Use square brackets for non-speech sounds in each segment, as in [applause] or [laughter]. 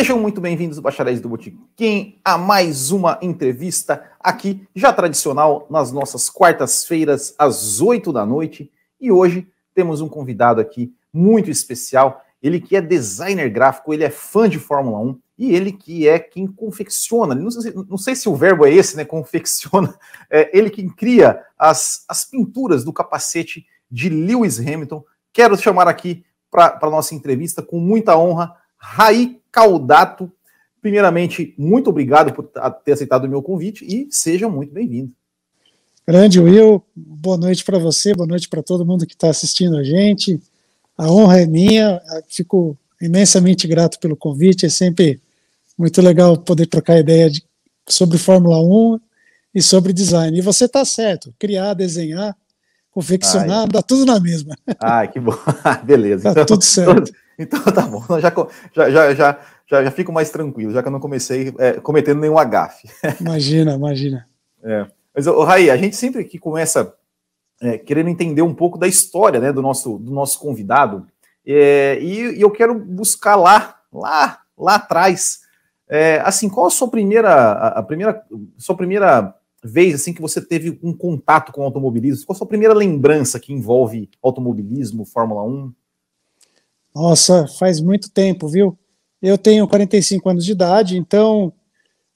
Sejam muito bem-vindos, bacharéis do Botiquim, a mais uma entrevista aqui, já tradicional, nas nossas quartas-feiras, às 8 da noite. E hoje temos um convidado aqui muito especial. Ele que é designer gráfico, ele é fã de Fórmula 1 e ele que é quem confecciona, não sei, não sei se o verbo é esse, né? Confecciona, [laughs] é ele quem cria as, as pinturas do capacete de Lewis Hamilton. Quero chamar aqui para a nossa entrevista com muita honra Raí Caldato. Primeiramente, muito obrigado por ter aceitado o meu convite e seja muito bem-vindo. Grande Will, boa noite para você, boa noite para todo mundo que está assistindo a gente. A honra é minha, fico imensamente grato pelo convite, é sempre muito legal poder trocar ideia de, sobre Fórmula 1 e sobre design. E você está certo, criar, desenhar, confeccionar, Ai. dá tudo na mesma. Ai, que bom, [laughs] beleza. Tá então, tudo certo. Então [laughs] tá bom, já, já, já, já, já, já fico mais tranquilo, já que eu não comecei é, cometendo nenhum agafe. [laughs] Imagina, imagina. É. Mas, o Raí, a gente sempre que começa é, querendo entender um pouco da história né, do, nosso, do nosso convidado, é, e, e, eu quero buscar lá, lá, lá atrás, é, assim, qual a sua primeira, a, a, primeira, sua primeira vez assim que você teve um contato com automobilismo? Qual a sua primeira lembrança que envolve automobilismo, Fórmula 1? Nossa, faz muito tempo, viu? Eu tenho 45 anos de idade, então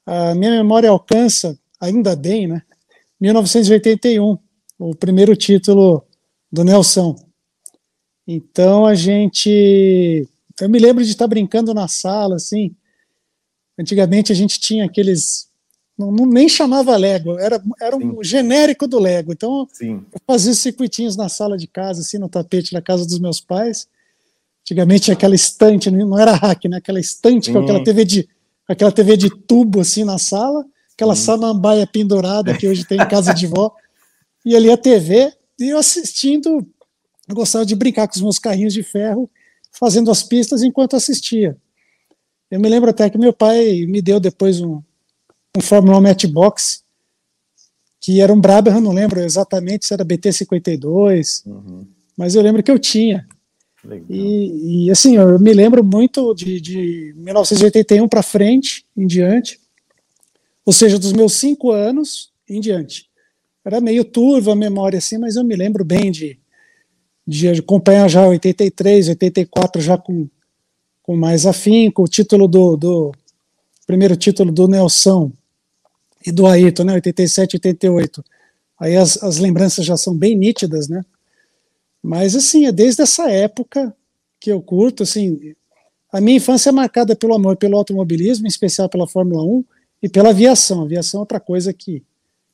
a minha memória alcança, ainda bem, né? 1981, o primeiro título do Nelson. Então a gente. Eu me lembro de estar brincando na sala, assim. Antigamente a gente tinha aqueles. Não, não nem chamava Lego, era, era um Sim. genérico do Lego. Então Sim. eu fazia circuitinhos na sala de casa, assim, no tapete da casa dos meus pais. Antigamente aquela estante, não era hack, né? Aquela estante com aquela TV de aquela TV de tubo assim na sala, aquela Sim. samambaia pendurada que hoje tem em casa de vó, e ali a TV, e eu assistindo, eu gostava de brincar com os meus carrinhos de ferro, fazendo as pistas enquanto assistia. Eu me lembro até que meu pai me deu depois um, um Fórmula 1 Matchbox, que era um Brabham, não lembro exatamente se era BT-52, uhum. mas eu lembro que eu tinha. E, e, assim, eu me lembro muito de, de 1981 para frente, em diante, ou seja, dos meus cinco anos em diante. Era meio turva a memória assim, mas eu me lembro bem de, de acompanhar já 83, 84 já com, com mais afinco, o título do, do primeiro título do Nelson e do Ayrton, né, 87, 88. Aí as, as lembranças já são bem nítidas, né? Mas, assim, é desde essa época que eu curto, assim, a minha infância é marcada pelo amor pelo automobilismo, em especial pela Fórmula 1 e pela aviação. A aviação é outra coisa que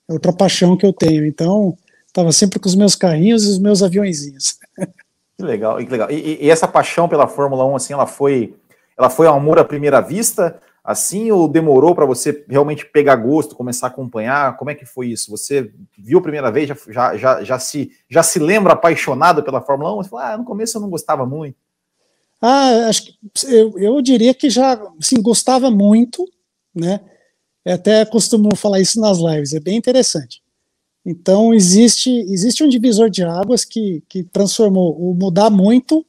é outra paixão que eu tenho. Então, estava sempre com os meus carrinhos e os meus aviõezinhos. [laughs] Que legal, que legal. E, e, essa paixão pela Fórmula 1, assim, ela foi, ela foi amor à primeira vista, assim, ou demorou para você realmente pegar gosto, começar a acompanhar? Como é que foi isso? Você viu a primeira vez, já, já, já, se, já se lembra apaixonado pela Fórmula 1? Você falou, ah, no começo eu não gostava muito. Ah, acho que eu, eu diria que já assim, gostava muito, né? Eu até costumo falar isso nas lives, é bem interessante. Então existe existe um divisor de águas que, que transformou o mudar muito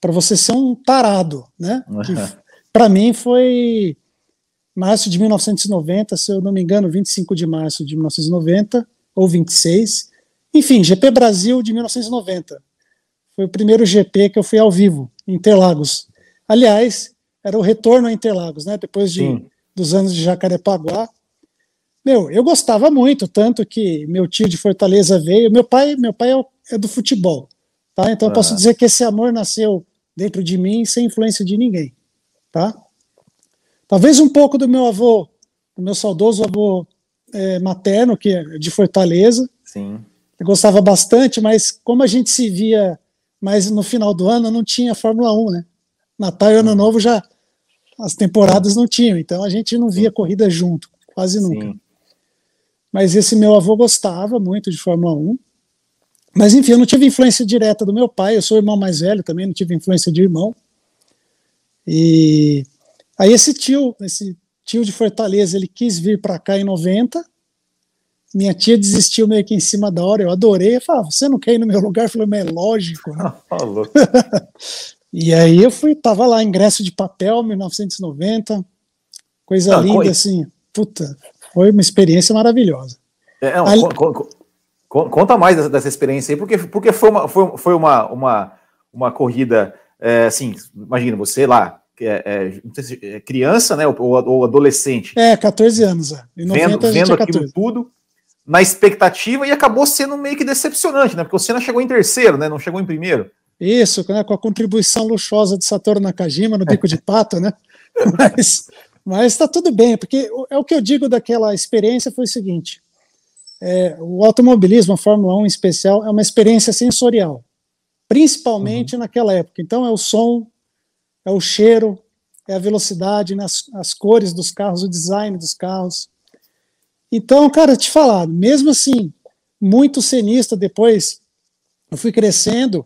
para você ser um tarado, né? Uhum. [laughs] Para mim foi março de 1990, se eu não me engano, 25 de março de 1990, ou 26. Enfim, GP Brasil de 1990. Foi o primeiro GP que eu fui ao vivo, em Interlagos. Aliás, era o retorno a Interlagos, né? Depois de, dos anos de Jacarepaguá. Meu, eu gostava muito, tanto que meu tio de Fortaleza veio. Meu pai, meu pai é, é do futebol, tá? Então eu posso dizer que esse amor nasceu dentro de mim sem influência de ninguém, tá? Talvez um pouco do meu avô, do meu saudoso avô é, materno, que é de Fortaleza. Sim. Eu gostava bastante, mas como a gente se via mais no final do ano, não tinha Fórmula 1, né? Natal e Ano. Novo já as temporadas não tinham, então a gente não via corrida junto, quase nunca. Sim. Mas esse meu avô gostava muito de Fórmula 1. Mas enfim, eu não tive influência direta do meu pai, eu sou o irmão mais velho também, não tive influência de irmão. E Aí esse tio, esse tio de Fortaleza, ele quis vir para cá em 90. Minha tia desistiu meio que em cima da hora, eu adorei. Eu falei, ah, você não quer ir no meu lugar? Eu falei, mas é lógico. Né? [laughs] [laughs] E aí eu fui, tava lá, ingresso de papel, 1990, coisa Não, linda, assim, puta, foi uma experiência maravilhosa. É, não, Ali... Conta mais dessa, dessa, experiência aí, porque, porque foi, uma, foi, foi uma, uma, uma corrida, é, assim, imagina, você lá, é, é, se, é criança, né, ou, ou, adolescente. É, 14 anos, é. vendo, vendo aquilo tudo, na expectativa, e acabou sendo meio que decepcionante, né, porque o Senna chegou em terceiro, né, não chegou em primeiro. Isso, né, com a contribuição luxuosa de Satoru Nakajima no bico de pato, né, [laughs] mas, mas tá tudo bem, porque é o que eu digo daquela experiência foi o seguinte, é, o automobilismo, a Fórmula 1 em especial, é uma experiência sensorial, principalmente uhum. naquela época. Então, é o som, é o cheiro, é a velocidade, né, as, as cores dos carros, o design dos carros. Então, cara, te falar, mesmo assim, muito cenista depois, eu fui crescendo,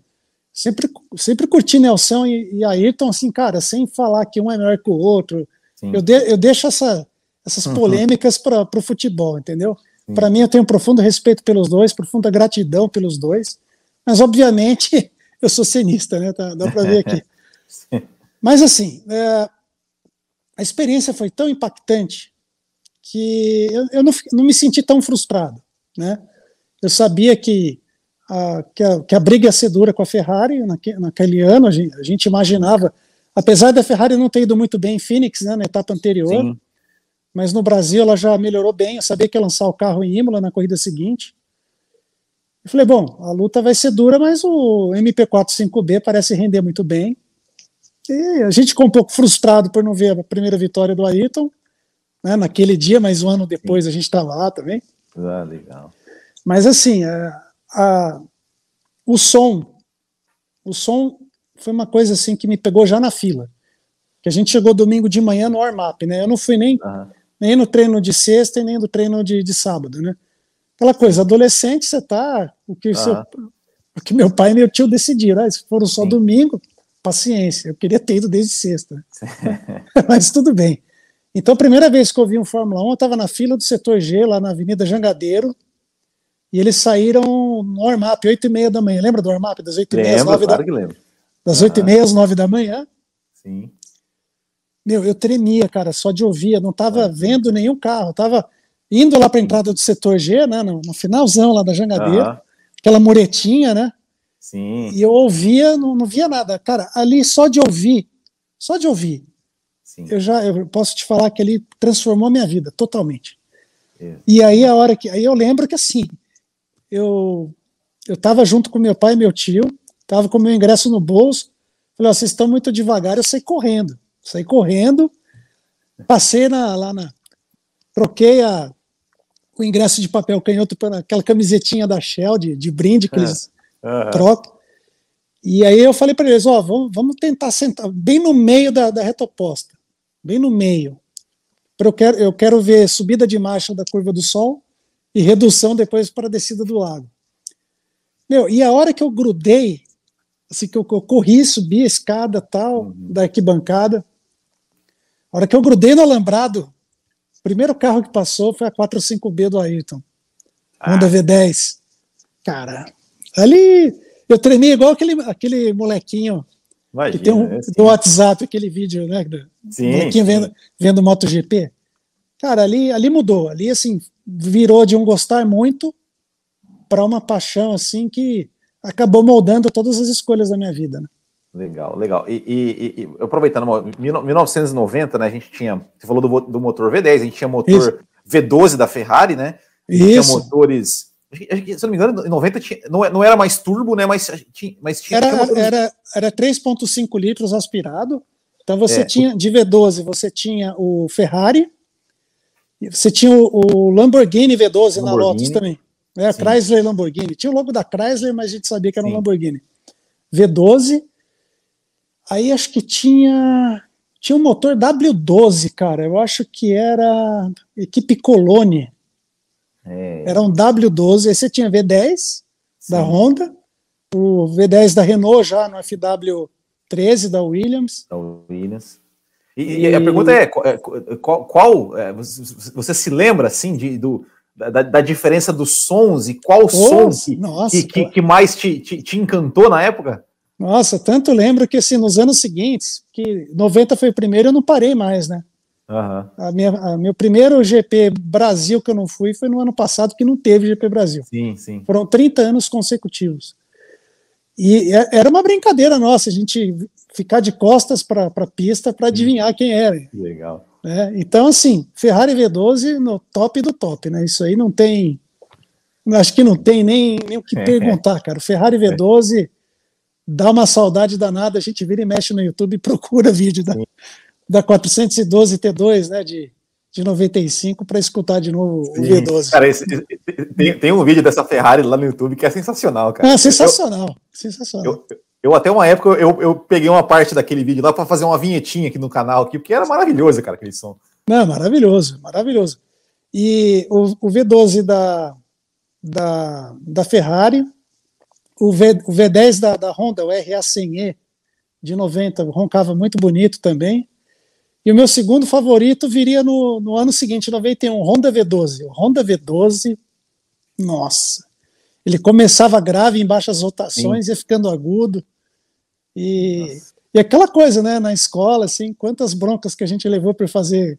sempre, sempre curti Nelson e, e Ayrton, assim, cara, sem falar que um é melhor que o outro. Eu, de, eu deixo essa, essas uhum. polêmicas para o futebol, entendeu? Para mim, eu tenho um profundo respeito pelos dois, profunda gratidão pelos dois, mas obviamente [laughs] eu sou cenista, né? Tá, dá para ver aqui. [laughs] mas assim, é, a experiência foi tão impactante que eu, eu não, não, me senti tão frustrado, né? Eu sabia que a, que a, que a briga ia ser dura com a Ferrari naque, naquele ano, a gente, a gente, imaginava, apesar da Ferrari não ter ido muito bem em Phoenix, né, na etapa anterior, Sim mas no Brasil ela já melhorou bem. Eu sabia que ia lançar o carro em Imola na corrida seguinte. Eu falei, bom, a luta vai ser dura, mas o MP45B parece render muito bem. E a gente ficou um pouco frustrado por não ver a primeira vitória do Ayrton, né, naquele dia, mas um ano depois Sim. a gente estava lá também. Ah, legal. Mas assim, a, a, o som, o som foi uma coisa assim que me pegou já na fila. Que a gente chegou domingo de manhã no warm-up, né? Eu não fui nem uhum nem no treino de sexta e nem no treino de, de sábado, né? Aquela coisa, adolescente, você tá. O que, seu, o que meu pai e meu tio decidiram, ah, se foram só Sim. domingo, paciência, eu queria ter ido desde sexta. [laughs] [laughs] Mas tudo bem. Então, a primeira vez que eu vi um Fórmula 1, eu estava na fila do setor G, lá na Avenida Jangadeiro, e eles saíram no warm-up, 8 e meia da manhã. Lembra do warm-up? Das 8 e meia às 9 claro da... Das 8 e meia às 9 da manhã. Sim. Meu, eu tremia, cara, só de ouvir, eu não estava vendo nenhum carro, estava indo lá para a entrada do setor G, né, no, no finalzão lá da Jangadeira, uhum. aquela muretinha, né? Sim. E eu ouvia, não, não via nada. Cara, ali só de ouvir, só de ouvir, Sim. eu já eu posso te falar que ele transformou minha vida totalmente. É. E aí a hora que aí eu lembro que assim, eu eu estava junto com meu pai e meu tio, estava com meu ingresso no bolso, falei, oh, vocês estão muito devagar, eu saí correndo. Saí correndo, passei na, lá na. Troquei a, o ingresso de papel canhoto por aquela camisetinha da Shell de, de brinde que é. eles uhum. trocam. E aí eu falei para eles: ó, vamos, vamos tentar sentar bem no meio da, da reta oposta, bem no meio. Eu quero, eu quero ver subida de marcha da curva do Sol e redução depois para a descida do lago. Meu, e a hora que eu grudei, assim que eu, eu corri, subi a escada tal, uhum. da arquibancada, a hora que eu grudei no alambrado, o primeiro carro que passou foi a 45B do Ayrton. Ah. Honda V10. Cara, ali eu treinei igual aquele, aquele molequinho Imagina, que tem um, assim. do WhatsApp, aquele vídeo, né? Do sim, molequinho sim. Vendo, vendo MotoGP. Cara, ali, ali mudou. Ali, assim, virou de um gostar muito para uma paixão, assim, que acabou moldando todas as escolhas da minha vida, né? Legal, legal. E, e, e aproveitando, 1990, né, a gente tinha, você falou do, do motor V10, a gente tinha motor Isso. V12 da Ferrari, né? Isso. Tinha motores, se não me engano, em 90 tinha, não, não era mais turbo, né, mas tinha, mas tinha era, era, era 3.5 litros aspirado, então você é. tinha, de V12, você tinha o Ferrari, você tinha o, o Lamborghini V12 Lamborghini. na Lotus também. É, Chrysler Lamborghini. Tinha o logo da Chrysler, mas a gente sabia que era Sim. um Lamborghini. V12, Aí acho que tinha tinha um motor W12, cara. Eu acho que era equipe Colone. É. Era um W12. Aí você tinha V10 Sim. da Honda, o V10 da Renault já no FW13 da Williams. Da Williams. E, e a pergunta é, é qual, qual é, você se lembra assim de, do, da, da, diferença dos sons e qual oh, som que, que, que, que, mais te, te, te encantou na época? Nossa, tanto lembro que assim, nos anos seguintes, que 90 foi o primeiro, eu não parei mais, né? Uhum. A minha, a meu primeiro GP Brasil que eu não fui foi no ano passado, que não teve GP Brasil. Sim, sim. Foram 30 anos consecutivos. E é, era uma brincadeira nossa, a gente ficar de costas para a pista para adivinhar quem era. Legal. É, então, assim, Ferrari V12 no top do top, né? Isso aí não tem. Acho que não tem nem, nem o que [laughs] perguntar, cara. O Ferrari V12 dá uma saudade danada. A gente vira e mexe no YouTube e procura vídeo da, da 412 T2, né? De, de 95 para escutar de novo Sim. o V12. Cara, esse, tem, tem, um vídeo dessa Ferrari lá no YouTube que é sensacional, cara. É sensacional, eu, sensacional. Eu, eu, até uma época eu, eu peguei uma parte daquele vídeo lá para fazer uma vinhetinha aqui no canal, aqui, porque era maravilhoso, cara, aquele som. Não, maravilhoso, maravilhoso. E o, o V12 da, da, da Ferrari, o, v, o V10 da, da Honda, o RA100E de 90, roncava muito bonito também. E o meu segundo favorito viria no, no ano seguinte, 91, Honda V12. O Honda V12, nossa, ele começava grave em baixas rotações, Sim. ia ficando agudo. E, e aquela coisa, né, na escola, assim, quantas broncas que a gente levou para fazer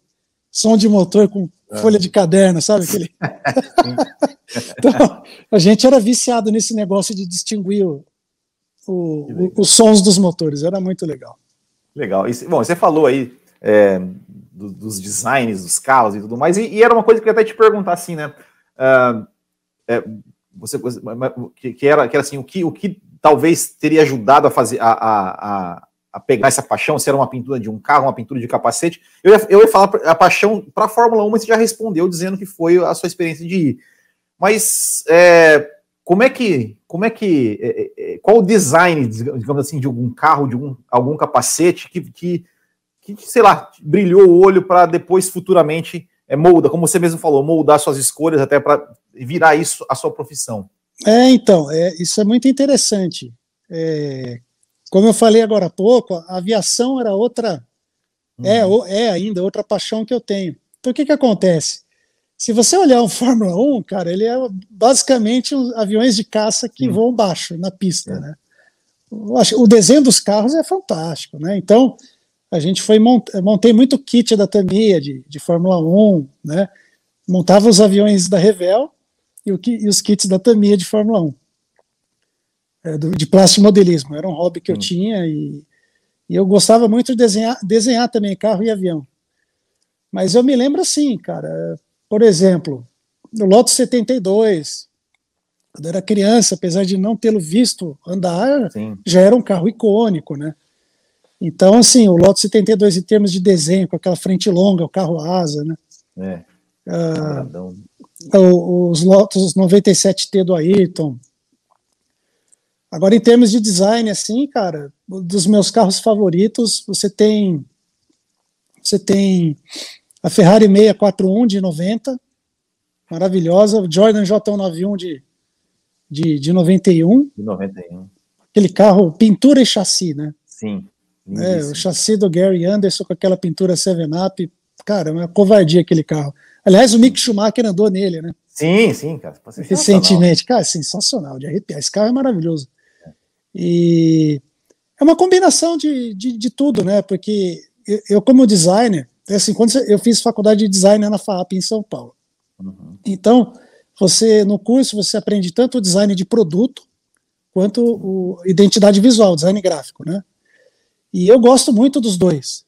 som de motor com é. folha de caderno, sabe? Aquele... [laughs] [laughs] então, a gente era viciado nesse negócio de distinguir o, o, os sons dos motores, era muito legal. Legal. E, bom, você falou aí é, do, dos designs dos carros e tudo mais, e, e, era uma coisa que eu ia até te perguntar assim, né? Uh, é, você, que, que, era, que era assim, o que, o que talvez teria ajudado a fazer a, a, a, pegar essa paixão, se era uma pintura de um carro, uma pintura de capacete. Eu ia, eu ia falar a paixão para a Fórmula 1, mas você já respondeu dizendo que foi a sua experiência de ir. Mas é, como é que, como é que, é, é, é qual o design, digamos assim, de algum carro, de um, algum capacete que, que que, sei lá, brilhou o olho para depois futuramente é, molda, como você mesmo falou, moldar suas escolhas até para virar isso a sua profissão. É, então, é, isso é muito interessante. É, como eu falei agora há pouco, a aviação era outra, é, uhum. é, é ainda outra paixão que eu tenho. Então, o que, que acontece? Se você olhar um [laughs] Fórmula 1, cara, ele é basicamente aviões de caça que Sim. voam baixo na pista, é. né? O desenho dos carros é fantástico, né? Então, a gente foi mont, montei muito kit da Tamiya de, de Fórmula 1, né? Montava os aviões da Revel e, o, e os kits da Tamiya de Fórmula 1. É, do, de plástico modelismo, era um hobby que hum. eu tinha e, e, eu gostava muito de desenhar, desenhar também carro e avião. Mas eu me lembro assim, cara, por exemplo, no Lotus 72, quando eu era criança, apesar de não tê-lo visto andar, Sim. já era um carro icônico, né? Então, assim, o Lotus 72 em termos de desenho, com aquela frente longa, o carro asa, né? É. Uh, os Lotus 97T do Ayrton. Agora, em termos de design, assim, cara, dos meus carros favoritos, você tem você tem a Ferrari 641 de 90, maravilhosa, o Jordan J191 de, de, de 91. De 91. Aquele carro, pintura e chassi, né? Sim. É, o chassi do Gary Anderson com aquela pintura 7-Up, cara, uma covardia aquele carro. Aliás, o Mick Schumacher andou nele, né? Sim, sim, cara. Recentemente, cara, sensacional, de arrepiar. Esse carro é maravilhoso. E é uma combinação de, de, de tudo, né? Porque eu, eu, como designer, é assim, quando eu fiz faculdade de design na FAP em São Paulo. Uhum. Então, você no curso você aprende tanto o design de produto quanto o identidade visual, design gráfico, né? E eu gosto muito dos dois.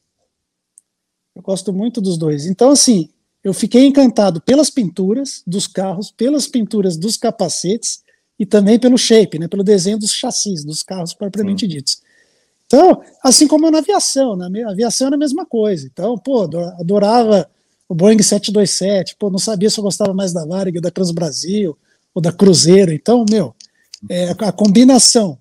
Eu gosto muito dos dois. Então, assim, eu fiquei encantado pelas pinturas dos carros, pelas pinturas dos capacetes e também pelo shape, né, pelo desenho dos chassis dos carros propriamente Sim. ditos. Então, assim como na aviação, na né, aviação era a mesma coisa. Então, pô, adorava o Boeing 727, pô, não sabia se eu gostava mais da Varig, da Transbrasil ou da Cruzeiro. Então, meu, é, a combinação.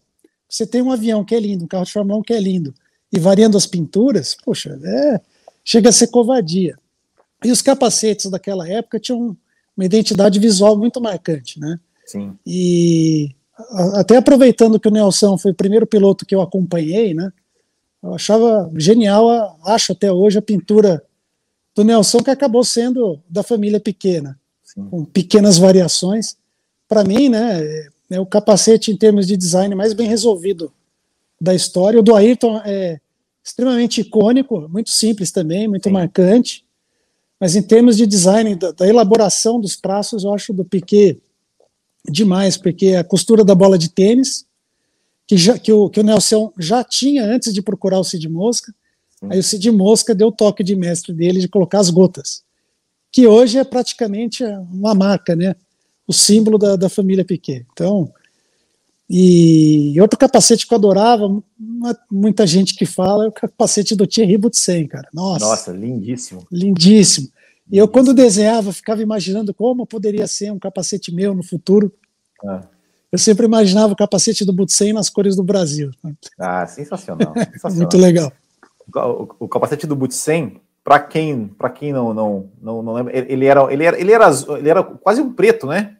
Você tem um avião que é lindo, um carro de Fórmula 1 que é lindo, e variando as pinturas, poxa, é, chega a ser covardia. E os capacetes daquela época tinham uma identidade visual muito marcante, né? Sim. E até aproveitando que o Nelson foi o primeiro piloto que eu acompanhei, né? Eu achava genial, acho até hoje, a pintura do Nelson, que acabou sendo da família pequena, Sim. com pequenas variações. Para mim, né, é o capacete em termos de design mais bem resolvido da história. O do Ayrton é extremamente icônico, muito simples também, muito Sim. marcante. Mas em termos de design, da, da, elaboração dos traços, eu acho do Piquet demais, porque a costura da bola de tênis, que, já, que, o, que o Nelson já tinha antes de procurar o Cid Mosca, aí o Cid Mosca deu o toque de mestre dele de colocar as gotas, que hoje é praticamente uma marca, né? O símbolo da, da família Piquet. Então, e outro capacete que eu adorava, muita gente que fala, é o capacete do Thierry Boutsen, cara. Nossa, Nossa lindíssimo. Lindíssimo. E eu, quando desenhava, ficava imaginando como poderia ser um capacete meu no futuro. Ah. Eu sempre imaginava o capacete do Butsen nas cores do Brasil. Ah, sensacional. [laughs] sensacional. Muito legal. O, o capacete do Butsen, para quem, para quem não, não, não, não lembra, ele era, ele era, ele era, ele era quase um preto, né?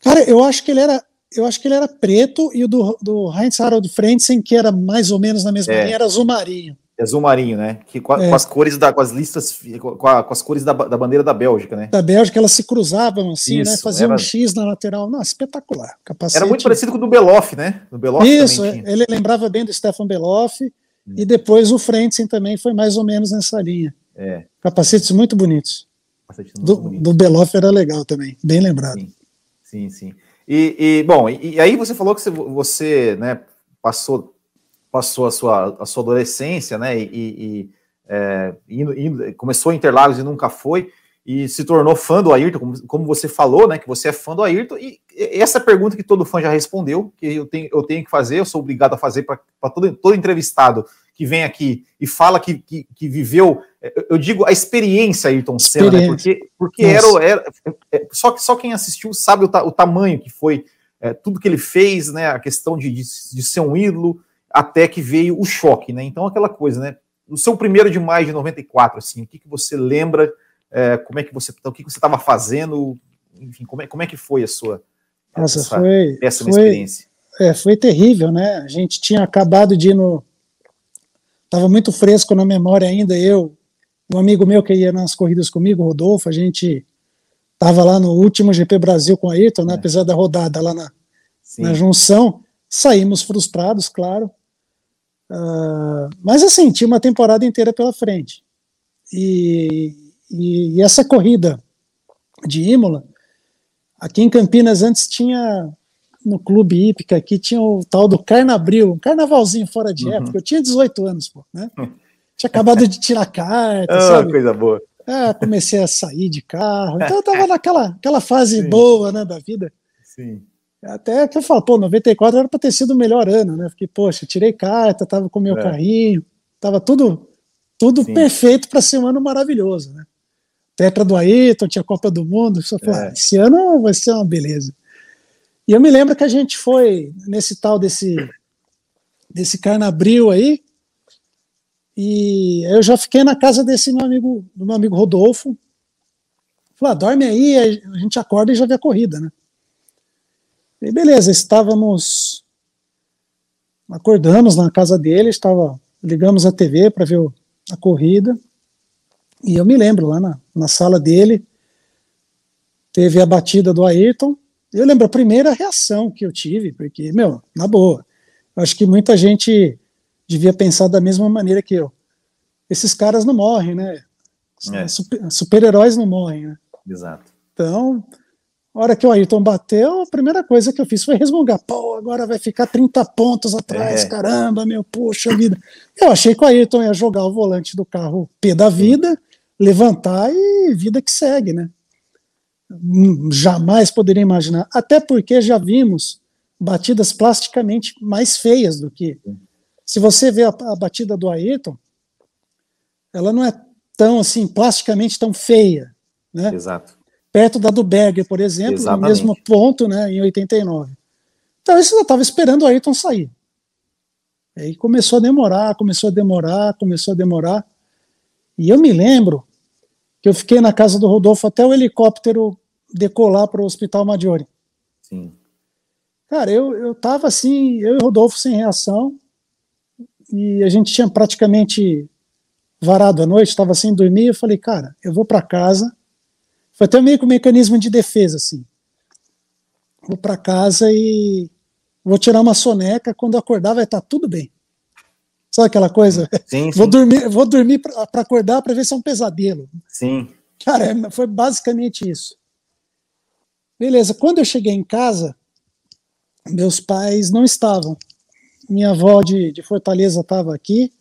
Cara, eu acho que ele era eu acho que ele era preto e o do, do Heinz Harald Frentzen, que era mais ou menos na mesma é. linha, era azul marinho. É azul marinho, né? Que com, é. com as cores da, com as listas, com, a, com as cores da, da, bandeira da Bélgica, né? Da Bélgica, elas se cruzavam assim, né? Isso, né? Faziam era... um X na lateral. Não, espetacular. Capacete... Era muito parecido com o do Beloff, né? Do Beloff Isso, ele lembrava bem do Stefan Beloff. Hum. E depois o Frentzen também foi mais ou menos nessa linha. É. Capacetes muito bonitos. Capacete muito do, bonito. do Beloff era legal também, bem lembrado. Sim, sim. sim. E, e bom, e, e, aí você falou que você, né, passou, passou a sua, a sua adolescência, né? E, e é, indo, indo, começou em Interlagos e nunca foi, e se tornou fã do Ayrton, como, como você falou, né? Que você é fã do Ayrton, e essa pergunta que todo fã já respondeu, que eu tenho, eu tenho que fazer, eu sou obrigado a fazer para todo, todo entrevistado que vem aqui e fala que, que, que, viveu, eu digo a experiência Ayrton Senna, né? porque, porque era, era é, só, só quem assistiu sabe o, ta, o tamanho que foi é, tudo que ele fez, né, a questão de, de, de, ser um ídolo, até que veio o choque, né, então aquela coisa, né, no seu primeiro de maio de 94, assim, o que, que você lembra, é, como é que você, o que, que você estava fazendo, enfim, como é, como é que foi a sua Nossa, essa, foi, essa foi, experiência? É, foi terrível, né, a gente tinha acabado de ir no estava muito fresco na memória ainda. Eu, um amigo meu que ia nas corridas comigo, Rodolfo, a gente estava lá no último GP Brasil com a Ayrton, né, é. apesar da rodada lá na, na junção. Saímos frustrados, claro. Uh, mas assim, tinha uma temporada inteira pela frente. E, e, e, essa corrida de Imola, aqui em Campinas antes tinha no Clube Hípica aqui tinha o tal do Carnabril, um carnavalzinho fora de uhum. época. Eu tinha 18 anos, pô, né? [laughs] Tinha acabado de tirar carta, ah, sabe? coisa boa. É, comecei a sair de carro. Então eu tava [laughs] naquela aquela fase Sim. boa, né, da vida. Sim. Até que eu falo, pô, 94 era para ter sido o melhor ano, né? Fiquei, poxa, tirei carta, tava com meu é. carrinho, tava tudo tudo Sim. perfeito para ser um ano maravilhoso, né? Tetra do Ayrton, tinha Copa do Mundo, só falei, é. ah, esse ano vai ser uma beleza. E eu me lembro que a gente foi nesse tal desse, desse carnabril aí, e eu já fiquei na casa desse meu amigo, do meu amigo Rodolfo. Falei, ah, dorme aí, a gente acorda e já vê a corrida, né? E beleza, estávamos. Acordamos na casa dele, estava, ligamos a TV para ver a corrida. E eu me lembro, lá na, na sala dele, teve a batida do Ayrton, eu lembro a primeira reação que eu tive, porque, meu, na boa, acho que muita gente devia pensar da mesma maneira que eu. Esses caras não morrem, né? É. Super-heróis não morrem, né? Exato. Então, a hora que o Ayrton bateu, a primeira coisa que eu fiz foi resmungar. Pô, agora vai ficar 30 pontos atrás, é. caramba, meu, poxa vida. Eu achei que o Ayrton ia jogar o volante do carro P da vida, levantar e vida que segue, né? jamais poderia imaginar. Até porque já vimos batidas plasticamente mais feias do que. Se você vê a, a batida do Ayrton, ela não é tão assim, plasticamente tão feia. Né? Exato. Perto da do Berger, por exemplo, Exatamente. no mesmo ponto, né, em 89. Então, isso eu estava esperando o Ayrton sair. Aí começou a demorar, começou a demorar, começou a demorar. E eu me lembro que eu fiquei na casa do Rodolfo até o helicóptero decolar para o Hospital Maggiore. Sim. Cara, eu, eu tava assim, eu e o Rodolfo sem reação, e a gente tinha praticamente varado a noite, estava sem dormir, eu falei, cara, eu vou para casa. Foi até meio que um mecanismo de defesa, assim. Vou para casa e vou tirar uma soneca, quando acordar vai estar tá tudo bem. Sabe aquela coisa? Sim, sim. Vou dormir, vou dormir para acordar para ver se é um pesadelo. Sim. Cara, é, foi basicamente isso. Beleza, quando eu cheguei em casa, meus pais não estavam. Minha avó de, de Fortaleza estava aqui,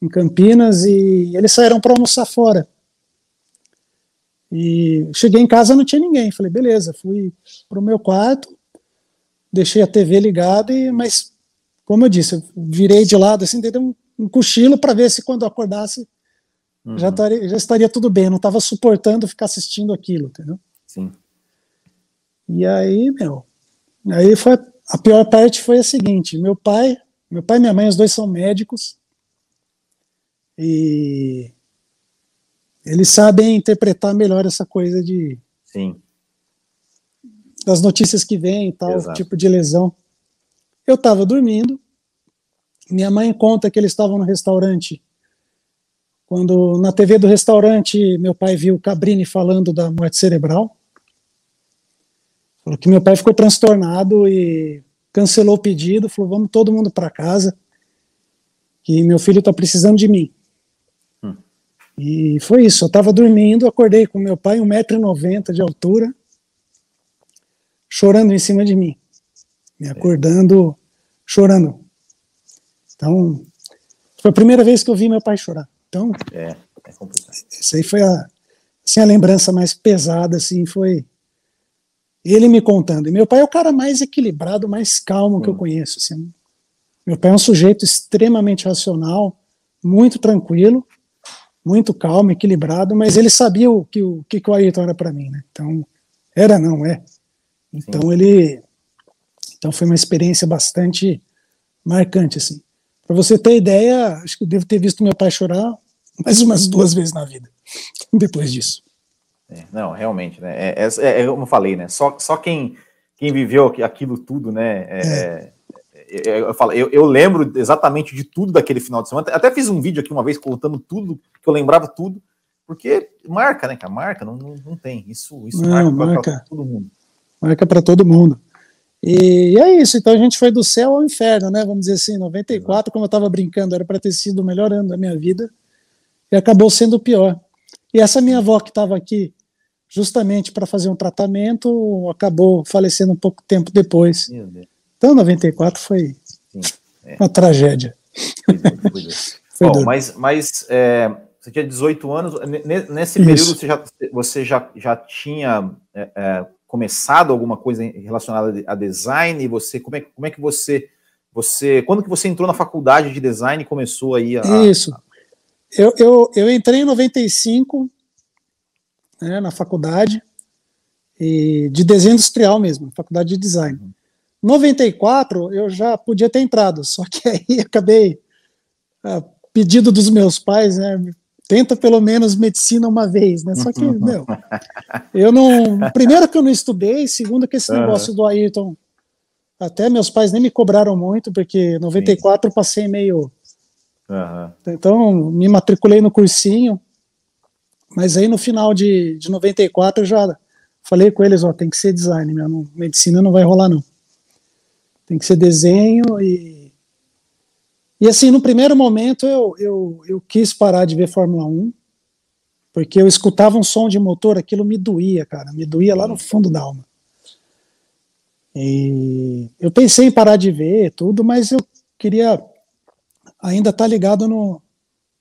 em Campinas, e eles saíram para almoçar fora. E cheguei em casa não tinha ninguém. Falei, beleza, fui para o meu quarto, deixei a TV ligada, e, mas, como eu disse, eu virei de lado, assim, dei um, um cochilo para ver se quando eu acordasse uhum. já, estaria, já estaria tudo bem. Eu não estava suportando ficar assistindo aquilo, entendeu? Sim. E aí, meu, aí foi a pior parte foi a seguinte: meu pai, meu pai e minha mãe, os dois são médicos e eles sabem interpretar melhor essa coisa de Sim. das notícias que vêm e tal, Exato. tipo de lesão. Eu estava dormindo, minha mãe conta que eles estavam no restaurante. Quando na TV do restaurante meu pai viu Cabrini falando da morte cerebral. Falou que meu pai ficou transtornado e cancelou o pedido, falou: vamos todo mundo para casa, que meu filho está precisando de mim. Hum. E foi isso. Eu estava dormindo, acordei com meu pai, 1,90m de altura, chorando em cima de mim, me acordando, chorando. Então, foi a primeira vez que eu vi meu pai chorar. Então, é, é complicado. Isso aí foi a, assim, a lembrança mais pesada, assim, foi ele me contando. E meu pai é o cara mais equilibrado, mais calmo que eu hum. conheço. Assim. Meu pai é um sujeito extremamente racional, muito tranquilo, muito calmo, equilibrado, mas ele sabia o que o, que, que o Ayrton era para mim, né? Então, era, não é. Então, Sim. ele. Então, foi uma experiência bastante marcante, assim. Para você ter ideia, acho que eu devo ter visto meu pai chorar mais umas duas vezes na vida, [laughs] depois disso. É, não, realmente, né? É, é, é, como eu falei, né? Só, só quem, quem viveu aquilo tudo, né? É, é. é, eu, falo, eu, eu, lembro exatamente de tudo daquele final de semana. Até fiz um vídeo aqui uma vez contando tudo, que eu lembrava tudo, porque marca, né, cara? Marca, não, não, não tem. Isso, isso não, marca para todo mundo. Marca para todo mundo. E é isso, então a gente foi do céu ao inferno, né? Vamos dizer assim, 94, Exato. como eu estava brincando, era para ter sido o melhor ano da minha vida, e acabou sendo o pior. E essa minha avó que estava aqui justamente para fazer um tratamento, acabou falecendo um pouco tempo depois. Então, 94 foi Sim, é. uma tragédia. Foi Bom, [laughs] mas mas é, você tinha 18 anos, nesse período você já, você já, já tinha é, é, começado alguma coisa relacionada a design? E você, como é, como é que você, você, quando que você entrou na faculdade de design e começou aí a... Isso, eu, eu, eu entrei em 95, né, na faculdade, e de desenho industrial mesmo, faculdade de design. Uhum. 94 eu já podia ter entrado, [laughs] só que aí acabei, a pedido dos meus pais, né, tenta pelo menos medicina uma vez, né? Só que, uhum. meu, eu não. [laughs] Primeiro que eu não estudei, segundo que esse uhum. negócio do Ayrton, até meus pais nem me cobraram muito, porque 94 eu passei meio. Uhum. Então, me matriculei no cursinho, mas aí no final de, de 94 eu já falei com eles, ó, tem que ser design, minha medicina não vai rolar não. Tem que ser desenho e e assim, no primeiro momento eu, eu, eu quis parar de ver Fórmula 1, porque eu escutava um som de motor, aquilo me doía, cara, me doía lá no fundo da alma. E eu pensei em parar de ver tudo, mas eu queria ainda estar tá ligado no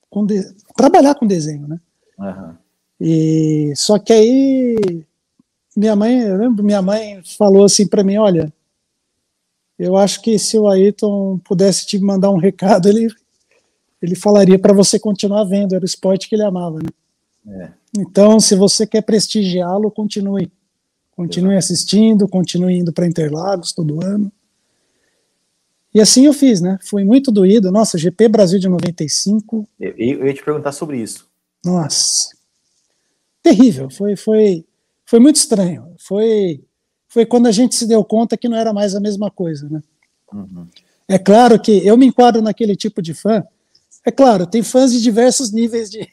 com de, trabalhar com desenho, né? Uhum. E só que aí minha mãe, eu lembro, minha mãe falou assim para mim, olha, eu acho que se o Ayrton pudesse te mandar um recado, ele ele falaria para você continuar vendo, era o esporte que ele amava, né? É. Então, se você quer prestigiá-lo, continue. Continue Exato. assistindo, continue indo para Interlagos todo ano. E assim eu fiz, né? Fui muito doído. Nossa, GP Brasil de 95. Eu, eu ia te perguntar sobre isso. Nossa terrível, foi, foi, foi muito estranho. Foi, foi quando a gente se deu conta que não era mais a mesma coisa, né? Uhum. É claro que eu me enquadro naquele tipo de fã. É claro, tem fãs de diversos níveis de.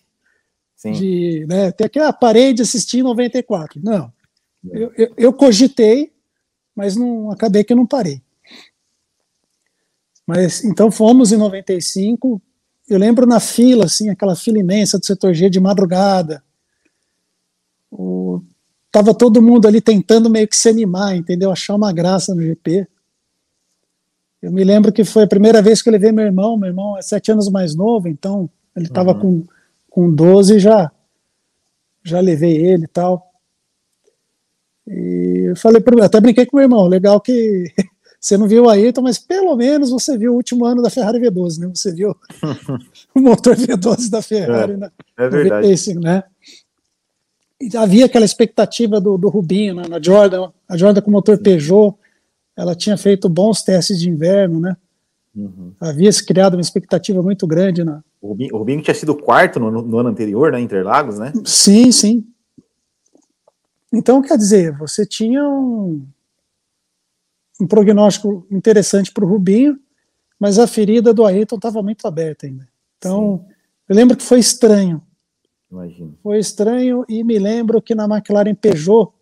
Sim. de né, tem aquela parede de assistir em 94. Não. É. Eu, eu, eu, cogitei, mas não acabei que eu não parei. Mas então fomos em 95. Eu lembro na fila, assim, aquela fila imensa do setor G de madrugada. O, tava todo mundo ali tentando meio que se animar, entendeu? Achar uma graça no GP. Eu me lembro que foi a primeira vez que eu levei meu irmão. Meu irmão é sete anos mais novo, então ele estava uhum. com, com 12 já já levei ele e tal. E eu falei para até brinquei com o meu irmão, legal que [laughs] você não viu o Ayrton, mas pelo menos você viu o último ano da Ferrari V12, né? Você viu [laughs] o motor V12 da Ferrari, é, né? É verdade. Né? Havia aquela expectativa do, do Rubinho né? na Jordan, a Jordan com motor Peugeot, ela tinha feito bons testes de inverno, né? Uhum. Havia se criado uma expectativa muito grande na. O Rubinho, o Rubinho tinha sido quarto no, no, ano anterior, né? Interlagos, né? Sim, sim. Então, quer dizer, você tinha um, um prognóstico interessante para o Rubinho, mas a ferida do Ayrton estava muito aberta ainda. Então, sim. eu lembro que foi estranho. Imagino. Foi estranho e me lembro que na McLaren Peugeot,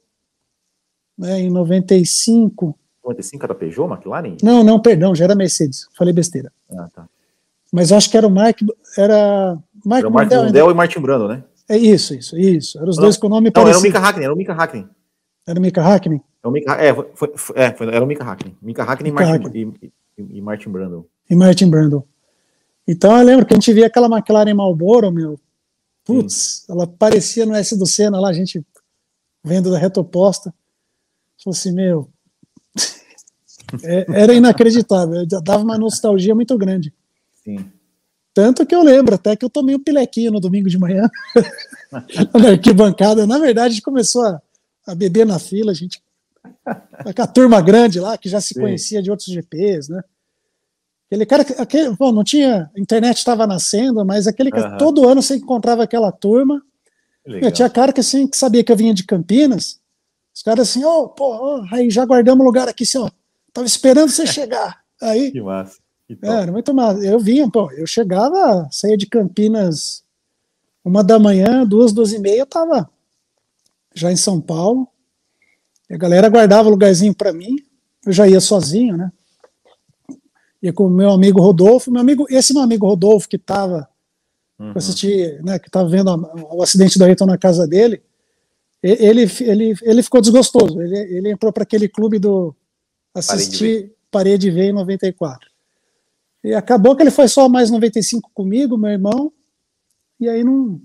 né, em 95, 55 era Peugeot, McLaren? Não, não, perdão, já era Mercedes. Falei besteira. Ah, tá. Mas acho que era o Mark. Era, Mark era o Mark Mundell e Martin Brando, né? É isso, isso, isso. Eram os não, dois com o nome não, parecido. Não, era o Mika Hakkinen, era o Mika Hakkinen. Era o Mika Hakkinen? É, o Mika, é, foi, foi, é foi, era o Mika Hakkinen. Mika Hakkinen Mika e, Martin, e, e, e Martin Brando. E Martin Brando. Então eu lembro que a gente via aquela McLaren Marlboro, meu. Putz, ela parecia no S do Senna lá, a gente vendo da reta oposta. Falei assim, meu, [laughs] é, era inacreditável, dava uma nostalgia muito grande. Sim. Tanto que eu lembro até que eu tomei um pilequinho no domingo de manhã, [laughs] na arquibancada. Na verdade, a gente começou a, a beber na fila, a gente. Com a turma grande lá, que já se Sim. conhecia de outros GPs, né? Aquele cara, aquele, bom, não tinha, a internet estava nascendo, mas aquele uhum. todo ano você encontrava aquela turma. Eu tinha cara que assim, que sabia que eu vinha de Campinas. Os caras assim, ó, oh, pô, oh, aí já guardamos lugar aqui, assim, ó, Tava esperando você chegar. Aí. Que massa. Que é, era muito massa. Eu vinha, pô, eu chegava, saía de Campinas uma da manhã, duas, duas e meia, eu tava já em São Paulo. A galera guardava lugarzinho para mim. Eu já ia sozinho, né? Ia com o meu amigo Rodolfo. Meu amigo, esse meu amigo Rodolfo que tava uhum. assistir, né, que tava vendo o acidente do Ayrton na casa dele, ele, ele, ele ficou desgostoso. Ele, ele entrou para aquele clube do assisti Parede V em 94. E acabou que ele foi só mais 95 comigo, meu irmão, e aí não.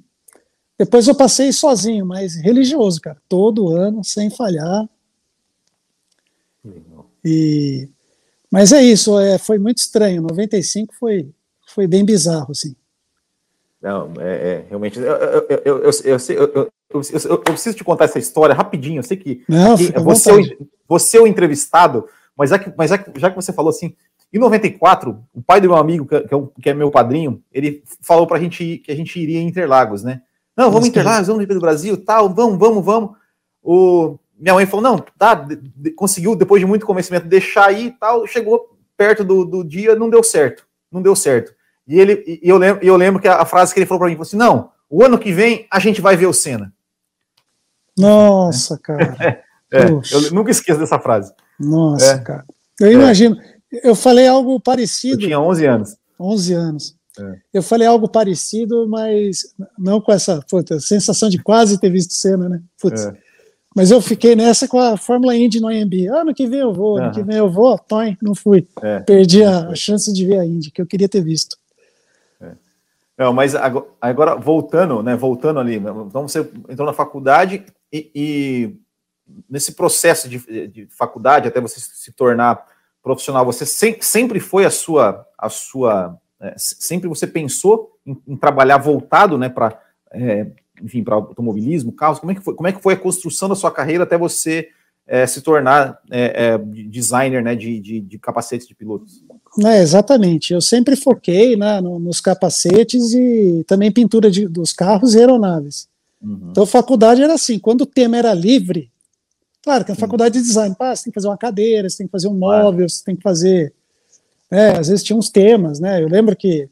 Depois eu passei sozinho, mas religioso, cara, todo ano, sem falhar. E mas é isso, é, foi muito estranho. 95 foi, foi bem bizarro, assim. Não, é, é realmente. Eu, eu, eu, eu, eu, preciso te contar essa história rapidinho. Eu sei que Não, você, você é o entrevistado, mas, já que, mas já, que, já que você falou assim, em 94, o pai do meu amigo, que, é, que é meu padrinho, ele falou pra gente que a gente iria em Interlagos, né? Não, vamos em Interlagos, vamos no do Brasil, tal, vamos, vamos, vamos. O, minha mãe falou, não, tá, de, de, conseguiu, depois de muito convencimento, deixar aí e tal, chegou perto do, do dia, não deu certo, não deu certo. E ele, e eu lembro, eu lembro que a, a frase que ele falou para mim, falou assim, não, o ano que vem a gente vai ver o Senna. Nossa, cara. [laughs] é, eu nunca esqueço dessa frase. Nossa, é. cara. Eu é. imagino. Eu falei algo parecido. Eu tinha 11 anos. 11 anos. É. Eu falei algo parecido, mas não com essa puta, sensação de quase ter visto cena, né? Putz. É. Mas eu fiquei nessa com a Fórmula Indy no. Ah, ano que vem eu vou, ano uhum. que vem eu vou, toim, não fui. É. Perdi a, a, chance de ver a Indy, que eu queria ter visto. É. Não, mas agora, agora, voltando, né? Voltando ali, então você entrou na faculdade e, e nesse processo de, de, faculdade, até você se tornar profissional, você se, sempre foi a sua, a sua, é, sempre você pensou em, em trabalhar voltado, né, para, é, enfim, para automobilismo, carros. Como é que foi? Como é que foi a construção da sua carreira até você é, se tornar é, é, designer, né, de, de, de, capacetes de pilotos? É, exatamente. Eu sempre foquei né, nos capacetes e também pintura de, dos carros e aeronaves. Uhum. Então, faculdade era assim: quando o tema era livre, Claro que na faculdade de design, pá, você tem que fazer uma cadeira, você tem que fazer um móvel, você tem que fazer. Né, às vezes tinha uns temas, né? Eu lembro que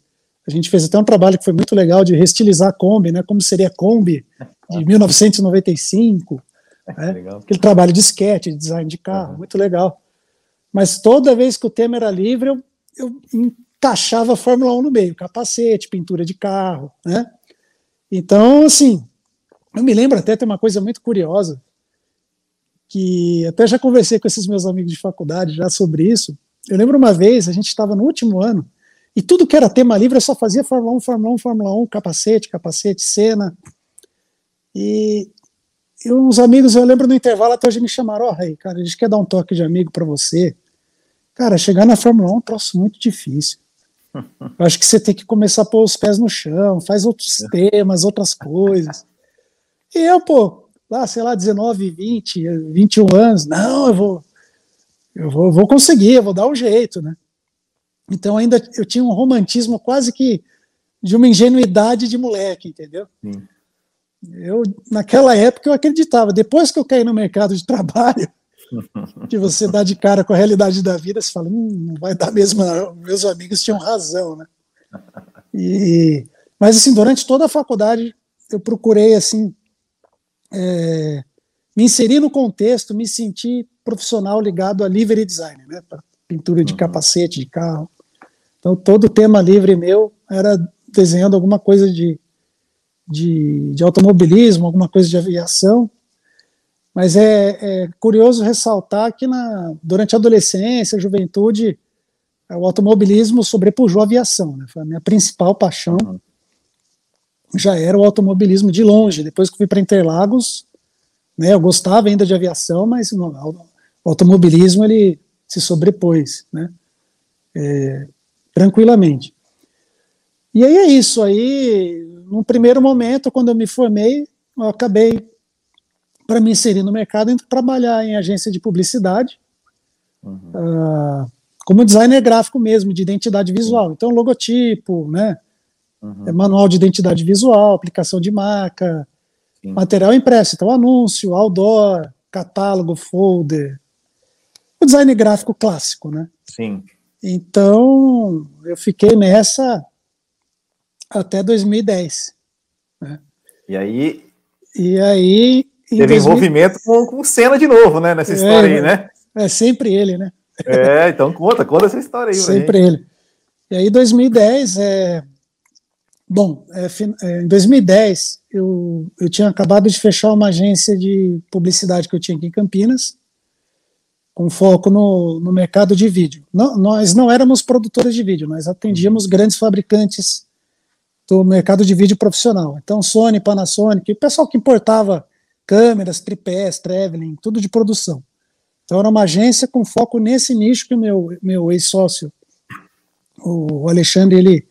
a gente fez até um trabalho que foi muito legal de restilizar a Kombi, né? Como seria a Kombi de 1995. [laughs] Né, aquele trabalho de sketch, de design de carro, uhum. muito legal. Mas toda vez que o tema era livre, eu, eu encaixava a Fórmula 1 no meio, capacete, pintura de carro, né? Então, assim, eu me lembro até, tem uma coisa muito curiosa, que até já conversei com esses meus amigos de faculdade já sobre isso. Eu lembro uma vez, a gente estava no último ano, e tudo que era tema livre eu só fazia Fórmula 1, Fórmula 1, Fórmula 1, capacete, capacete, cena. E, e uns amigos, eu lembro no intervalo até hoje me chamaram, ó, oh, Rei, cara, a gente quer dar um toque de amigo para você. Cara, chegar na Fórmula 1 é um troço muito difícil. Eu acho que você tem que começar a pôr os pés no chão, faz outros é. temas, outras coisas. E eu, pô, lá, sei lá, 19, 20, 21 anos, não, eu vou, eu vou, vou conseguir, eu vou dar um jeito, né? Então ainda eu tinha um romantismo quase que de uma ingenuidade de moleque, entendeu? Sim. Eu, naquela época, eu acreditava. Depois que eu caí no mercado de trabalho, [laughs] que você dá de cara com a realidade da vida, você fala, hum, não vai dar mesmo, não. meus amigos tinham razão, né? E, mas assim, durante toda a faculdade, eu procurei assim é, me inserir no contexto, me sentir profissional ligado a livery design, né? Pintura de uhum. capacete de carro. Então todo o tema livre meu era desenhando alguma coisa de, de, de automobilismo, alguma coisa de aviação. Mas é, é curioso ressaltar que na, durante a adolescência, a juventude, o automobilismo sobrepujou a aviação. Né? Foi a minha principal paixão. Uhum. Já era o automobilismo de longe. Depois que fui para Interlagos, né, eu gostava ainda de aviação, mas no, o automobilismo ele se sobrepôs, né? É, tranquilamente. E aí é isso. Aí, num primeiro momento, quando eu me formei, eu acabei para me inserir no mercado, indo trabalhar em agência de publicidade, uhum. uh, como designer gráfico mesmo, de identidade visual. Então, logotipo, né, uhum. É manual de identidade visual, aplicação de marca, Sim. material impresso, então anúncio, outdoor, catálogo, folder, o design gráfico clássico, né? Sim. Então, eu fiquei nessa até 2010. Né? E aí? E aí, Teve 2000... envolvimento com, com Senna de novo, né? Nessa história é, aí, né? É sempre ele, né? É, então conta, conta essa história aí. [laughs] Sempre ele. E aí, 2010, é... bom, é, é, em 2010, eu, eu tinha acabado de fechar uma agência de publicidade que eu tinha aqui em Campinas, com foco no, no mercado de vídeo. Não, nós não éramos produtores de vídeo, nós atendíamos grandes fabricantes do mercado de vídeo profissional. Então, Sony, Panasonic, o pessoal que importava câmeras, tripés, traveling, tudo de produção. Então era uma agência com foco nesse nicho que o meu, meu ex-sócio, o Alexandre, ele, ele,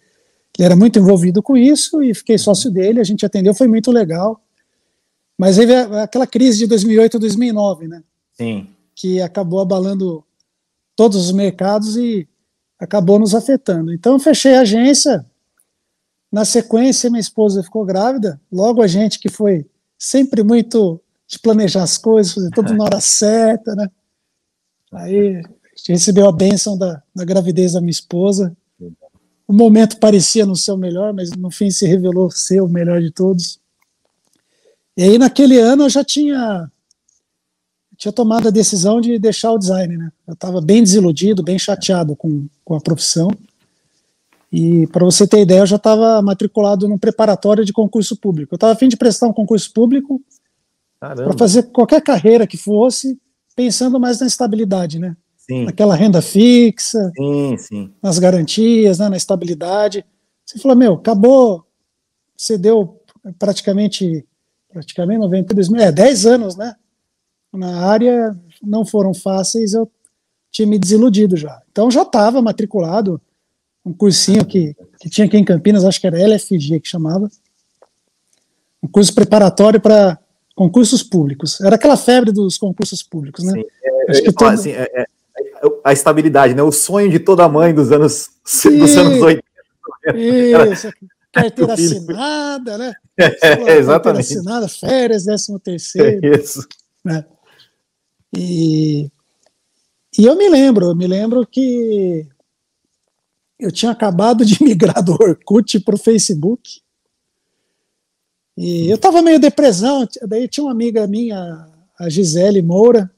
era muito envolvido com isso e fiquei sócio dele, a gente atendeu, foi muito legal. Mas veio aquela crise de 2008 2009, né? Sim. Que acabou abalando todos os mercados e acabou nos afetando. Então fechei a agência, na sequência minha esposa ficou grávida, logo a gente que foi sempre muito de planejar as coisas, fazer tudo na hora certa, né? Aí a gente recebeu a bênção da, da gravidez da minha esposa. O momento parecia não ser o melhor, mas no fim se revelou ser o melhor de todos. E aí naquele ano eu já tinha tinha tomado a decisão de deixar o design, né? Eu estava bem desiludido, bem chateado com, com a profissão. E para você ter ideia, eu já estava matriculado no preparatório de concurso público. Eu estava a fim de prestar um concurso público para fazer qualquer carreira que fosse, pensando mais na estabilidade, né? Sim. Naquela renda fixa, sim, sim. nas garantias, né, na estabilidade. Você falou, meu, acabou, você deu praticamente, praticamente 92 mil, é, 10 anos, né? Na área, não foram fáceis, eu tinha me desiludido já. Então já estava matriculado, um cursinho que, que tinha aqui em Campinas, acho que era LFG que chamava, um curso preparatório para concursos públicos. Era aquela febre dos concursos públicos, né? Sim, é, acho que todo... assim, é, é, a estabilidade, né? O sonho de toda mãe dos anos, dos anos 80. Isso, carteira [laughs] assinada, né? [laughs] É, exatamente. Carteira assinada, férias, décimo terceiro. É [laughs] isso. Né? E, e eu me lembro, eu me lembro que eu tinha acabado de [laughs] migrar do Orkut para o Facebook. E eu estava meio depressão. Daí tinha uma amiga minha, a Gisele Moura.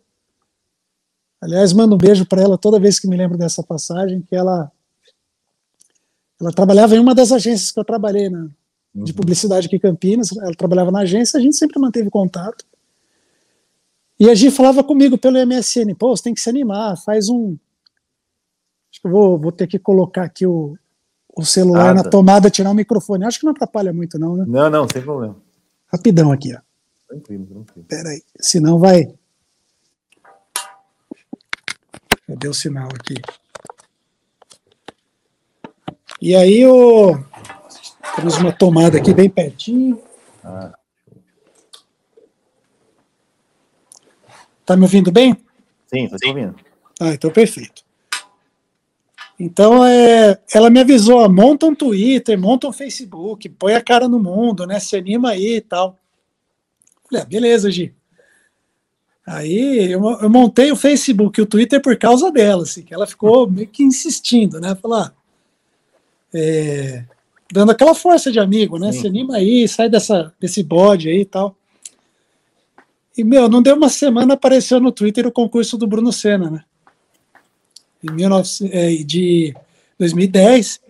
Aliás, mando um beijo para ela toda vez que me lembro dessa passagem, que ela ela trabalhava em uma das agências que eu trabalhei na, uhum. de publicidade aqui em Campinas, ela trabalhava na agência, a gente sempre manteve contato. E a Gi falava comigo pelo MSN, pô, você tem que se animar, faz um. Acho que eu vou, vou ter que colocar aqui o, o celular na tomada, tirar o microfone. Acho que não atrapalha muito, não, né? Não, não, sem problema. Rapidão aqui, ó. Tranquilo, tranquilo. Peraí, senão vai. Cadê o sinal aqui? E aí o... temos uma tomada aqui bem pertinho. Ah. Tá me ouvindo bem? Sim, estou ouvindo. Ah, então perfeito. Então, é, ela me avisou, monta um Twitter, monta um Facebook, põe a cara no mundo, né? Se anima aí e tal. Falei, ah, beleza, Gi. Aí eu, eu, montei o Facebook e o Twitter por causa dela, assim, que ela ficou meio que insistindo, né? Falar, é, dando aquela força de amigo, né? Sim. Se anima aí, sai dessa, desse bode aí e tal. E, meu, não deu uma semana, apareceu no Twitter o concurso do Bruno Senna, né? em 19, é, de 2010,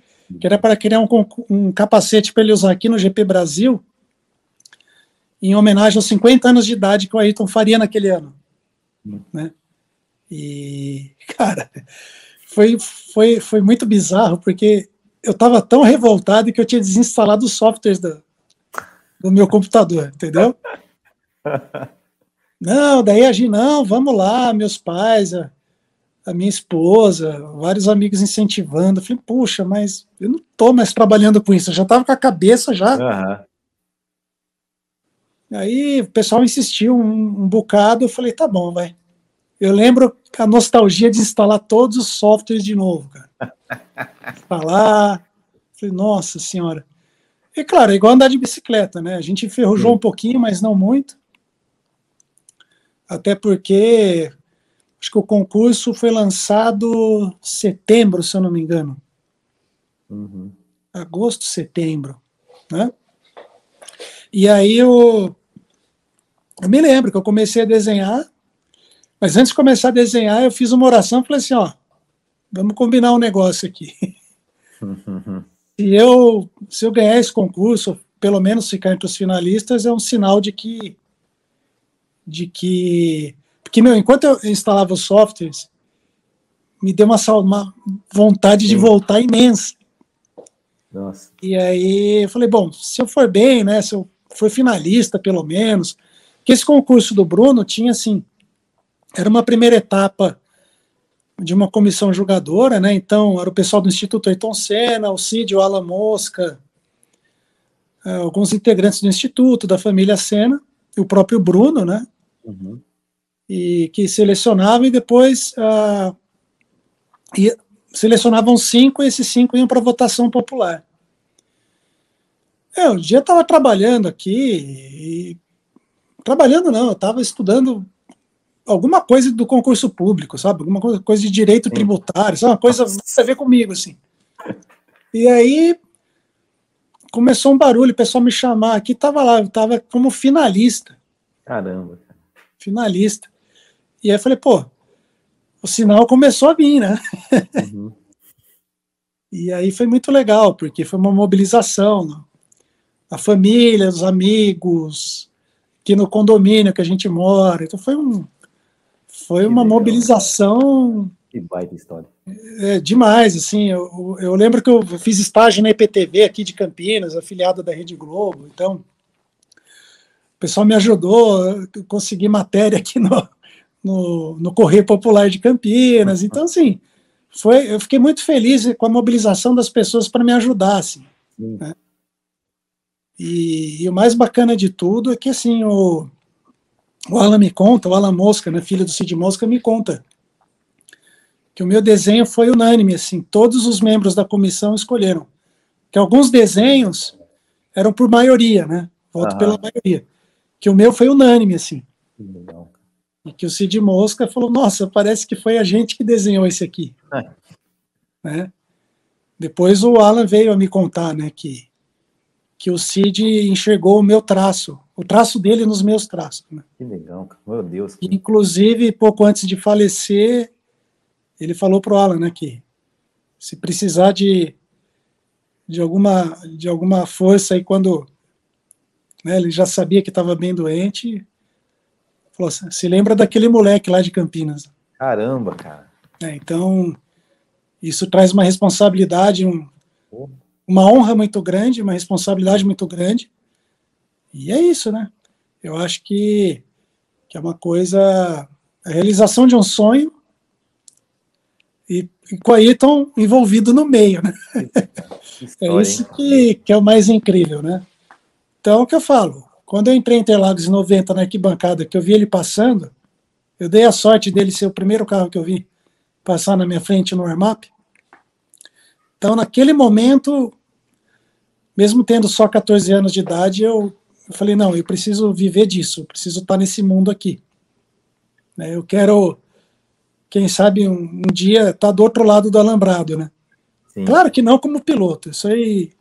que era para criar um, um capacete para ele usar aqui no GP Brasil, em homenagem aos 50 anos de idade que o Ayrton faria naquele ano. Né? E, [laughs] cara, foi, foi, foi muito bizarro, porque eu estava tão revoltado que eu tinha desinstalado os softwares do, do meu computador, entendeu? [laughs] Não, daí a gente, não, vamos lá, meus pais, a, a minha esposa, vários amigos incentivando. Eu falei, puxa, mas eu não estou mais trabalhando com isso, eu já estava com a cabeça já. Uhum. Aí o pessoal insistiu um, um, bocado, eu falei, tá bom, vai. Eu lembro a nostalgia de instalar todos os softwares de novo, cara. [laughs] Instalar. Falei, nossa senhora. E claro, é igual andar de bicicleta, né? A gente enferrujou Sim. um pouquinho, mas não muito. Até porque Acho que o concurso foi lançado setembro, se eu não me engano. Uhum. Agosto, setembro, né? E aí eu, eu me lembro que eu comecei a desenhar, mas antes de começar a desenhar, eu fiz uma oração e falei assim, ó, vamos combinar um negócio aqui. Uhum. [laughs] Se eu, se eu ganhar esse concurso, pelo menos ficar entre os finalistas, é um sinal de que de que porque, meu, enquanto eu instalava os softwares, me deu uma, uma vontade Sim. de voltar imensa. Nossa. E aí eu falei, bom, se eu for bem, né, se eu for finalista, pelo menos, que esse concurso do Bruno tinha, assim, era uma primeira etapa de uma comissão julgadora, né, então era o pessoal do Instituto Ayrton Senna, o Cid, o Alan Mosca, eh, alguns integrantes do Instituto, da família Senna, e o próprio Bruno, né, uhum e que selecionavam e depois uh, ia, selecionavam cinco e esses cinco iam para votação popular. É, um dia eu estava trabalhando aqui, e, trabalhando não, eu estava estudando alguma coisa do concurso público, sabe? Alguma coisa, coisa de direito Sim. tributário, sabe? Uma coisa a ver comigo, assim. [laughs] E aí começou um barulho, o pessoal me chamar aqui, tava lá, eu tava como finalista. Caramba. Finalista. E aí eu falei, pô, o sinal começou a vir, né? Uhum. [laughs] e aí foi muito legal, porque foi uma mobilização. Né? A família, os amigos, aqui no condomínio que a gente mora. Então foi um foi uma mobilização. Que baita história. É, demais, assim. Eu, eu lembro que eu fiz estágio na EPTV aqui de Campinas, afiliada da Rede Globo. Então, pessoal me ajudou, consegui matéria aqui no, no, no Correio Popular de Campinas. Então, assim, foi, eu fiquei muito feliz com a mobilização das pessoas para me ajudar. Assim, né? e, e, o mais bacana de tudo é que assim, o, o Alan me conta, o Alan Mosca, né, filho do Cid Mosca, me conta que o meu desenho foi unânime, assim, todos os membros da comissão escolheram. Que alguns desenhos eram por maioria, né? Voto pela maioria. Que o meu foi unânime, assim. Legal. E que o Cid Mosca falou: Nossa, parece que foi a gente que desenhou esse aqui. É. Né? Depois o Alan veio a me contar né, que, que o Cid enxergou o meu traço, o traço dele nos meus traços. Né? Que legal, meu Deus. Inclusive, pouco antes de falecer, ele falou para o Alan né, que se precisar de, de alguma, de alguma força aí quando né, ele já sabia que estava bem doente. Falou assim, se lembra daquele moleque lá de Campinas. Caramba, cara. É, então, isso traz uma responsabilidade, um, uma honra muito grande, uma responsabilidade muito grande. E é isso, né? Eu acho que, que é uma coisa, a realização de um sonho e, e com a Ayrton envolvido no meio, né? [laughs] é isso que, que é o mais incrível, né? Então, o que eu falo, quando eu entrei em Interlagos em 90 na arquibancada, que eu vi ele passando, eu dei a sorte dele ser o primeiro carro que eu vi passar na minha frente no warm-up. Então, naquele momento, mesmo tendo só 14 anos de idade, eu, eu falei, não, eu preciso viver disso, eu preciso estar nesse mundo aqui. Né, eu quero, quem sabe, um, um dia estar tá do outro lado do alambrado, né? Sim. Claro que não como piloto, isso aí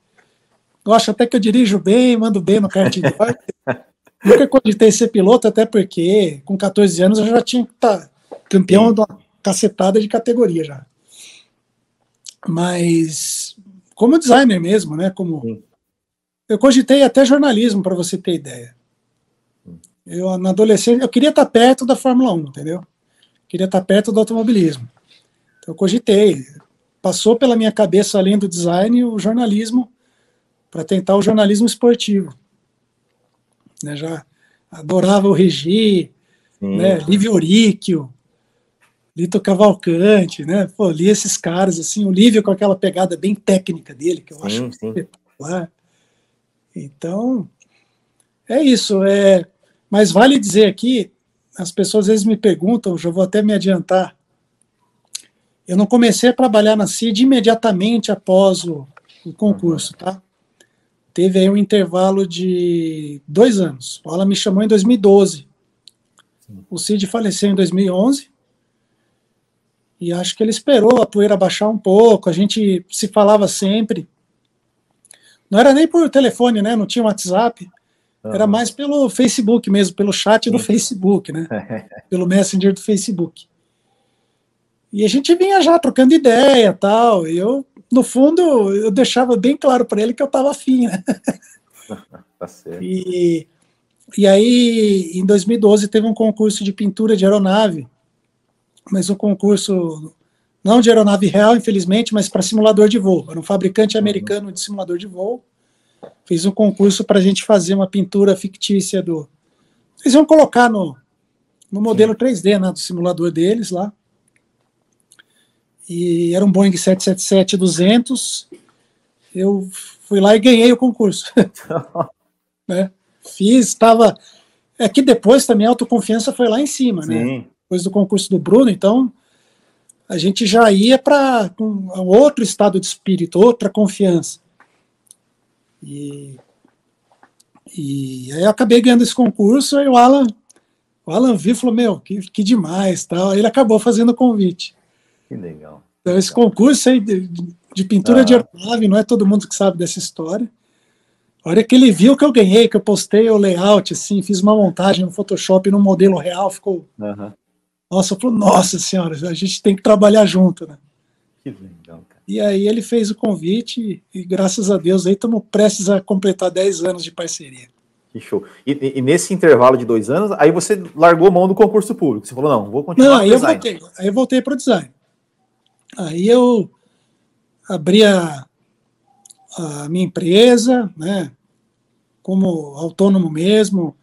eu acho até que eu dirijo bem, mando bem no kart [laughs] Nunca cogitei ser piloto, até porque com 14 anos eu já tinha que estar tá campeão Sim. de uma cacetada de categoria já. Mas como designer mesmo, né? Como Sim. eu cogitei até jornalismo para você ter ideia. Eu na adolescência eu queria estar tá perto da Fórmula 1, entendeu? Queria estar tá perto do automobilismo. Então eu cogitei. Passou pela minha cabeça além do design o jornalismo para tentar o jornalismo esportivo. Né, já adorava o Regi, né, Lívio Oríquio, Lito Cavalcante, né? Pô, li esses caras, assim, o Lívio com aquela pegada bem técnica dele, que eu sim, acho sim. espetacular. Então, é isso. É, mas vale dizer aqui, as pessoas às vezes me perguntam, já vou até me adiantar. Eu não comecei a trabalhar na CID imediatamente após o, o concurso, tá? Teve aí um intervalo de dois anos. Ela me chamou em 2012. O Cid faleceu em 2011. E acho que ele esperou a poeira baixar um pouco. A gente se falava sempre. Não era nem por telefone, né? Não tinha WhatsApp. Era mais pelo Facebook mesmo, pelo chat do Facebook, né? [laughs] pelo Messenger do Facebook. E a gente vinha já trocando ideia tal. E eu no fundo, eu deixava bem claro para ele que eu estava afim, né? [laughs] tá certo. E, e aí, em 2012, teve um concurso de pintura de aeronave, mas um concurso não de aeronave real, infelizmente, mas para simulador de voo. Era um fabricante uhum. americano de simulador de voo. Fiz um concurso para a gente fazer uma pintura fictícia do. Eles iam colocar no, no modelo Sim. 3D né, do simulador deles lá e era um Boeing 777-200. Eu fui lá e ganhei o concurso. [laughs] né? Fiz, estava. É que depois também a autoconfiança foi lá em cima, né? Sim. né? Depois do concurso do Bruno, então a gente já ia para um outro estado de espírito, outra confiança. E, e aí eu acabei ganhando esse concurso, e o Alan, o Alan viu e falou, meu, que, que demais, tal. Aí ele acabou fazendo o convite. Que legal. Então, esse concurso aí de, de pintura ah. de aeronave, não é todo mundo que sabe dessa história. A hora que ele viu que eu ganhei, que eu postei o layout, assim, fiz uma montagem no Photoshop no modelo real, ficou. Uhum. Nossa, falou, nossa senhora, a gente tem que trabalhar junto, né? Que legal, cara. E aí ele fez o convite e, graças a Deus, aí estamos prestes a completar 10 anos de parceria. Que show. E, e, nesse intervalo de dois anos, aí você largou mão do concurso público. Você falou, não, vou continuar. Não, aí eu voltei. Aí eu voltei para o design. Aí eu abri a, a minha empresa, né, como autônomo mesmo,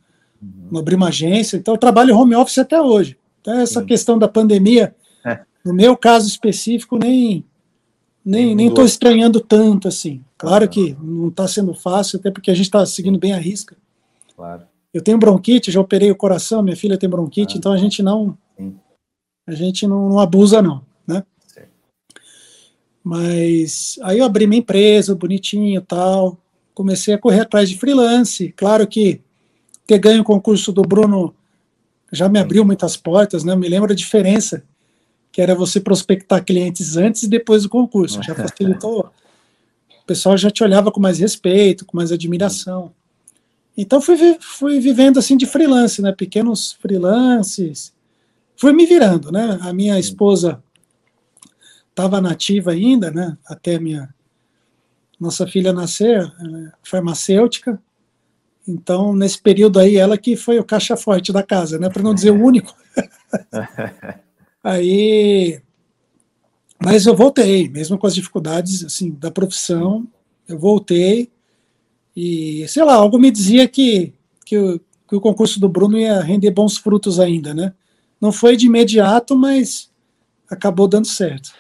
uhum. abri uma agência, então eu trabalho home office até hoje. Então essa uhum. questão da pandemia, é. no meu caso específico, nem nem nem estou estranhando tanto assim. Claro que não está sendo fácil, até porque a gente está seguindo bem a risca. Claro. Eu tenho bronquite, já operei o coração, minha filha tem bronquite, ah, então a gente não sim. a gente não, não abusa não, né? Mas aí eu abri minha empresa, bonitinho tal. Comecei a correr atrás de freelance. Claro que ter ganho o concurso do Bruno já me abriu muitas portas, né? Eu me lembro a diferença, que era você prospectar clientes antes e depois do concurso. Já facilitou. O pessoal já te olhava com mais respeito, com mais admiração. Então fui, fui vivendo assim de freelance, né? Pequenos freelances. Fui me virando, né? A minha esposa estava nativa ainda, né? Até minha nossa filha nascer, é farmacêutica, então nesse período aí ela que foi o caixa forte da casa, né, para não dizer o único. [laughs] aí, mas eu voltei, mesmo com as dificuldades assim da profissão, eu voltei e sei lá, algo me dizia que que o, que o concurso do Bruno ia render bons frutos ainda, né? Não foi de imediato, mas acabou dando certo.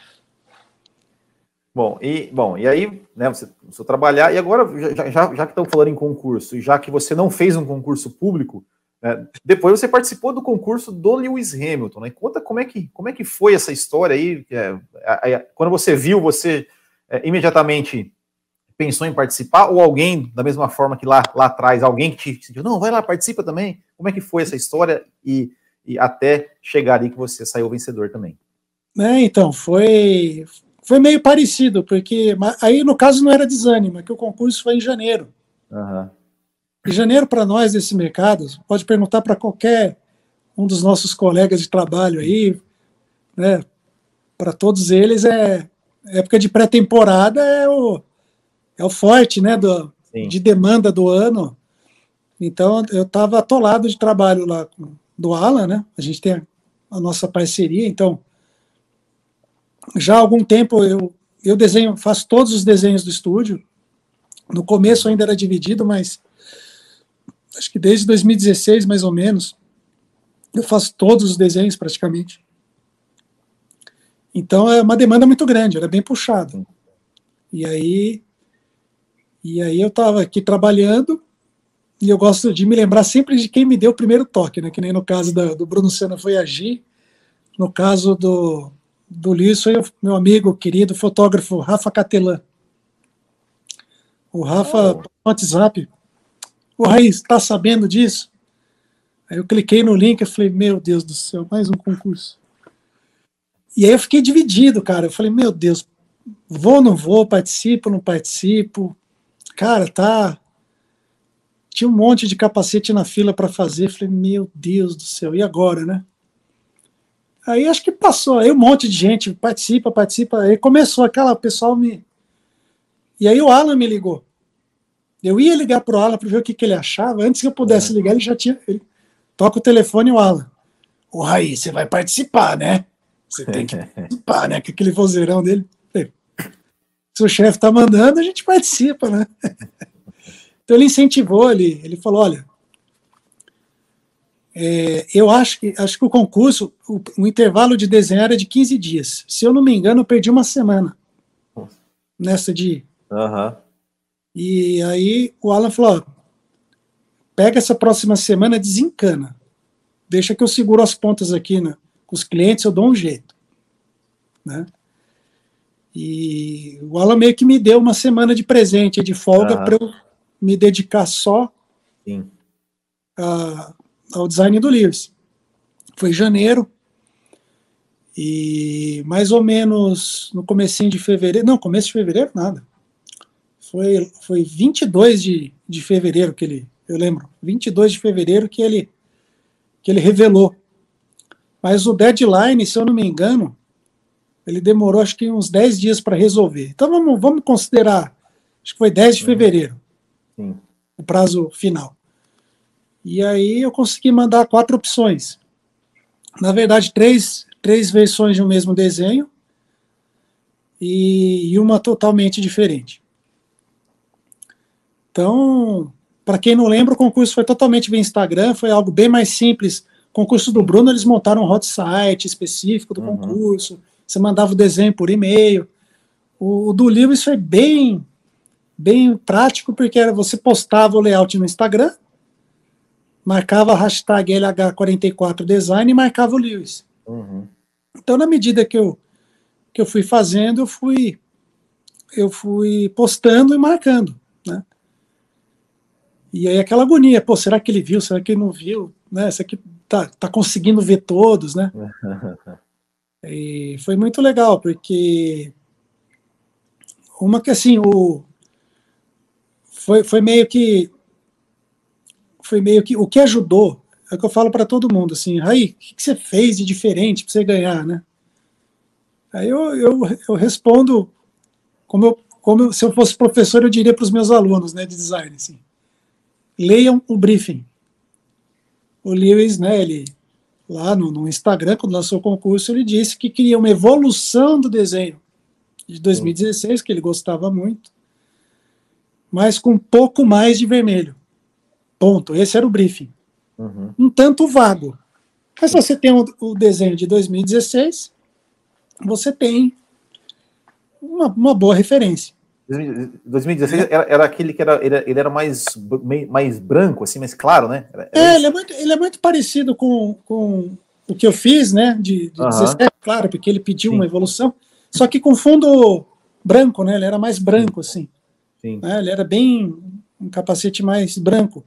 Bom, e, bom, e aí, né, você a trabalhar, e agora, já, já, já que estamos falando em concurso, e já que você não fez um concurso público, né, depois você participou do concurso do Lewis Hamilton, né? Conta como é que, como é que foi essa história aí, é, é, quando você viu, você é, imediatamente pensou em participar, ou alguém, da mesma forma que lá, lá atrás, alguém que te disse, não, vai lá, participa também, como é que foi essa história, e, e até chegar aí que você saiu vencedor também? É, então, foi, foi meio parecido, porque aí no caso não era desânimo, é que o concurso foi em janeiro. Uhum. Em janeiro, para nós desse mercado, pode perguntar para qualquer um dos nossos colegas de trabalho aí, né? Para todos eles é época de pré-temporada é o, é o forte, né? Do, de demanda do ano. Então eu estava atolado de trabalho lá do Alan, né? A gente tem a, a nossa parceria, então já há algum tempo eu, eu desenho, faço todos os desenhos do estúdio. No começo ainda era dividido, mas acho que desde 2016, mais ou menos, eu faço todos os desenhos praticamente. Então é uma demanda muito grande, era bem puxado. E aí, e aí eu estava aqui trabalhando e eu gosto de me lembrar sempre de quem me deu o primeiro toque, né? Que nem no caso da, do Bruno Senna foi agir, no caso do, do Lisso e o meu amigo querido fotógrafo Rafa Catelan. O Rafa, oh. WhatsApp, o Raiz, está sabendo disso? Aí eu cliquei no link e falei, meu Deus do céu, mais um concurso. E aí eu fiquei dividido, cara. Eu falei, meu Deus, vou, não vou, participo, não participo. Cara, tá. Tinha um monte de capacete na fila para fazer. Falei, meu Deus do céu, e agora, né? Aí acho que passou, aí um monte de gente participa, participa, aí começou aquela, pessoal me... E aí o Alan me ligou. Eu ia ligar pro Alan para ver o que, que ele achava, antes que eu pudesse é. ligar, ele já tinha... Ele... Toca o telefone e o Alan. Ô, Raí, você vai participar, né? Você tem que [laughs] participar, né? Com aquele vozeirão dele. Se o chefe tá mandando, a gente participa, né? [laughs] Então ele incentivou, ele, ele falou, olha, é, eu acho que, acho que o concurso, o, o, intervalo de desenho era de 15 dias. Se eu não me engano, eu perdi uma semana nessa de. Uhum. E aí o Alan falou: ó, pega essa próxima semana, desencana. Deixa que eu seguro as pontas aqui né? com os clientes, eu dou um jeito. Né? E o Alan meio que me deu uma semana de presente, de folga, uhum. para eu me dedicar só Sim. a ao design do Lewis. Foi em janeiro, e mais ou menos no comecinho de fevereiro, não, começo de fevereiro nada. Foi, foi 22 de, de fevereiro que ele, eu lembro, 22 de fevereiro que ele, que ele revelou. Mas o deadline, se eu não me engano, ele demorou acho que uns 10 dias para resolver. Então vamos, vamos considerar, acho que foi 10 de fevereiro, Sim. o prazo final. E aí eu consegui mandar quatro opções. Na verdade, três, três versões de um mesmo desenho e, e uma totalmente diferente. Então, para quem não lembra, o concurso foi totalmente via Instagram, foi algo bem mais simples. O concurso do Bruno, eles montaram um hot site específico do uhum. concurso, você mandava o desenho por e-mail. O, o do Lewis foi bem, bem prático, porque era, você postava o layout no Instagram, marcava a hashtag LH44Design e marcava o Lewis. Uhum. Então, na medida que eu, que eu fui fazendo, eu fui, eu fui postando e marcando. Né? E aí aquela agonia, pô, será que ele viu? Será que ele não viu? Né? Será que tá, tá conseguindo ver todos, né? [laughs] e foi muito legal, porque uma que assim, o, foi, foi meio que foi meio que o que ajudou é o que eu falo para todo mundo assim, aí o que, que, você fez de diferente para você ganhar, né? Aí eu, eu, eu respondo como eu, como se eu fosse professor, eu diria para os meus alunos né, de design, assim, leiam o briefing. O Lewis, né, ele, lá no, no Instagram, quando lançou o concurso, ele disse que queria uma evolução do desenho de 2016, que ele gostava muito, mas com um pouco mais de vermelho. Ponto. Esse era o briefing. Uhum. Um tanto vago. Mas você tem o, desenho de 2016, você tem uma, uma boa referência. 2016 era, era, aquele que era, ele, ele era mais, mais branco, assim, mais claro, né? Era, era é, ele é, muito, ele é muito parecido com, com o que eu fiz, né? De, de uhum. 17, claro, porque ele pediu Sim. uma evolução, só que com fundo branco, né? Ele era mais branco, assim. Sim. Né? Ele era bem um capacete mais branco.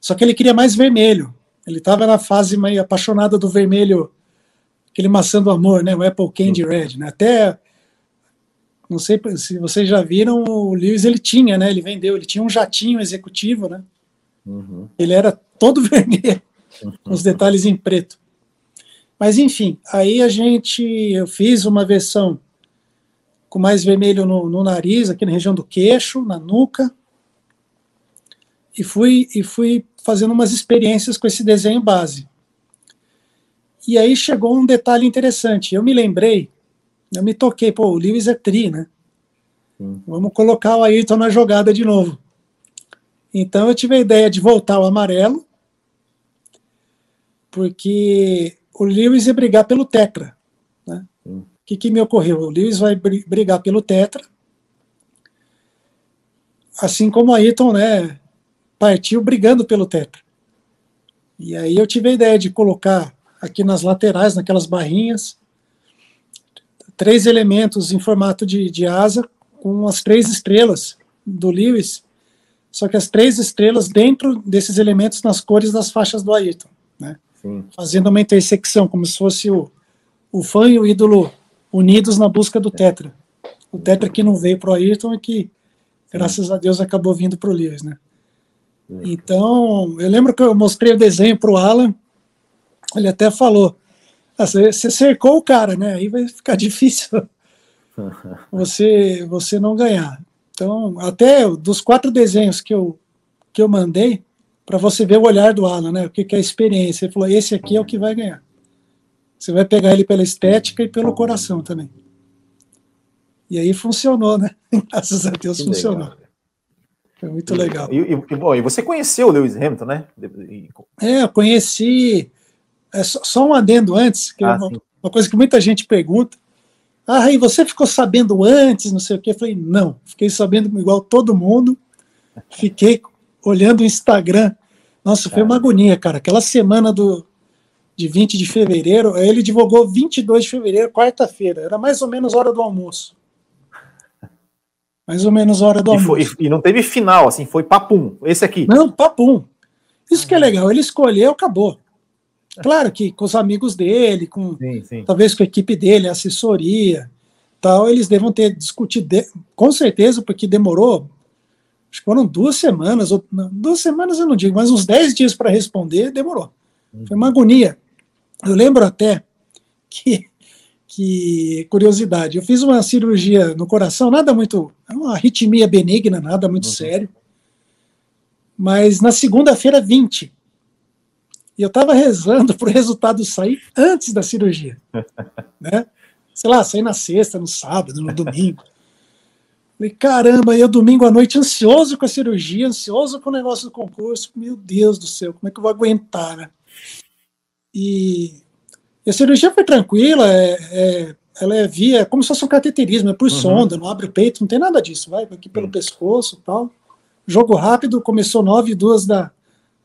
Só que ele queria mais vermelho. Ele estava na fase meio apaixonada do vermelho, aquele maçã do amor, né? O Apple Candy Red, né? Até não sei se vocês já viram, o Lewis ele tinha, né? Ele vendeu, ele tinha um jatinho executivo, né? Uhum. Ele era todo [laughs] vermelho, uhum. com os detalhes em preto. Mas enfim, aí a gente, eu fiz uma versão com mais vermelho no, no nariz, aqui na região do queixo, na nuca, e fui e fui fazendo umas experiências com esse desenho base. E aí chegou um detalhe interessante. Eu me lembrei eu me toquei, pô, o Lewis é tri, né? Hum. Vamos colocar o Ayrton na jogada de novo. Então eu tive a ideia de voltar ao amarelo, porque o Lewis ia brigar pelo Tetra. Né? Hum. O que, que me ocorreu? O Lewis vai brigar pelo Tetra, assim como o Ayrton, né, partiu brigando pelo Tetra. E aí eu tive a ideia de colocar aqui nas laterais, naquelas barrinhas, três elementos em formato de, de asa com as três estrelas do Lewis, só que as três estrelas dentro desses elementos nas cores das faixas do Ayrton, né? fazendo uma intersecção, como se fosse o, o fã e o ídolo unidos na busca do Tetra. O Tetra que não veio para o Ayrton e que, graças a Deus, acabou vindo para o Lewis. Né? Então, eu lembro que eu mostrei o desenho para o Alan, ele até falou, ah, você cercou o cara, né? Aí vai ficar [laughs] difícil [laughs] você, você não ganhar. Então, até dos quatro desenhos que eu, que eu mandei, para você ver o olhar do Alan, né? O que, que é a experiência. Ele falou: esse aqui é o que vai ganhar. Você vai pegar ele pela estética e pelo coração também. E aí funcionou, né? [laughs] Graças a Deus que funcionou. Legal. Foi muito legal. E, e, bom, e você conheceu o Lewis Hamilton, né? É, eu conheci é só, só um adendo antes, que é ah, é uma, uma, coisa que muita gente pergunta. Ah, e você ficou sabendo antes, não sei o quê? Eu falei, não, fiquei sabendo igual todo mundo. Fiquei olhando o Instagram. Nossa, foi uma agonia, cara. Aquela semana do, de 20 de fevereiro, ele divulgou 22 de fevereiro, quarta-feira. Era mais ou menos hora do almoço. Mais ou menos hora do e almoço. Foi, e não teve final, assim, foi papum. Esse aqui. Não, papum. Isso que é legal. Ele escolheu, acabou. Claro que com os amigos dele, com sim, sim. talvez com a equipe dele, a assessoria, tal, eles devam ter discutido, de, com certeza, porque demorou, acho que foram duas semanas, ou, não, duas semanas eu não digo, mas uns dez dias para responder, demorou. Uhum. Foi uma agonia. Eu lembro até que, que, curiosidade, eu fiz uma cirurgia no coração, nada muito, é uma arritmia benigna, nada muito uhum. sério, mas na segunda-feira 20, e eu estava rezando [laughs] para o resultado sair antes da cirurgia. [laughs] né? Sei lá, sair na sexta, no sábado, no domingo. Falei, caramba, eu domingo à noite ansioso com a cirurgia, ansioso com o negócio do concurso. Meu Deus do céu, como é que eu vou aguentar, né? E, e a cirurgia foi tranquila, é, é, ela é via, é como se fosse um cateterismo, é por uhum. sonda, não abre o peito, não tem nada disso, vai aqui pelo uhum. pescoço tal. Jogo rápido, começou nove e duas da,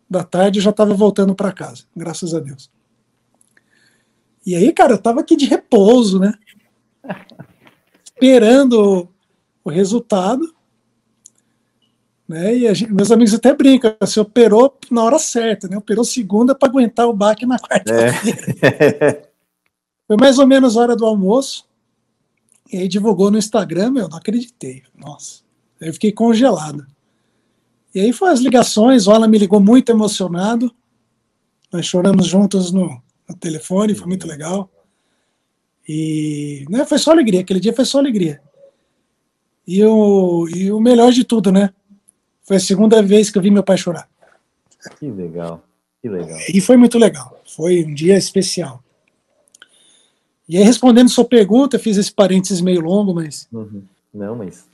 da tarde eu já estava voltando para casa, graças a Deus. E aí, cara, eu estava aqui de repouso, né? [laughs] Esperando o resultado. Né? E gente, meus amigos até brincam, você operou na hora certa, né? Operou segunda para aguentar o baque na quarta-feira. É. [laughs] Foi mais ou menos hora do almoço. E aí divulgou no Instagram, eu não acreditei. Nossa, eu fiquei congelado. E aí foi as ligações, o Alan me ligou muito emocionado, nós choramos juntos no, no telefone, foi muito legal. E né, foi só alegria, aquele dia foi só alegria. E o, e o melhor de tudo, né? Foi a segunda vez que eu vi meu pai chorar. Que legal, que legal. E foi muito legal. Foi um dia especial. E aí, respondendo sua pergunta, fiz esse parênteses meio longo, mas. Uhum. Não, mas.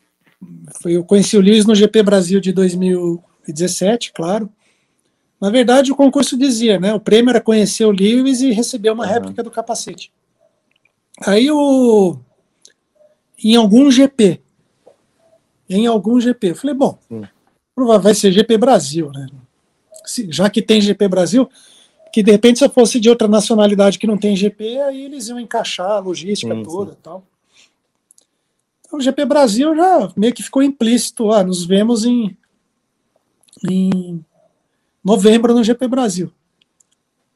Foi, eu conheci o Lewis no GP Brasil de 2017, claro. Na verdade, o concurso dizia, né? O prêmio era conhecer o Lewis e receber uma uhum. réplica do capacete. Aí o. Em algum GP. Em algum GP. Eu falei, bom, Sim. Vai ser GP Brasil, né? Já que tem GP Brasil, que de repente se eu fosse de outra nacionalidade que não tem GP, aí eles iam encaixar a logística sim, toda sim. e tal. Então o GP Brasil já meio que ficou implícito, ah, nos vemos em, em novembro no GP Brasil.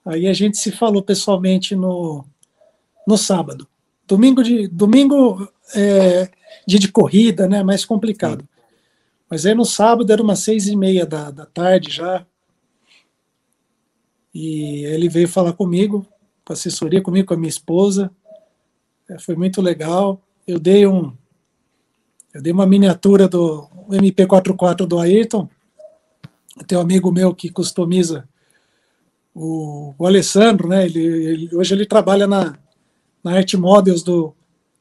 Aí a gente se falou pessoalmente no, no sábado. Domingo de domingo é, dia de corrida, né? Mais complicado. Mas aí no sábado era umas seis e meia da, da tarde já. E ele veio falar comigo, com assessoria comigo, com a minha esposa. É, foi muito legal. Eu dei um, eu dei uma miniatura do MP44 do Ayrton. Tem um amigo meu que customiza o, o Alessandro, né? Ele, ele, hoje ele trabalha na, na Art Models do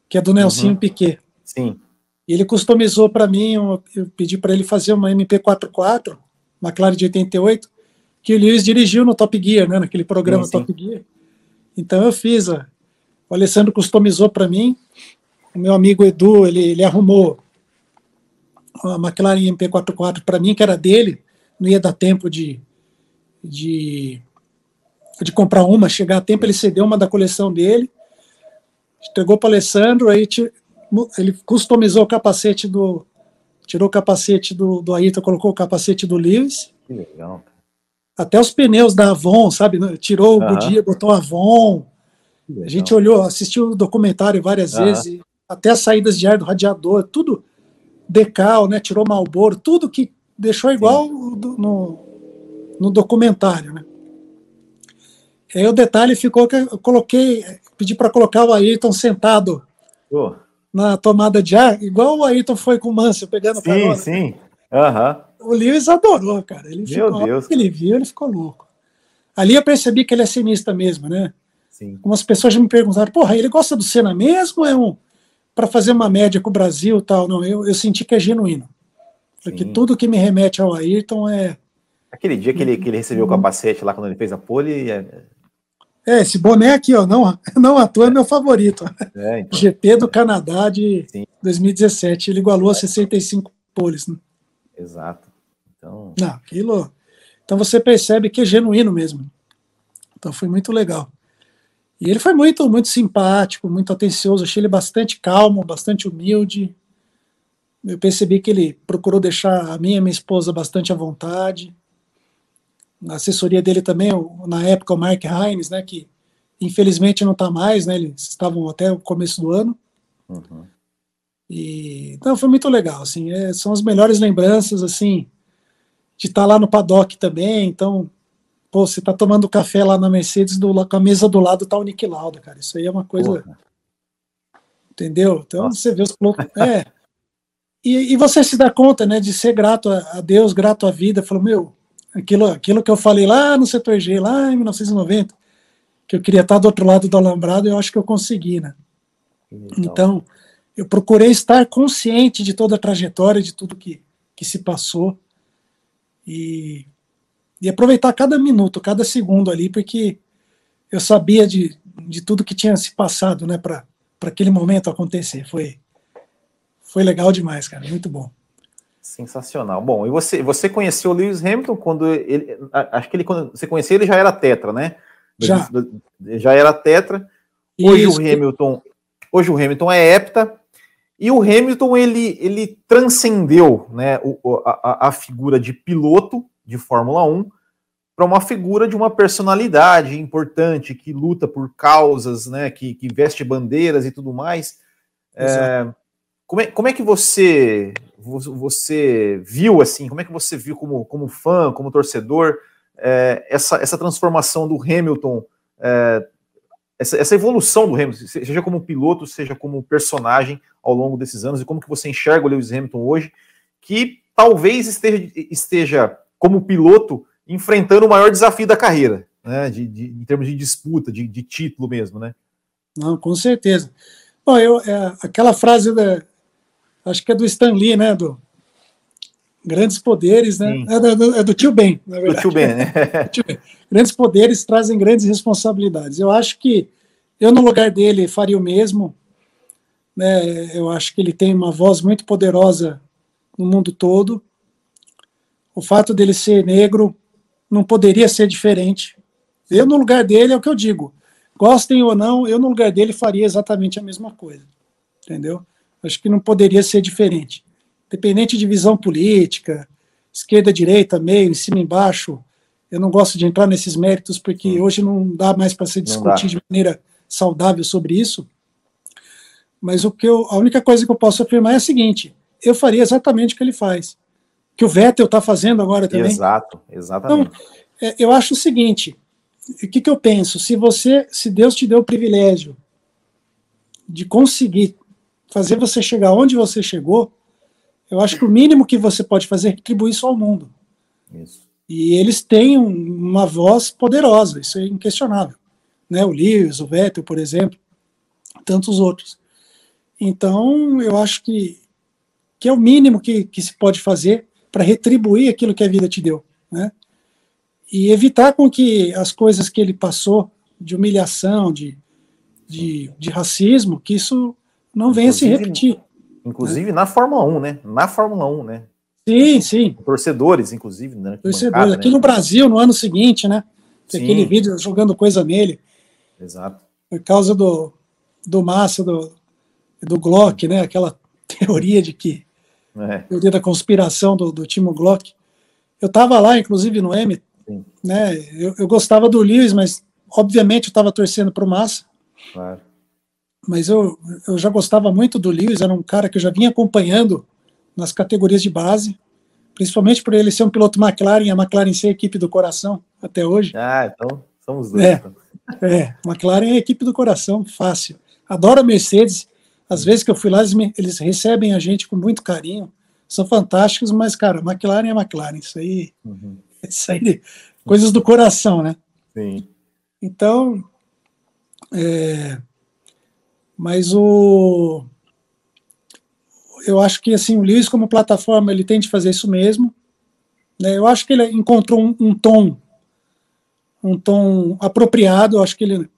que é do Nelsinho uhum. Piquet. Sim. E ele customizou para mim, eu, eu pedi para ele fazer uma MP44, McLaren de 88, que o Lewis dirigiu no Top Gear, né, naquele programa sim, sim. Top Gear. Então eu fiz, a, o Alessandro customizou para mim, o meu amigo Edu, ele, ele arrumou a McLaren MP44 para mim, que era dele, não ia dar tempo de, de, de comprar uma, chegar a tempo, ele cedeu uma da coleção dele, entregou para o Alessandro, aí ele customizou o capacete do. Tirou o capacete do, do Ayrton, colocou o capacete do Lewis. Que legal. Até os pneus da Avon, sabe? Tirou o Goodyear, botou Avon. A gente olhou, assistiu o documentário várias vezes, até as saídas de ar do radiador, tudo decal, né? Tirou Malboro, tudo que deixou igual no, no documentário, né? Aí o detalhe ficou que eu coloquei, pedi para colocar o Ayrton sentado oh. Na tomada de ar, igual o Ayrton foi com o Mansell, pegando sim, carona. Sim, sim. Uhum o Lewis adorou, cara. Ele Meu ficou, Deus. Ele viu, ele ficou louco. Ali eu percebi que ele é cenista mesmo, né? Sim. Algumas pessoas já me perguntaram, porra, ele gosta do Senna mesmo ou é um para fazer uma média com o Brasil tal? Não, eu, eu senti que é genuíno. Porque Sim. tudo que me remete ao Ayrton é. Aquele dia que ele, que ele recebeu o uhum. capacete lá quando ele fez a pole. É... é, esse boné aqui, ó, não, [laughs] não à toa é meu favorito. É, então. [laughs] GP do Canadá de Sim. 2017. Ele igualou a 65 poles. Né? Exato. Então... Não, aquilo. Então você percebe que é genuíno mesmo. Então foi muito legal. E ele foi muito, muito simpático, muito atencioso. Achei ele bastante calmo, bastante humilde. Eu percebi que ele procurou deixar a minha e minha esposa bastante à vontade. Na assessoria dele também, na época, o Mark Hines, né, que infelizmente não está mais, né, eles estavam até o começo do ano. Uhum. E então foi muito legal, assim, é, são as melhores lembranças, assim, de estar tá lá no paddock também. Então, pô, você tá tomando café lá na Mercedes, do, com a mesa do lado tá o Nick Lauda, cara. Isso aí é uma coisa. Porra. Entendeu? Então Nossa. você vê os pilotos. É. E, e, você se dá conta, né, de ser grato a, a Deus, grato à vida. Falou, meu, aquilo, aquilo que eu falei lá no setor G, lá em 1990, que eu queria estar do outro lado do alambrado, eu acho que eu consegui, né? Então, eu procurei estar consciente de toda a trajetória, de tudo que, que se passou e, e aproveitar cada minuto, cada segundo ali, porque eu sabia de, de tudo que tinha se passado, né, para aquele momento acontecer. Foi, foi legal demais, cara, muito bom. Sensacional. Bom, e você, você conheceu o Lewis Hamilton quando ele, acho que ele quando você conheceu ele já era tetra, né? Já. Já era tetra. Hoje Isso. o Hamilton, hoje o Hamilton é hepta e o Hamilton ele, ele transcendeu né, o, a, a figura de piloto de Fórmula 1 para uma figura de uma personalidade importante que luta por causas, né, que, que veste bandeiras e tudo mais. É, como, é, como é que você você viu assim? Como é que você viu como, como fã, como torcedor, é, essa, essa transformação do Hamilton é, essa, essa evolução do Hamilton, seja como piloto, seja como personagem ao longo desses anos, e como que você enxerga o Lewis Hamilton hoje, que talvez esteja, esteja como piloto enfrentando o maior desafio da carreira, né? De, de em termos de disputa, de, de, título mesmo, né? Não, com certeza. Bom, eu, é, aquela frase da, acho que é do Stan Lee, né? Do grandes poderes, né? É do, é do, tio Ben, na verdade. Do tio Ben, né? [laughs] grandes poderes trazem grandes responsabilidades. Eu acho que eu, no lugar dele, faria o mesmo. Né? Eu acho que ele tem uma voz muito poderosa no mundo todo. O fato dele ser negro não poderia ser diferente. Eu, no lugar dele, é o que eu digo. Gostem ou não, eu, no lugar dele, faria exatamente a mesma coisa. Entendeu? Acho que não poderia ser diferente. Independente de visão política, esquerda, direita, meio, em cima, embaixo, eu não gosto de entrar nesses méritos, porque hum. hoje não dá mais para se discutir de maneira saudável sobre isso. Mas o que eu, a única coisa que eu posso afirmar é a seguinte: eu faria exatamente o que ele faz. Que o Vettel está fazendo agora também. Exato, exatamente. Então, eu acho o seguinte: o que, que eu penso? Se você, se Deus te deu o privilégio de conseguir fazer você chegar onde você chegou, eu acho que o mínimo que você pode fazer é retribuir isso ao mundo. Isso. E eles têm uma voz poderosa, isso é inquestionável. Né? O Lewis, o Vettel, por exemplo, tantos outros. Então, eu acho que, que é o mínimo que, que se pode fazer para retribuir aquilo que a vida te deu. Né? E evitar com que as coisas que ele passou, de humilhação, de, de, de racismo, que isso não venha se repetir. Inclusive na Fórmula 1, né? Na Fórmula 1, né? Sim, sim. Torcedores, inclusive, né? Torcedores. Aqui né? no Brasil, no ano seguinte, né? Aquele vídeo jogando coisa nele. Exato. Por causa do, do Massa, do, do Glock, né? Aquela [laughs] teoria de que. É. Teoria da conspiração do, do Timo Glock. Eu estava lá, inclusive, no M. Né? Eu, eu gostava do Lewis, mas obviamente eu estava torcendo para o Massa. Claro. Mas eu, eu já gostava muito do Lewis, era um cara que eu já vinha acompanhando nas categorias de base, principalmente por ele ser um piloto McLaren, a McLaren ser a equipe do coração até hoje. Ah, então somos dois. É, então. [laughs] é McLaren é a equipe do coração, fácil. Adoro a Mercedes, às vezes que eu fui lá, eles, me, eles recebem a gente com muito carinho, são fantásticos, mas, cara, McLaren é McLaren, isso aí, uhum. [laughs] isso aí, coisas do coração, né? Sim. Então, é, mas o eu acho que assim o Lewis como plataforma ele tem de fazer isso mesmo. Né? Eu acho que ele encontrou um, um, tom um tom apropriado. Eu acho que ele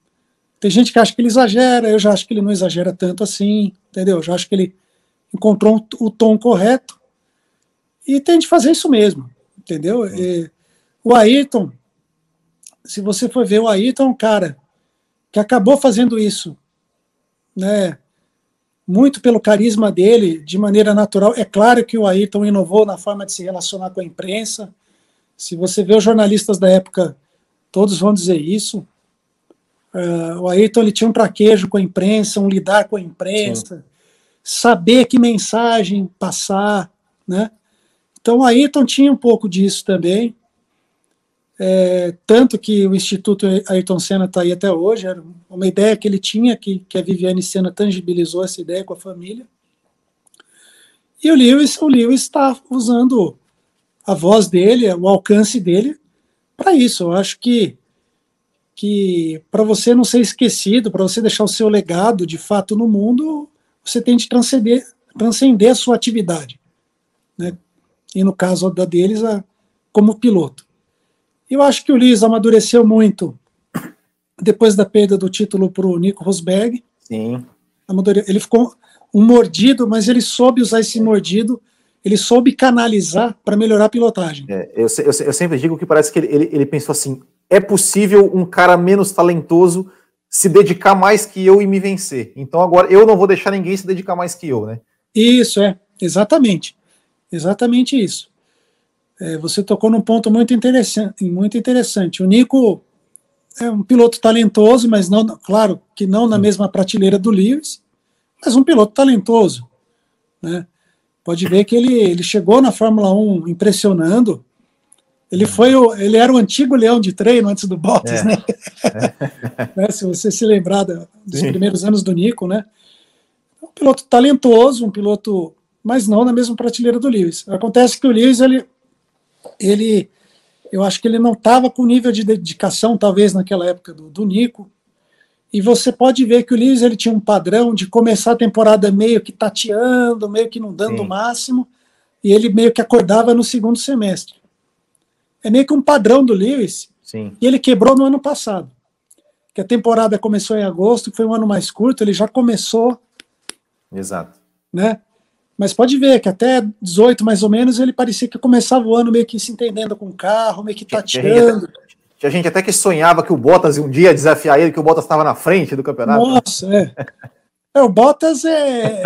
tem gente que acha que ele exagera. Eu já acho que ele não exagera tanto assim, entendeu? Eu já acho que ele encontrou o tom correto e tem de fazer isso mesmo, entendeu? E, o Ayrton, se você for ver o Ayrton, é um cara que acabou fazendo isso, né? muito pelo carisma dele, de maneira natural. É claro que o Ayrton inovou na forma de se relacionar com a imprensa. Se você vê os jornalistas da época, todos vão dizer isso. Uh, o Ayrton ele tinha um traquejo com a imprensa, um lidar com a imprensa, Sim. saber que mensagem passar, né? Então o Ayrton tinha um pouco disso também. É, tanto que o Instituto Ayrton Senna está aí até hoje, era uma ideia que ele tinha, que, que a Viviane Senna tangibilizou essa ideia com a família. E o Lewis, o Lewis está usando a voz dele, o alcance dele, para isso. Eu acho que, que para você não ser esquecido, para você deixar o seu legado de fato no mundo, você tem de transcender, transcender a sua atividade. Né? E no caso da deles, a, como piloto. Eu acho que o Liz amadureceu muito depois da perda do título para o Nico Rosberg. Sim. Ele ficou um mordido, mas ele soube usar esse mordido, ele soube canalizar para melhorar a pilotagem. É, eu, eu, eu, sempre digo que parece que ele, ele, ele pensou assim: é possível um cara menos talentoso se dedicar mais que eu e me vencer. Então agora eu não vou deixar ninguém se dedicar mais que eu, né? Isso, é, exatamente. Exatamente isso é, você tocou num ponto muito interessante, muito interessante. O Nico é um piloto talentoso, mas não, claro que não na mesma prateleira do Lewis, mas um piloto talentoso, né? Pode ver que ele, ele chegou na Fórmula 1 impressionando. Ele foi o, ele era o antigo leão de treino antes do Bottas, é. né? [laughs] né, se você se lembrar da, dos Sim. primeiros anos do Nico, né? Um piloto talentoso, um piloto, mas não na mesma prateleira do Lewis. Acontece que o Lewis, ele, ele eu acho que ele não estava com o nível de dedicação, talvez, naquela época do, do Nico. E você pode ver que o Lewis ele tinha um padrão de começar a temporada meio que tateando, meio que não dando o máximo, e ele meio que acordava no segundo semestre. É meio que um padrão do Lewis, Sim. e ele quebrou no ano passado. Que a temporada começou em agosto, que foi um ano mais curto, ele já começou. Exato. Né? Mas pode ver que até 18, mais ou menos, ele parecia que começava o ano meio que se entendendo com o carro, meio que tateando. Tinha gente até que sonhava que o Bottas um dia desafiar ele, que o Bottas estava na frente do campeonato. Nossa, é. é o Bottas é,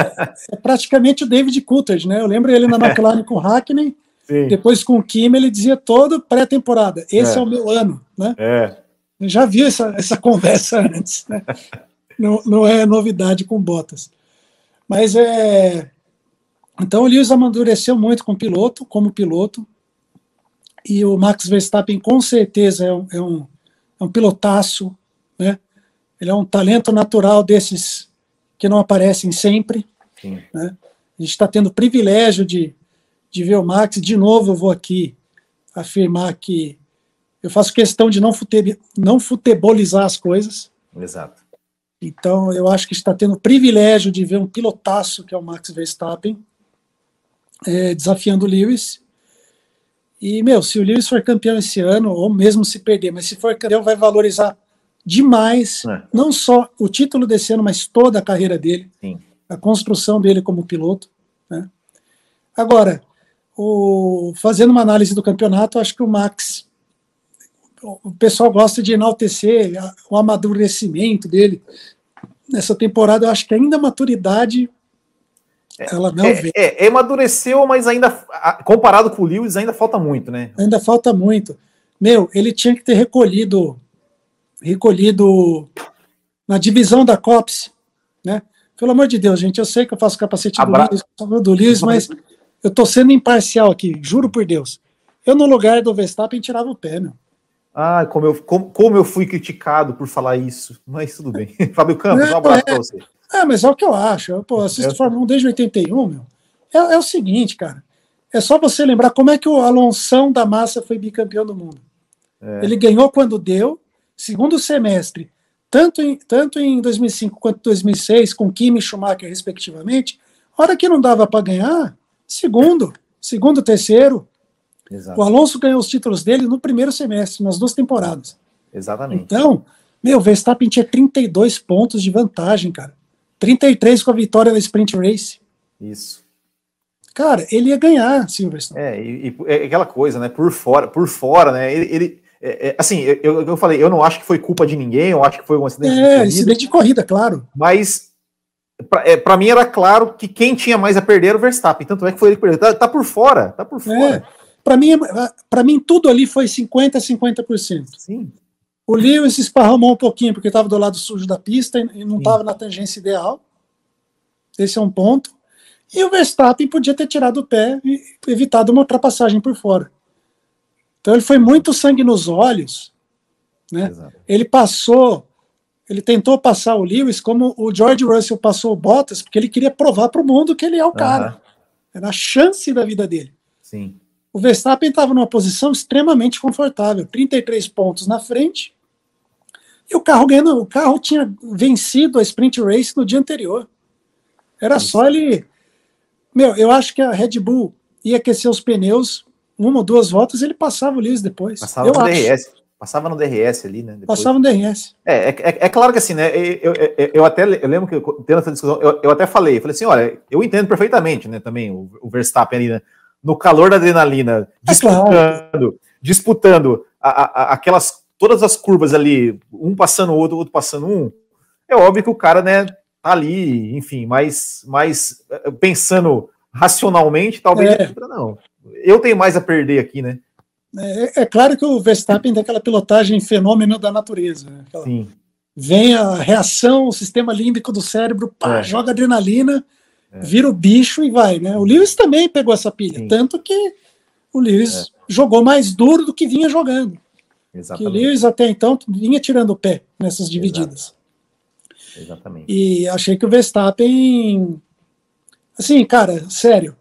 é, praticamente o David Coulthard, né? Eu lembro ele na McLaren com o Hackney, Sim. depois com o Kim, ele dizia todo pré-temporada, esse é. é. o meu ano, né? É. Eu já vi essa, essa conversa antes, né? Não, não é novidade com Bottas. Mas é então o Lewis amadureceu muito com piloto, como piloto, e o Max Verstappen com certeza é um, é um, é um pilotaço, né? Ele é um talento natural desses que não aparecem sempre. Sim. Né? A gente está tendo o privilégio de, de ver o Max. De novo, eu vou aqui afirmar que eu faço questão de não, fute, não futebolizar as coisas. Exato. Então, eu acho que está tendo o privilégio de ver um pilotaço que é o Max Verstappen é, desafiando o Lewis. E, meu, se o Lewis for campeão esse ano, ou mesmo se perder, mas se for campeão, vai valorizar demais, é. não só o título desse ano, mas toda a carreira dele, Sim. a construção dele como piloto. Né? Agora, o, fazendo uma análise do campeonato, acho que o Max, o pessoal gosta de enaltecer o amadurecimento dele. Nessa temporada, eu acho que ainda a maturidade ela não é, vê. É, amadureceu, mas ainda, comparado com o Lewis, ainda falta muito, né? Ainda falta muito. Meu, ele tinha que ter recolhido, recolhido na divisão da COPS, né? Pelo amor de Deus, gente, eu sei que eu faço capacete Abra... do Lewis, do Lewis, mas eu tô sendo imparcial aqui, juro por Deus. Eu, no lugar do Verstappen, tirava o pé, meu. Ah, como eu, como, como eu fui criticado por falar isso, mas tudo bem. [laughs] Fábio Campos, um abraço é, para você. É, mas é o que eu acho. Eu, pô, assisto é. Fórmula 1 desde 81, meu. É, é, o seguinte, cara. É só você lembrar como é que o Alonso da Massa foi bicampeão do mundo. É. Ele ganhou quando deu, segundo semestre, tanto em, tanto em 2005 quanto 2006, com Kimi e Schumacher, respectivamente. Hora que não dava para ganhar, segundo, segundo, terceiro. Exato. O Alonso ganhou os títulos dele no primeiro semestre, nas duas temporadas. Exatamente. Então, meu, Verstappen tinha 32 pontos de vantagem, cara. 33 com a vitória na Sprint Race. Isso. Cara, ele ia ganhar, Silverstone. É, e, e é aquela coisa, né? Por fora, por fora, né? Ele, ele é, é, assim, eu, eu falei, eu não acho que foi culpa de ninguém, eu acho que foi um acidente é, de corrida. acidente de corrida, claro. Mas para é, mim era claro que quem tinha mais a perder era o Verstappen. Tanto é que foi ele que perdeu. Tá, tá por fora, tá por fora. É, para mim, para mim tudo ali foi 50 50%. Sim. O Lewis esparramou um pouquinho porque estava do lado sujo da pista e não estava na tangência ideal. Esse é um ponto. E o Verstappen podia ter tirado o pé e evitado uma ultrapassagem por fora. Então ele foi muito sangue nos olhos. Né? Ele passou, ele tentou passar o Lewis como o George Russell passou o Bottas, porque ele queria provar para o mundo que ele é o cara. Uhum. Era a chance da vida dele. Sim. O Verstappen estava numa posição extremamente confortável, 33 pontos na frente, e o carro ganhando, o carro tinha vencido a sprint race no dia anterior. Era só ele. Meu, eu acho que a Red Bull ia aquecer os pneus, uma ou duas voltas, ele passava o Lewis depois. Passava eu no acho. DRS. Passava no DRS ali, né? Depois. Passava no DRS. É, é, é, é, claro que assim, né? Eu, eu, eu até eu lembro que eu, tendo essa discussão, eu, eu até falei, falei assim, olha, eu entendo perfeitamente, né? Também o, o Verstappen ali, né? No calor da adrenalina, é disputando, claro. disputando a, a, aquelas todas as curvas ali, um passando o outro, outro passando um, é óbvio que o cara, né, tá ali, enfim, mais, mais eh, pensando racionalmente, talvez é. não. Eu tenho mais a perder aqui, né? É, é, claro que o Verstappen tem aquela pilotagem fenômeno da natureza. Né? Aquela, Sim. Vem a reação, o sistema límbico do cérebro, pá, é. joga adrenalina, é. vira o bicho e vai, né? O Lewis também pegou essa pilha, Sim. tanto que o Lewis é. jogou mais duro do que vinha jogando. Exatamente. Que o Lewis até então vinha tirando o pé nessas divididas. Exato. Exatamente. E achei que o Verstappen. Assim, cara, sério.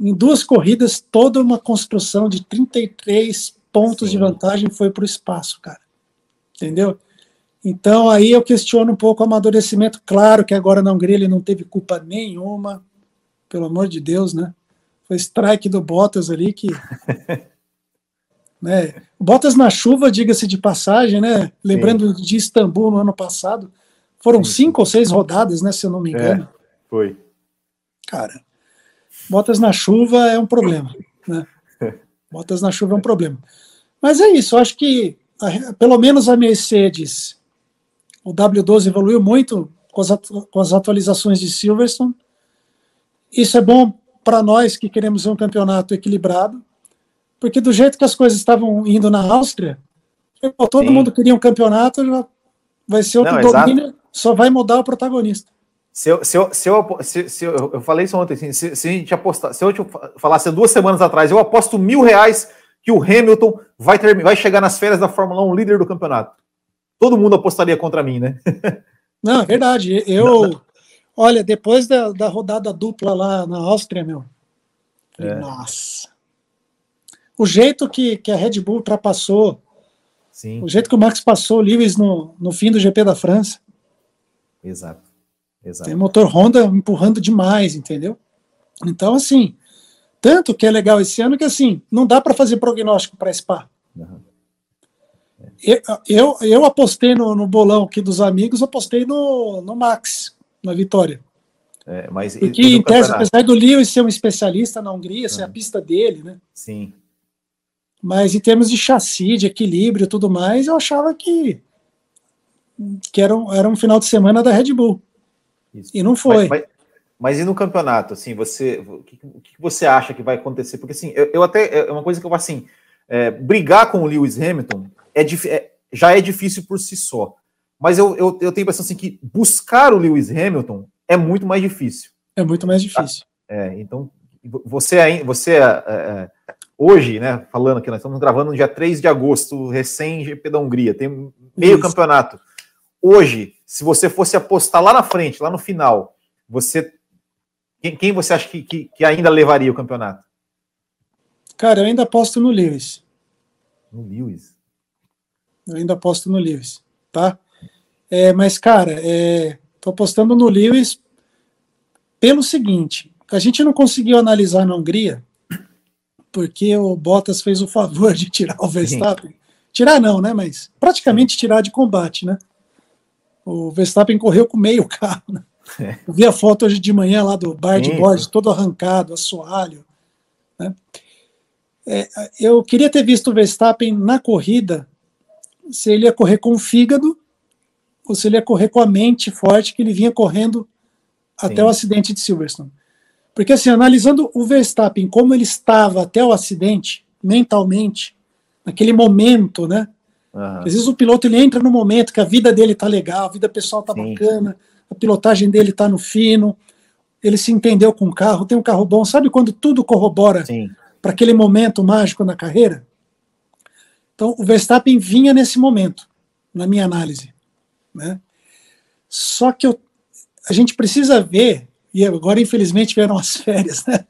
Em duas corridas, toda uma construção de 33 pontos Sim. de vantagem foi para o espaço, cara. Entendeu? Então aí eu questiono um pouco o amadurecimento. Claro que agora na Hungria ele não teve culpa nenhuma, pelo amor de Deus, né? Foi strike do Bottas ali que. [laughs] né? Bottas na chuva, diga-se de passagem, né? Lembrando Sim. de Istambul no ano passado, foram Sim. cinco ou seis rodadas, né? Se eu não me engano. É, foi. Cara, Bottas na chuva é um problema, né? [laughs] Bottas na chuva é um problema. Mas é isso, eu acho que a, pelo menos a Mercedes, o W12 evoluiu muito com as, com as atualizações de Silverstone. Isso é bom para nós que queremos um campeonato equilibrado, porque do jeito que as coisas estavam indo na Áustria, todo Sim. mundo queria um campeonato, vai ser outro Não, domínio, exato. só vai mudar o protagonista. Se eu, se eu, se eu, se, se eu, eu falei isso ontem, assim, se, se, a gente apostar, se eu te falasse duas semanas atrás, eu aposto mil reais que o Hamilton vai, ter, vai chegar nas férias da Fórmula 1 líder do campeonato. Todo mundo apostaria contra mim, né? [laughs] Não, é verdade. Eu, não, não. olha, depois da, da rodada dupla lá na Áustria, meu. É. Nossa. O jeito que, que a Red Bull ultrapassou, Sim. o jeito que o Max passou o Lewis no, no fim do GP da França. Exato. Exato. Tem motor Honda empurrando demais, entendeu? Então, assim, tanto que é legal esse ano que, assim, não dá para fazer prognóstico para Spa. Uhum. Eu, eu, eu, apostei no, no, bolão aqui dos amigos, apostei no, no Max, na vitória. É, mas Porque, em tese, apesar do Lewis ser um especialista na Hungria, uhum. ser a pista dele, né? Sim. Mas em termos de chassi, de equilíbrio e tudo mais, eu achava que, que era, um, era um final de semana da Red Bull. Isso. E não foi. Mas, mas, mas, e no campeonato, assim, você, o que, o que, você acha que vai acontecer? Porque, assim, eu, eu até, é uma coisa que eu assim, é, brigar com o Lewis Hamilton é, é, já é difícil por si só. Mas eu, eu, eu tenho a impressão, assim, que buscar o Lewis Hamilton é muito mais difícil. É muito mais difícil. É, então, você, você é, é, hoje, né, falando que nós estamos gravando no dia 3 de agosto, recém-GP da Hungria, tem meio Isso. campeonato. Hoje, se você fosse apostar lá na frente, lá no final, você quem, quem você acha que, que, que, ainda levaria o campeonato? Cara, eu ainda aposto no Lewis. No Lewis? Eu ainda aposto no Lewis, tá? É, mas, cara, é, tô apostando no Lewis pelo seguinte: a gente não conseguiu analisar na Hungria, porque o Bottas fez o favor de tirar o Verstappen. Sim. Tirar não, né? Mas praticamente tirar de combate, né? O Verstappen correu com meio carro. Né? É. Eu vi a foto hoje de manhã lá do bar de Borges, todo arrancado, assoalho. Né? É, eu queria ter visto o Verstappen na corrida, se ele ia correr com o fígado ou se ele ia correr com a mente forte que ele vinha correndo até Sim. o acidente de Silverstone. Porque, assim, analisando o Verstappen, como ele estava até o acidente, mentalmente, naquele momento, né? Uhum. Às vezes o piloto ele entra no momento que a vida dele tá legal, a vida pessoal tá Sim. bacana, a pilotagem dele tá no fino, ele se entendeu com o carro, tem um carro bom. Sabe quando tudo corrobora para aquele momento mágico na carreira? Então o Verstappen vinha nesse momento, na minha análise. Né? Só que eu, a gente precisa ver, e agora infelizmente vieram as férias, né?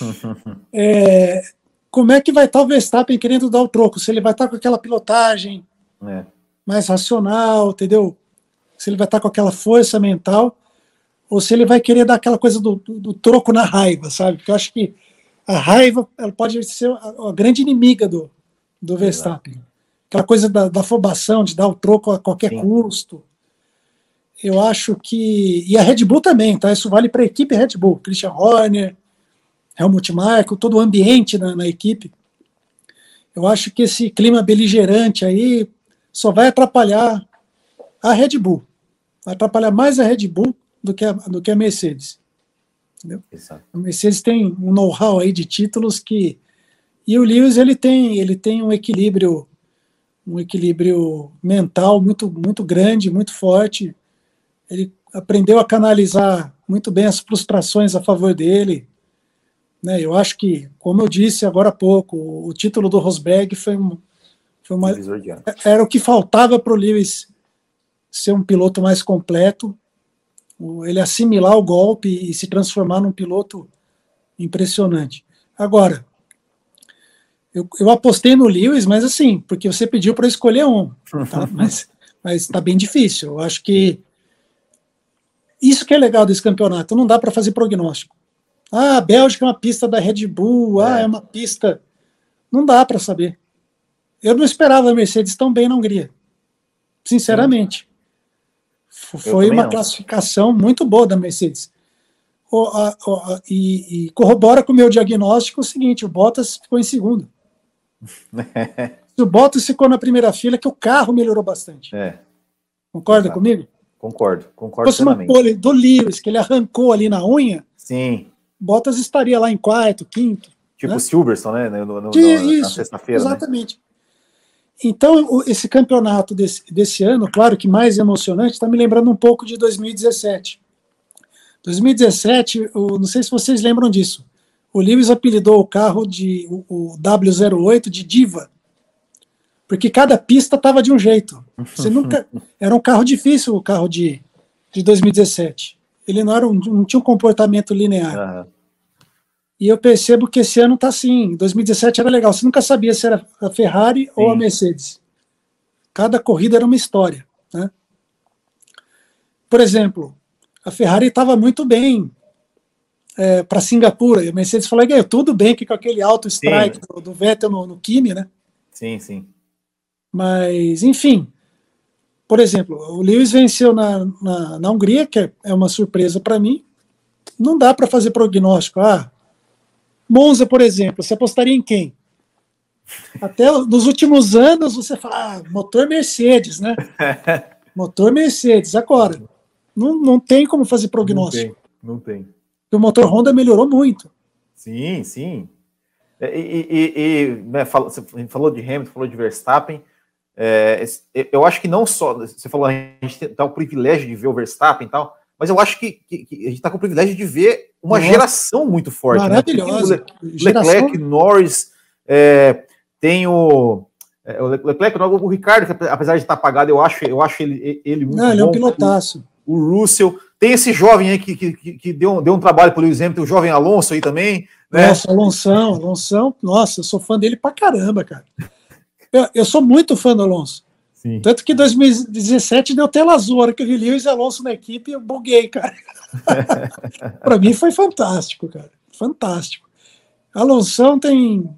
[laughs] é, como é que vai estar o Verstappen querendo dar o troco? Se ele vai estar com aquela pilotagem é. mais racional, entendeu? Se ele vai estar com aquela força mental, ou se ele vai querer dar aquela coisa do, do, do troco na raiva, sabe? Porque eu acho que a raiva ela pode ser a, a grande inimiga do, do Verstappen. Aquela coisa da, da afobação, de dar o troco a qualquer Sim. custo. Eu acho que. E a Red Bull também, tá? Isso vale para a equipe Red Bull. Christian Horner, Helmut Marko, todo o ambiente na, na, equipe. Eu acho que esse clima beligerante aí só vai atrapalhar a Red Bull. Vai atrapalhar mais a Red Bull do que a, do que a Mercedes. Entendeu? A Mercedes tem um know-how aí de títulos que e o Lewis ele tem ele tem um equilíbrio um equilíbrio mental muito muito grande, muito forte. Ele aprendeu a canalizar muito bem as frustrações a favor dele. Né, eu acho que, como eu disse agora há pouco, o título do Rosberg foi um, Foi uma, era o que faltava para o Lewis ser um piloto mais completo, ele assimilar o golpe e se transformar num piloto impressionante. Agora, eu, eu apostei no Lewis, mas assim, porque você pediu para escolher um, tá? [laughs] mas está bem difícil. Eu acho que isso que é legal desse campeonato, não dá para fazer prognóstico. Ah, a Bélgica é uma pista da Red Bull, ah, é, é uma pista. Não dá para saber. Eu não esperava a Mercedes tão bem na Hungria. Sinceramente. Foi uma não. classificação muito boa da Mercedes. O, a, o, a, e, e, corrobora com o meu diagnóstico o seguinte: o Bottas ficou em segundo. [laughs] Se o Bottas ficou na primeira fila, que o carro melhorou bastante. É. Concorda Exato. comigo? Concordo, concordo Se fosse uma pole do Lewis, que ele arrancou ali na unha, Sim. Bottas estaria lá em quarto, quinto. Tipo né? Silverstone, né? No, no, no, na sexta-feira. Né? Exatamente. Né? Então, esse campeonato desse, desse ano, claro que mais emocionante, está me lembrando um pouco de 2017. 2017, o, não sei se vocês lembram disso. O Lewis apelidou o carro de o, o W08 de Diva, porque cada pista estava de um jeito. Você nunca era um carro difícil o carro de, de 2017. Ele não era um, não tinha um comportamento linear. Uhum. E eu percebo que esse ano está assim. 2017 era legal. Você nunca sabia se era a Ferrari Sim. ou a Mercedes. Cada corrida era uma história. Né? Por exemplo, a Ferrari estava muito bem é, para Singapura. E a Mercedes falou tudo bem que com aquele alto strike do, do, Vettel no, no Kimi, né? Sim, sim. Mas, enfim, por exemplo, o Lewis venceu na, na, na Hungria, que é, é uma surpresa para mim. Não dá para fazer prognóstico. Ah, Monza, por exemplo, você apostaria em quem? Até nos últimos anos você fala, ah, motor Mercedes, né? [laughs] motor Mercedes. Agora, não, não tem como fazer prognóstico. Não tem. Não tem. o motor Honda melhorou muito. Sim, sim. E, e, e né, falou, você falou de Hamilton, falou de Verstappen. É, eu acho que não só, você falou, a gente tem tá o privilégio de ver o Verstappen e tal, mas eu acho que, que, que a gente está com o privilégio de ver uma Nossa. geração muito forte. Né? Maravilhosa. Né? Le, Leclerc, Norris, é, tem o, é, o Leclerc, o Ricardo, que apesar de estar apagado, eu acho, eu acho ele, ele muito Não, ele bom. é um pilotaço. O, o Russell, tem esse jovem aí que, que, que deu, deu um trabalho para o Hamilton, o jovem Alonso aí também. Né? Nossa, Alonso, Alonso, nossa, eu sou fã dele pra caramba, cara. Eu, eu sou muito fã do Alonso. Sim. Tanto que 2017 deu tela azul, a hora que eu vi Lewis e Alonso na equipe, eu buguei, cara. [laughs] para mim foi fantástico, cara. Fantástico. Alonso tem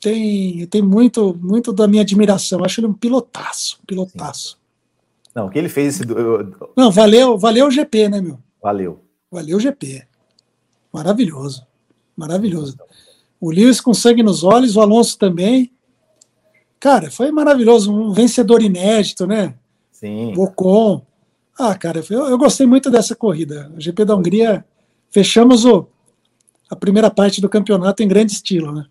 tem tem muito muito da minha admiração. Acho ele um pilotaço, pilotaço. Sim. Não, o que ele fez esse Não, valeu, valeu o GP, né, meu? Valeu. Valeu o GP. Maravilhoso. Maravilhoso. O Lewis com sangue nos olhos, o Alonso também. Cara, foi maravilhoso, um vencedor inédito, né? Sim. Ocon. Ah, cara, eu, eu gostei muito dessa corrida. O GP da Hungria, fechamos o, a primeira parte do campeonato em grande estilo, né?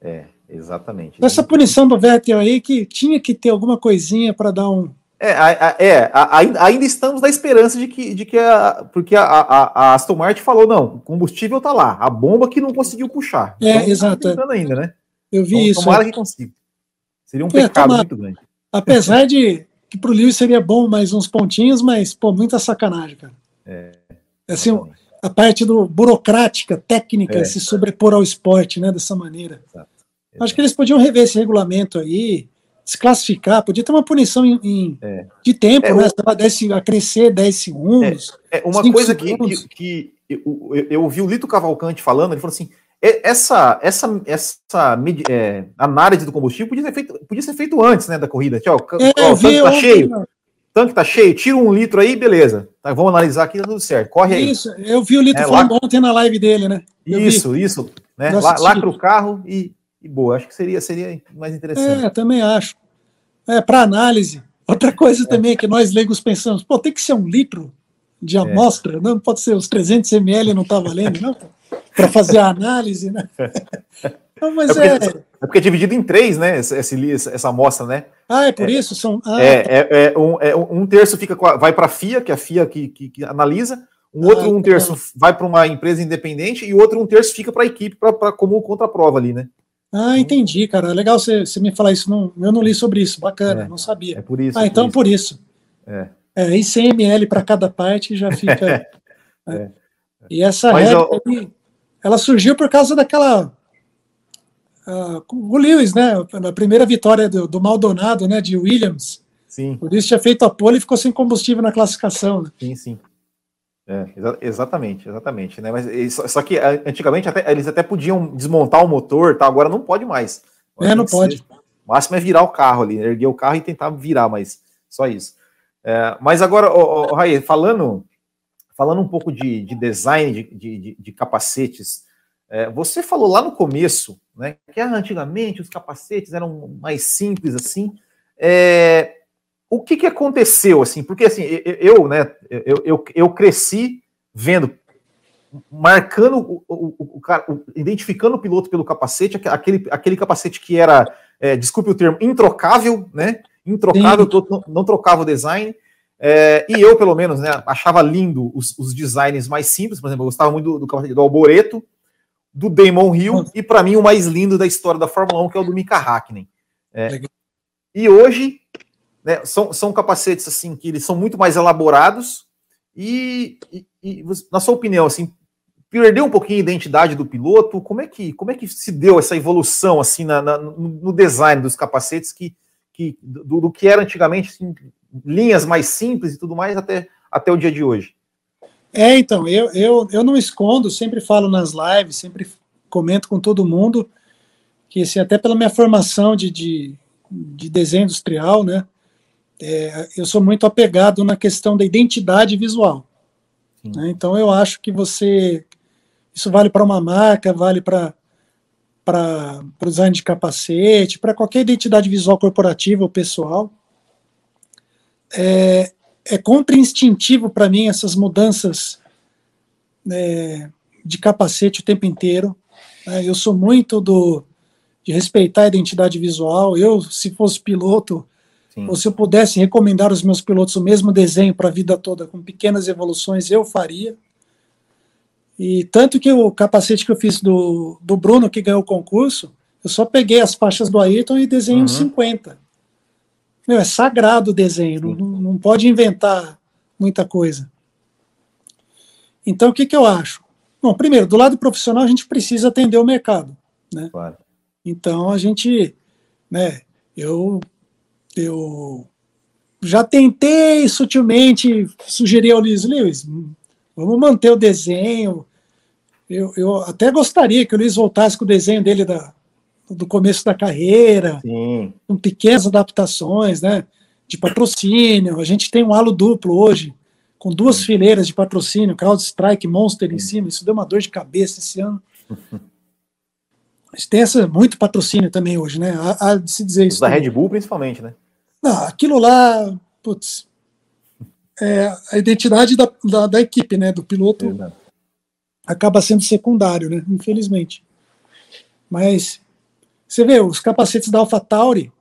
É, exatamente. Essa punição do Vettel aí, que tinha que ter alguma coisinha para dar um. É, a, a, é a, ainda estamos na esperança de que, de que a, porque a, Aston Martin falou, não, o combustível tá lá, a bomba que não conseguiu puxar. É, então, exato. Tá ainda, né? Eu vi então, isso. Tomara é. que consiga. Seria um é, pecado muito grande. Apesar de que pro Lewis seria bom mais uns pontinhos, mas, pô, muita sacanagem, cara. É. Assim, a parte do burocrática, técnica, é. se sobrepor ao esporte, né, dessa maneira. Exato. Acho que eles podiam rever esse regulamento aí, desclassificar, podia ter uma punição em, em é. de tempo, é, né? O... 10, a crescer 10 segundos. É, é uma coisa que, que, que, eu, eu, eu ouvi o Lito Cavalcante falando, ele falou assim: essa, essa, essa é, análise do combustível podia ser feito, podia ser feito antes né, da corrida. Tchau, é, ó, o tanque tá cheio. Tanque tá cheio, tira um litro aí, beleza. Tá, vamos analisar aqui, tá tudo certo. Corre aí. Isso, eu vi o Lito é, falando ontem na live dele, né? Eu isso, vi. isso. Né? Lacra o carro e, e boa. Acho que seria, seria mais interessante. É, também acho. É, para análise. Outra coisa é. também que nós leigos pensamos, pô, tem que ser um litro de é. amostra, não pode ser os 300 ml, não tá valendo, não? para fazer a análise, né? [laughs] Não, mas é, porque, é... é porque é dividido em três, né? Essa, essa amostra, né? Ah, é por é, isso? São... Ah, é, tá. é, é, um, é, um terço fica a, vai para a FIA, que é a FIA que, que, que analisa, um outro ah, um terço tá. vai para uma empresa independente e o outro um terço fica para a equipe pra, pra, como contraprova ali, né? Ah, entendi, cara. Legal você, me falar isso. Não, eu não li sobre isso. Bacana, é, não sabia. É por isso. Ah, então por isso. Por isso. É. é. E 100 ml para cada parte já fica. [laughs] é. é. E essa Mas regra, eu... ela surgiu por causa daquela. Uh, o Lewis, né? Na primeira vitória do, do Maldonado, né? De Williams. Sim. Por isso tinha feito a pole e ficou sem combustível na classificação. Né? Sim, sim. É, exa exatamente, exatamente, né? Mas só que antigamente até, eles até podiam desmontar o motor, tá? Agora não pode mais. Agora é, não pode. Ser, o máximo é virar o carro ali, erguer o carro e tentar virar, mas só isso. É, mas agora, oh, oh, Raí, falando, falando um pouco de, de design de, de, de capacetes, é, você falou lá no começo, né? Que antigamente os capacetes eram mais simples assim. É, o que, que aconteceu, assim? Porque, assim, eu, né, eu, eu, eu cresci vendo, marcando o, o, o, cara, identificando o piloto pelo capacete, aquele, aquele capacete que era, é, desculpe o termo, introcável, né? Introcável, não, não, trocava o design. É, e eu, pelo menos, né, achava lindo os, os designs mais simples, por exemplo, eu gostava muito do, do capacete do Alboreto, do Damon Hill, e para mim o mais lindo da história da Fórmula 1, que é o do Mika Hakkinen. É, e hoje né, são, são capacetes assim que eles são muito mais elaborados e, e, e, na sua opinião, assim, perdeu um pouquinho a identidade do piloto. Como é que, como é que se deu essa evolução assim na, na no design dos capacetes que, que do, do que era antigamente assim, linhas mais simples e tudo mais até, até o dia de hoje? É, então, eu, eu, eu não escondo, sempre falo nas lives, sempre comento com todo mundo que assim, até pela minha formação de, de, de desenho industrial, né, é, eu sou muito apegado na questão da identidade visual. Né? Então eu acho que você. Isso vale para uma marca, vale para para o design de capacete, para qualquer identidade visual corporativa ou pessoal. É, é contra-instintivo para mim essas mudanças é, de capacete o tempo inteiro. É, eu sou muito do de respeitar a identidade visual. Eu, se fosse piloto, Sim. Ou se eu pudesse recomendar aos meus pilotos o mesmo desenho para a vida toda, com pequenas evoluções, eu faria. E tanto que o capacete que eu fiz do, do Bruno, que ganhou o concurso, eu só peguei as faixas do Ayrton e desenhei uhum. uns 50. Meu, é sagrado o desenho, não, não, pode inventar muita coisa. Então, o que, que eu acho? Bom, primeiro, do lado profissional, a gente precisa atender o mercado. Né? Claro. Então, a gente, né, eu eu já tentei sutilmente sugerir ao Luiz Lewis, vamos manter o desenho. Eu, eu até gostaria que o Luiz voltasse com o desenho dele da, do começo da carreira, Sim. com pequenas adaptações, né? De patrocínio. A gente tem um halo duplo hoje, com duas Sim. fileiras de patrocínio, CrowdStrike, Monster em cima. Isso deu uma dor de cabeça esse ano. [laughs] Mas tem essa, muito patrocínio também hoje, né? Há, há de se dizer isso. Da Red Bull, principalmente, né? Não, aquilo lá, putz, é, a identidade da, da, da, equipe, né? Do piloto Exato. Acaba sendo secundário, né? Infelizmente. Mas você vê, os capacetes da AlphaTauri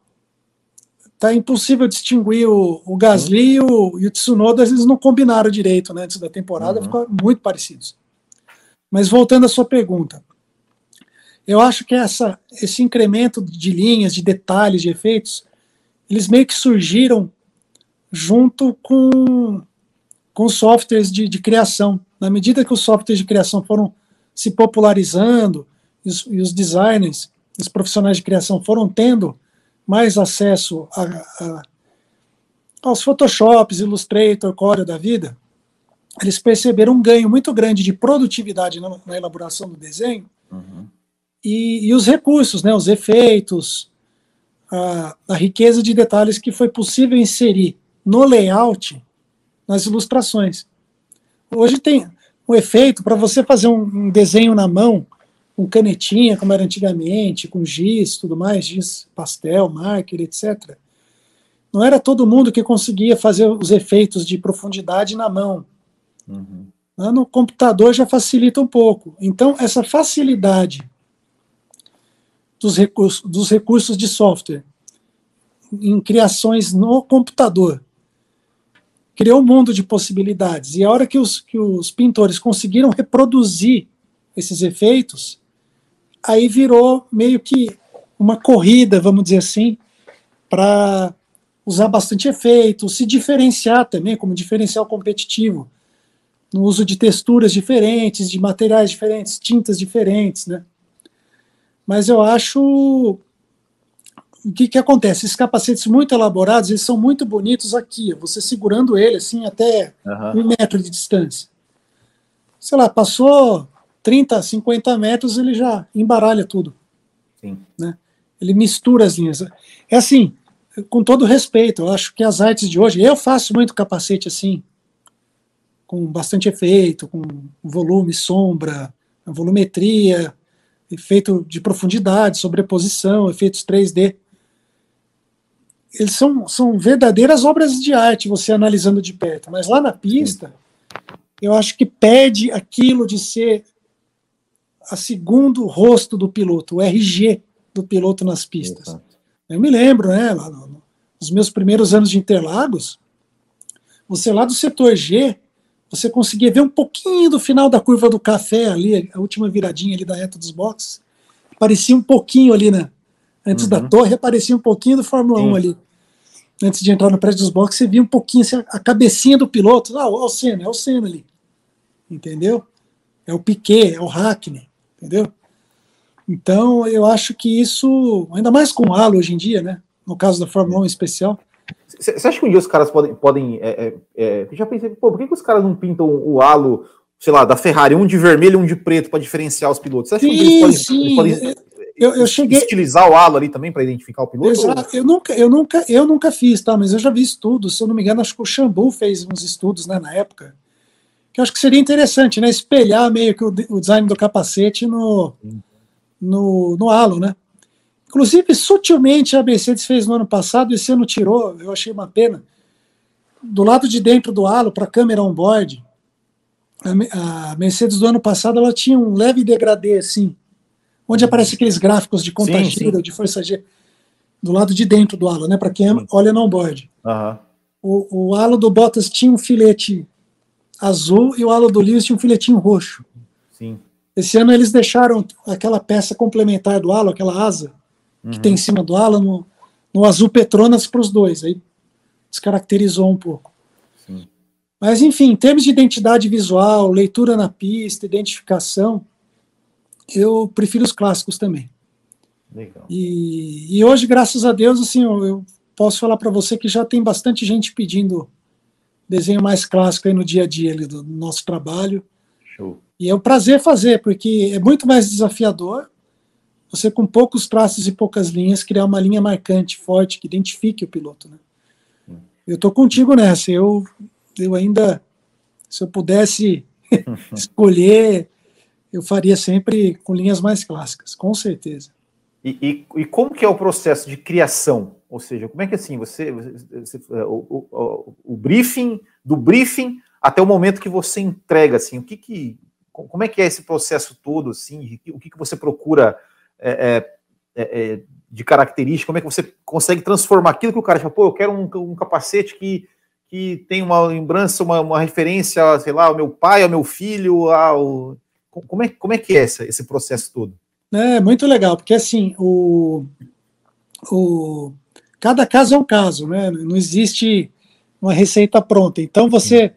tá impossível distinguir o, o Gasly e o, e o Tsunoda, eles não combinaram direito né, antes da temporada, uhum. ficou muito parecidos. Mas voltando à sua pergunta, eu acho que essa, esse incremento de linhas, de detalhes, de efeitos, eles meio que surgiram junto com, com softwares de, de criação. Na medida que os softwares de criação foram se popularizando e os, e os designers, os profissionais de criação foram tendo mais acesso a, a, aos Photoshops, Illustrator, Corel da vida, eles perceberam um ganho muito grande de produtividade na, na elaboração do desenho uhum e, e os recursos, né, os efeitos, a, a riqueza de detalhes que foi possível inserir no layout, nas ilustrações. Hoje tem um efeito para você fazer um, um, desenho na mão, com canetinha, como era antigamente, com giz, tudo mais, giz pastel, marker, etc. Não era todo mundo que conseguia fazer os efeitos de profundidade na mão. Uhum. No computador já facilita um pouco. Então, essa facilidade dos recursos, dos recursos de software em criações no computador. Criou um mundo de possibilidades. E a hora que os, que os pintores conseguiram reproduzir esses efeitos, aí virou meio que uma corrida, vamos dizer assim, para usar bastante efeito, se diferenciar também, como diferencial competitivo, no uso de texturas diferentes, de materiais diferentes, tintas diferentes, né? Mas eu acho o que, que acontece? Esses capacetes muito elaborados, eles são muito bonitos aqui, você segurando ele assim até uhum. um metro de distância. Sei lá, passou 30, 50 metros, ele já embaralha tudo. Sim. Né? Ele mistura as linhas. É assim, com todo respeito, eu acho que as artes de hoje, eu faço muito capacete assim, com bastante efeito, com volume, sombra, volumetria, efeito de profundidade, sobreposição, efeitos 3D eles são, são verdadeiras obras de arte, você analisando de perto. Mas lá na pista, eu acho que pede aquilo de ser a segundo rosto do piloto, o RG do piloto nas pistas. Exato. Eu me lembro, né, lá no, nos meus primeiros anos de Interlagos, você lá do setor G, você conseguia ver um pouquinho do final da curva do café ali, a última viradinha ali da reta dos boxes, parecia um pouquinho ali na, Antes uhum. da torre aparecia um pouquinho do Fórmula Sim. 1 ali. Antes de entrar no prédio dos boxes, você via um pouquinho assim, a cabecinha do piloto. Ah, é o Senna, é o Senna ali. Entendeu? É o Piquet, é o Hackney. Entendeu? Então, eu acho que isso, ainda mais com o halo hoje em dia, né? No caso da Fórmula 1 em especial. Você acha que um dia os caras podem. podem é, é, é, já pensei, pô, por que, que os caras não pintam o halo, sei lá, da Ferrari, um de vermelho e um de preto, para diferenciar os pilotos? Você acha sim, que eles podem, eles podem eu, eu cheguei. Estilizar o halo ali também para identificar o piloto? Exato. Eu nunca, eu, nunca, eu nunca fiz, tá? Mas eu já vi estudos. Se eu não me engano, acho que o Xambu fez uns estudos né, na época. Que eu acho que seria interessante, né? Espelhar meio que o, o design do capacete no, no, no halo, né? Inclusive, sutilmente a Mercedes fez no ano passado, esse ano tirou, eu achei uma pena. Do lado de dentro do halo, para a câmera on-board, a, a Mercedes do ano passado ela tinha um leve degradê assim onde aparecem aqueles gráficos de contagira, de força G, do lado de dentro do halo, né? Para quem sim. olha no onboard. Uhum. O, o halo do Bottas tinha um filete azul e o halo do Lewis tinha um filetinho roxo. Sim. Esse ano eles deixaram aquela peça complementar do halo, aquela asa uhum. que tem em cima do halo, no, no azul Petronas para os dois. Aí descaracterizou um pouco. Sim. Mas, enfim, em termos de identidade visual, leitura na pista, identificação, eu prefiro os clássicos também. Legal. E, e hoje, graças a Deus, assim, eu, eu posso falar para você que já tem bastante gente pedindo desenho mais clássico aí no dia a dia ali do nosso trabalho. Show. E é um prazer fazer, porque é muito mais desafiador você, com poucos traços e poucas linhas, criar uma linha marcante, forte, que identifique o piloto. Né? Hum. Eu estou contigo nessa. Eu, eu ainda, se eu pudesse [laughs] [laughs] escolher eu faria sempre com linhas mais clássicas, com certeza. E, e, e, como que é o processo de criação? Ou seja, como é que assim, você, você é, o, o, o, briefing, do briefing até o momento que você entrega, assim, o que que, como é que é esse processo todo, assim, o que que você procura é, é, é, é, de característica, como é que você consegue transformar aquilo que o cara fala, pô, eu quero um, um capacete que, que tem uma lembrança, uma, uma referência, sei lá, ao meu pai, ao meu filho, ao como é, como é que é esse, esse processo todo? É muito legal, porque assim, o, o, cada caso é um caso, né? Não existe uma receita pronta. Então, você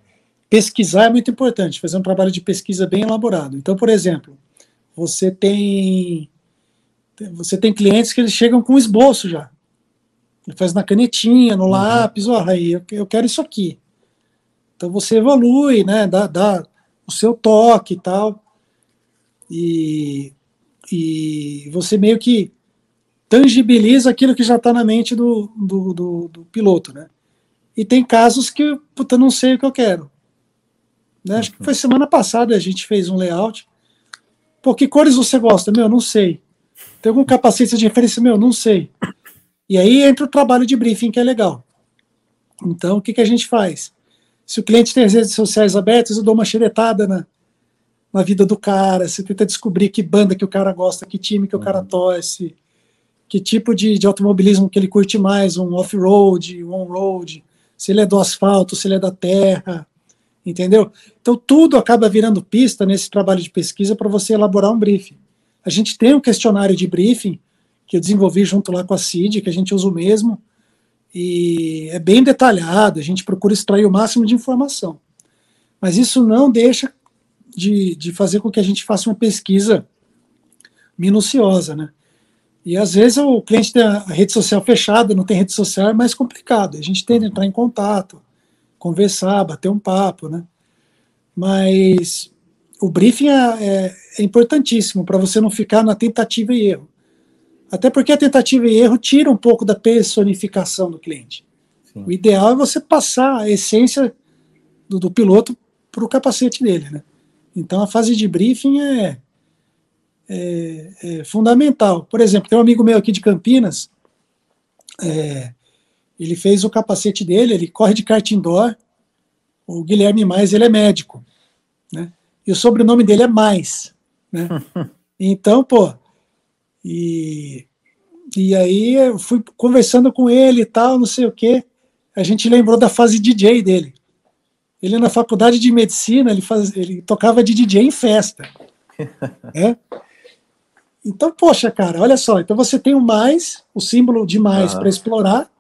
pesquisar é muito importante, fazer um trabalho de pesquisa bem elaborado. Então, por exemplo, você tem você tem clientes que eles chegam com esboço já. Ele faz na canetinha, no uhum. lápis, ó, aí eu, eu quero isso aqui. Então você evolui, né? Dá, dá o seu toque e tal e, e você meio que tangibiliza aquilo que já está na mente do, do, do, do, piloto, né? E tem casos que, puta, não sei o que eu quero. Né? Acho que foi semana passada a gente fez um layout. Pô, que cores você gosta? Meu, não sei. Tem algum capacete de referência? Meu, não sei. E aí entra o trabalho de briefing, que é legal. Então, o que, que a gente faz? Se o cliente tem as redes sociais abertas, eu dou uma xeretada na, na vida do cara, você tenta descobrir que banda que o cara gosta, que time que o cara uhum. torce, que tipo de, de automobilismo que ele curte mais, um off-road, um on-road, se ele é do asfalto, se ele é da terra, entendeu? Então tudo acaba virando pista nesse trabalho de pesquisa para você elaborar um briefing. A gente tem um questionário de briefing que eu desenvolvi junto lá com a CID, que a gente usa o mesmo, e é bem detalhado, a gente procura extrair o máximo de informação. Mas isso não deixa de, de fazer com que a gente faça uma pesquisa minuciosa, né? E às vezes o cliente tem a rede social fechada, não tem rede social, é mais complicado. A gente tem que entrar em contato, conversar, bater um papo, né? Mas o briefing é, é, é importantíssimo para você não ficar na tentativa e erro. Até porque a tentativa e erro tira um pouco da personificação do cliente. Sim. O ideal é você passar a essência do, do piloto para o capacete dele, né? Então a fase de briefing é, é, é, fundamental. Por exemplo, tem um amigo meu aqui de Campinas, é, ele fez o capacete dele, ele corre de kart indoor, o Guilherme Mais, ele é médico, né? E o sobrenome dele é Mais, né? [laughs] Então, pô, e, e aí eu fui conversando com ele e tal, não sei o quê. A gente lembrou da fase DJ dele. Ele na faculdade de medicina, ele, faz, ele tocava de DJ em festa. né? [laughs] Então, poxa, cara, olha só. Então você tem o mais, o símbolo de mais uhum. para explorar,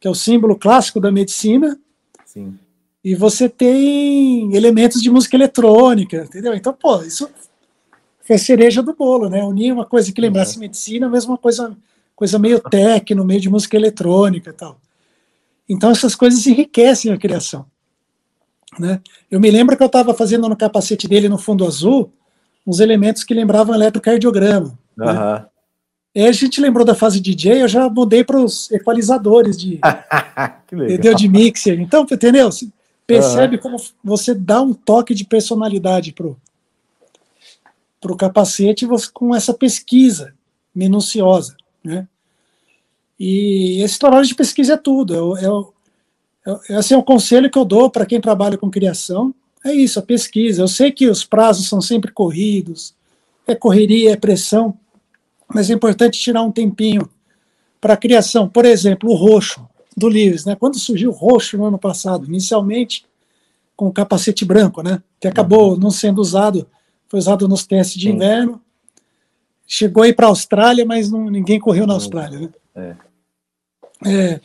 que é o símbolo clássico da medicina. Sim. E você tem elementos de música eletrônica, entendeu? Então, pô, isso a cereja do bolo, né? Unir uma coisa que lembrasse uhum. medicina, mesmo coisa, coisa meio técnico, meio de música eletrônica e tal. Então essas coisas enriquecem a criação. Né? Eu me lembro que eu estava fazendo no capacete dele, no fundo azul, uns elementos que lembravam eletrocardiograma. Uhum. Né? E a gente lembrou da fase DJ, eu já mudei para os equalizadores de, [laughs] entendeu, de mixer. Então, entendeu? Percebe uhum. como você dá um toque de personalidade pro, para o capacete com essa pesquisa minuciosa. Né? E esse trabalho de pesquisa é tudo. É, é, é, assim, é o conselho que eu dou para quem trabalha com criação. É isso, a pesquisa. Eu sei que os prazos são sempre corridos, é correria, é pressão, mas é importante tirar um tempinho para a criação. Por exemplo, o roxo do Lewis, né? Quando surgiu o roxo no ano passado, inicialmente com o capacete branco, né? Que acabou não sendo usado foi usado nos testes de Sim. inverno. Chegou aí para a Austrália, mas não, ninguém correu na Austrália. Né? É. É,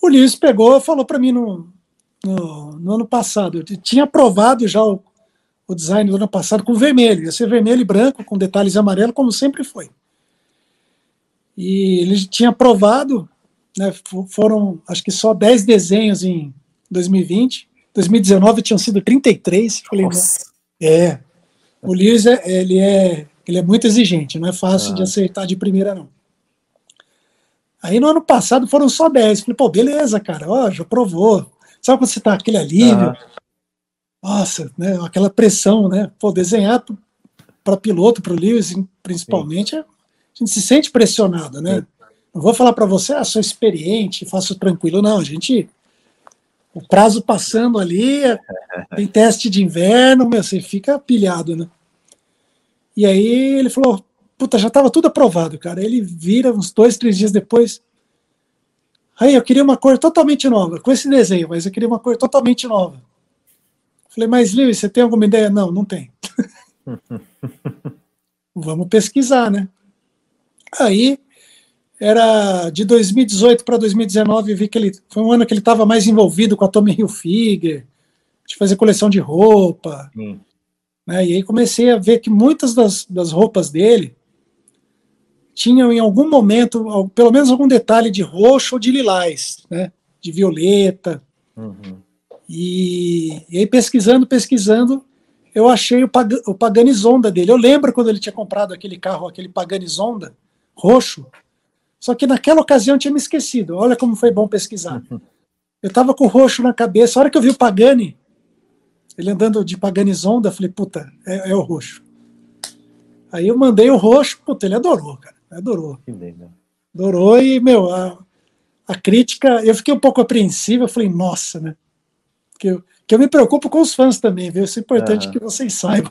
o Lewis pegou falou para mim no, no, no, ano passado. Eu tinha aprovado já o, o design do ano passado com vermelho. Ia ser vermelho e branco, com detalhes amarelo, como sempre foi. E ele tinha aprovado, né, foram acho que só 10 desenhos em 2020. 2019 tinham sido 33. Falei, Nossa. é. O Lewis, é, ele é, ele é muito exigente, não é fácil ah. de acertar de primeira, não. Aí no ano passado foram só 10. Falei, pô, beleza, cara, ó, já provou. Sabe quando você tá aquele alívio? Ah. Nossa, né, aquela pressão, né? Pô, desenhar para piloto, para o Lewis, principalmente, a gente se sente pressionado, né? Sim. Não vou falar para você, ah, sou experiente, faço tranquilo, não. A gente o prazo passando ali, [laughs] tem teste de inverno, meu, você fica pilhado, né? E aí ele falou, puta, já estava tudo aprovado, cara. Ele vira uns dois, três dias depois. Aí eu queria uma cor totalmente nova, com esse desenho, mas eu queria uma cor totalmente nova. Falei, mas Lewis, você tem alguma ideia? Não, não tem. [laughs] Vamos pesquisar, né? Aí era de 2018 para 2019, vi que ele foi um ano que ele estava mais envolvido com a Tommy Hilfiger, de fazer coleção de roupa. Hum. Né, e aí comecei a ver que muitas das, das roupas dele tinham em algum momento, pelo menos algum detalhe de roxo ou de lilás, né, de violeta. Uhum. E, e, aí pesquisando, pesquisando, eu achei o, Pag o Paganizonda dele. Eu lembro quando ele tinha comprado aquele carro, aquele Paganizonda roxo, só que naquela ocasião eu tinha me esquecido. Olha como foi bom pesquisar. Uhum. Eu estava com o roxo na cabeça. A hora que eu vi o Pagani, ele andando de Pagani Zonda, eu falei, puta, é, é, o roxo. Aí eu mandei o roxo, puta, ele adorou, cara. Adorou. Adorou e, meu, a, a crítica, eu fiquei um pouco apreensivo, eu falei, nossa, né? Porque eu, que eu me preocupo com os fãs também, viu? Isso é importante uhum. que vocês saibam.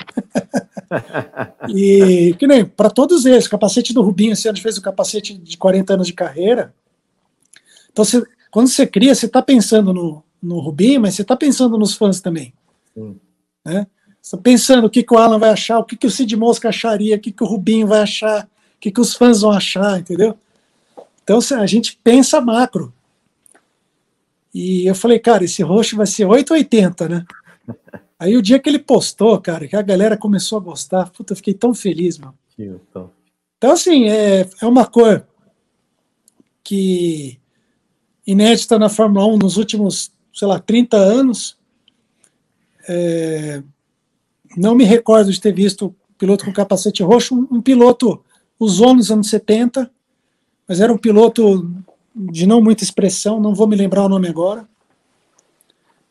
[laughs] e que nem para todos eles, o capacete do Rubinho, esse ano fez o capacete de 40 anos de carreira. Então, você, quando você cria, você está pensando no, no Rubinho, mas você está pensando nos fãs também. Sim. Né? Você tá pensando o que, que o Alan vai achar, o que, que o Cid Mosca acharia, o que, que o Rubinho vai achar, que, que os fãs vão achar, entendeu? Então a gente pensa macro. E eu falei, cara, esse roxo vai ser 880, né? [laughs] Aí o dia que ele postou, cara, que a galera começou a gostar, puta, eu fiquei tão feliz, mano. Então, assim, é, é uma cor que inédita na Fórmula 1 nos últimos, sei lá, 30 anos. É, não me recordo de ter visto piloto com capacete roxo, um, um piloto usou nos anos 70, mas era um piloto de não muita expressão, não vou me lembrar o nome agora.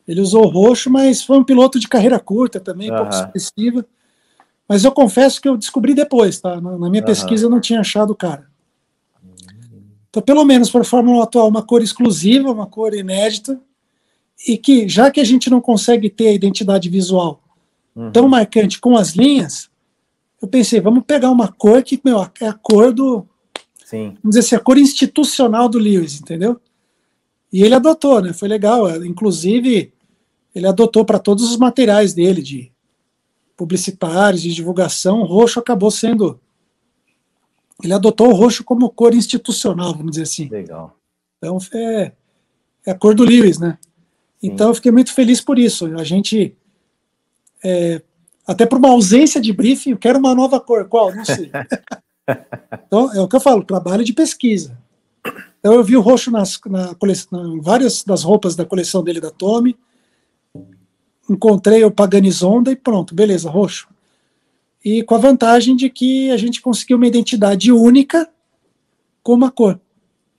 Ele usou roxo, mas foi um piloto de carreira curta também, uhum. pouco expressiva. Mas eu confesso que eu descobri depois, tá? Na, minha uhum. pesquisa eu não tinha achado o cara. Então, pelo menos para a Fórmula 1 atual, uma cor exclusiva, uma cor inédita, e que, já que a gente não consegue ter a identidade visual uhum. tão marcante com as linhas, eu pensei, vamos pegar uma cor que, meu, é a cor do. Sim. Vamos dizer assim, a cor institucional do Lewis, entendeu? E ele adotou, né? Foi legal. Inclusive, ele adotou para todos os materiais dele, de publicitários, de divulgação, o roxo acabou sendo. Ele adotou o roxo como cor institucional, vamos dizer assim. Legal. Então é, é a cor do Lewis, né? Sim. Então eu fiquei muito feliz por isso. A gente é, até por uma ausência de briefing, eu quero uma nova cor. Qual? Não sei. [laughs] então, é o que eu falo, trabalho de pesquisa. Então, eu vi o roxo nas, na coleção, em várias das roupas da coleção dele da Tommy. Encontrei o Paganizonda e pronto, beleza, roxo. E com a vantagem de que a gente conseguiu uma identidade única com uma cor.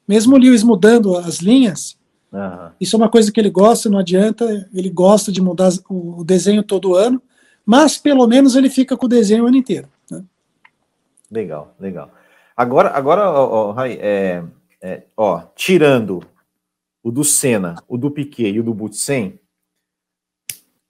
Mesmo o Lewis mudando as linhas, uhum. isso é uma coisa que ele gosta, não adianta, ele gosta de mudar o desenho todo ano, mas pelo menos ele fica com o desenho o ano inteiro. Né? Legal, legal. Agora, agora ó, ó, é, é, ó, tirando o do Senna, o do Piquet e o do Butsen,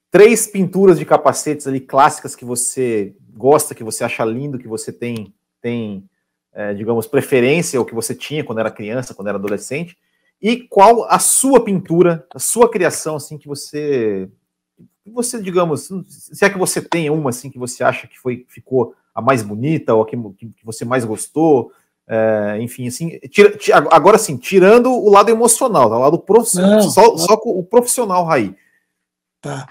três pinturas de capacetes ali clássicas que você gosta, que você acha lindo, que você tem, tem é, digamos, preferência, ou que você tinha quando era criança, quando era adolescente, e qual a sua pintura, a sua criação, assim, que você você, digamos, se é que você tem uma assim que você acha que foi, ficou a mais bonita ou a que, que você mais gostou, é, enfim, assim, tira, tira, agora sim, tirando o lado emocional, o lado profissional, não, só, não. só o profissional, Raí. Tá.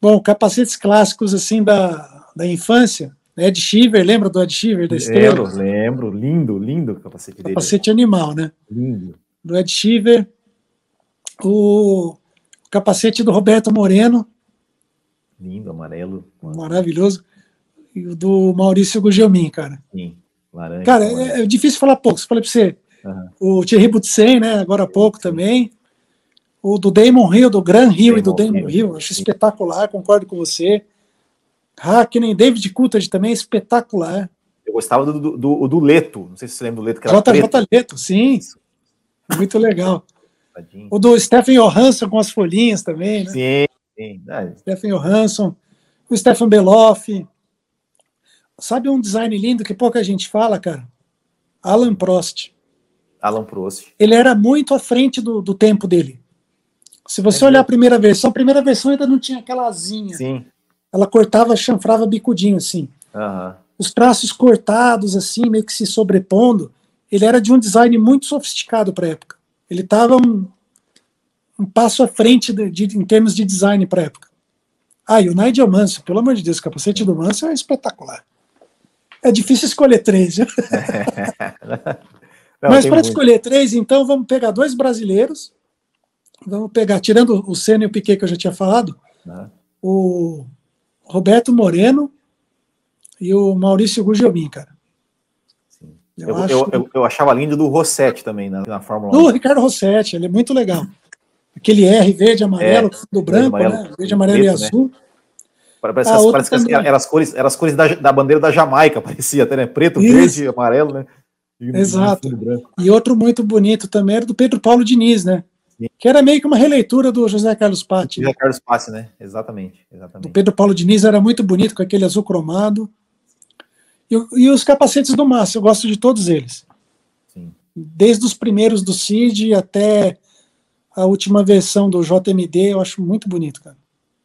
Bom, capacetes clássicos assim da, da infância, Ed Shiver, lembra do Ed Shiver da Estrela? Lembro, lembro, lindo, lindo o capacete dele. Capacete animal, né? Lindo. Do Ed Shiver, o capacete do Roberto Moreno. Lindo, amarelo. Maravilhoso. E o do Maurício Gugelmin, cara. Sim, laranja. Cara, é, é, difícil falar pouco. Falei pra você. Uhum. O Thierry Butsen, né? Agora há pouco também. O do Damon Hill, do Gran Hill Damon e do Damon Hill. Acho Sim. espetacular, concordo com você. Hackney, David Coulthard também, espetacular. Eu gostava do, do, do, do Leto. Não sei se você lembra do Leto. Que era J. Leto, sim. Muito legal. O do Stephen Johansson com as folhinhas também, né? Sim, sim. Stephen Johansson, o Stephen Beloff. Sabe um design lindo que pouca gente fala, cara? Alan Prost. Alan Prost. Ele era muito à frente do, do tempo dele. Se você é olhar a primeira versão, a primeira versão ainda não tinha aquela asinha. Sim. Ela cortava, chanfrava bicudinho assim. Uhum. Os traços cortados, assim, meio que se sobrepondo. Ele era de um design muito sofisticado para a época. Ele estava um, um, passo à frente de, de, em termos de design para a época. Ah, e o Nigel Mansell, pelo amor de Deus, o capacete do Mansell é espetacular. É difícil escolher três. [laughs] Não, Mas para escolher três, então vamos pegar dois brasileiros. Vamos pegar, tirando o Senna e o Piquet que eu já tinha falado, ah. o Roberto Moreno e o Maurício Gugelmin, cara. Eu, eu, eu, eu, eu achava lindo do Rossetti também na, na Fórmula 1. Do Ricardo Rossetti, ele é muito legal. Aquele R verde, amarelo, é, do branco, amarelo, né? Verde, amarelo e né? azul. Né? Parece, ah, parece que eram as cores, eram as cores da, da, bandeira da Jamaica, [laughs] parecia até, né? Preto, Isso. verde, amarelo, né? E, Exato. E outro muito bonito também era do Pedro Paulo Diniz, né? Sim. Que era meio que uma releitura do José Carlos Patti. José Carlos Patti, né? Exatamente, exatamente. Do Pedro Paulo Diniz era muito bonito, com aquele azul cromado. E, e os capacetes do Massa, eu gosto de todos eles. Sim. Desde os primeiros do CID até a última versão do JMD, eu acho muito bonito, cara.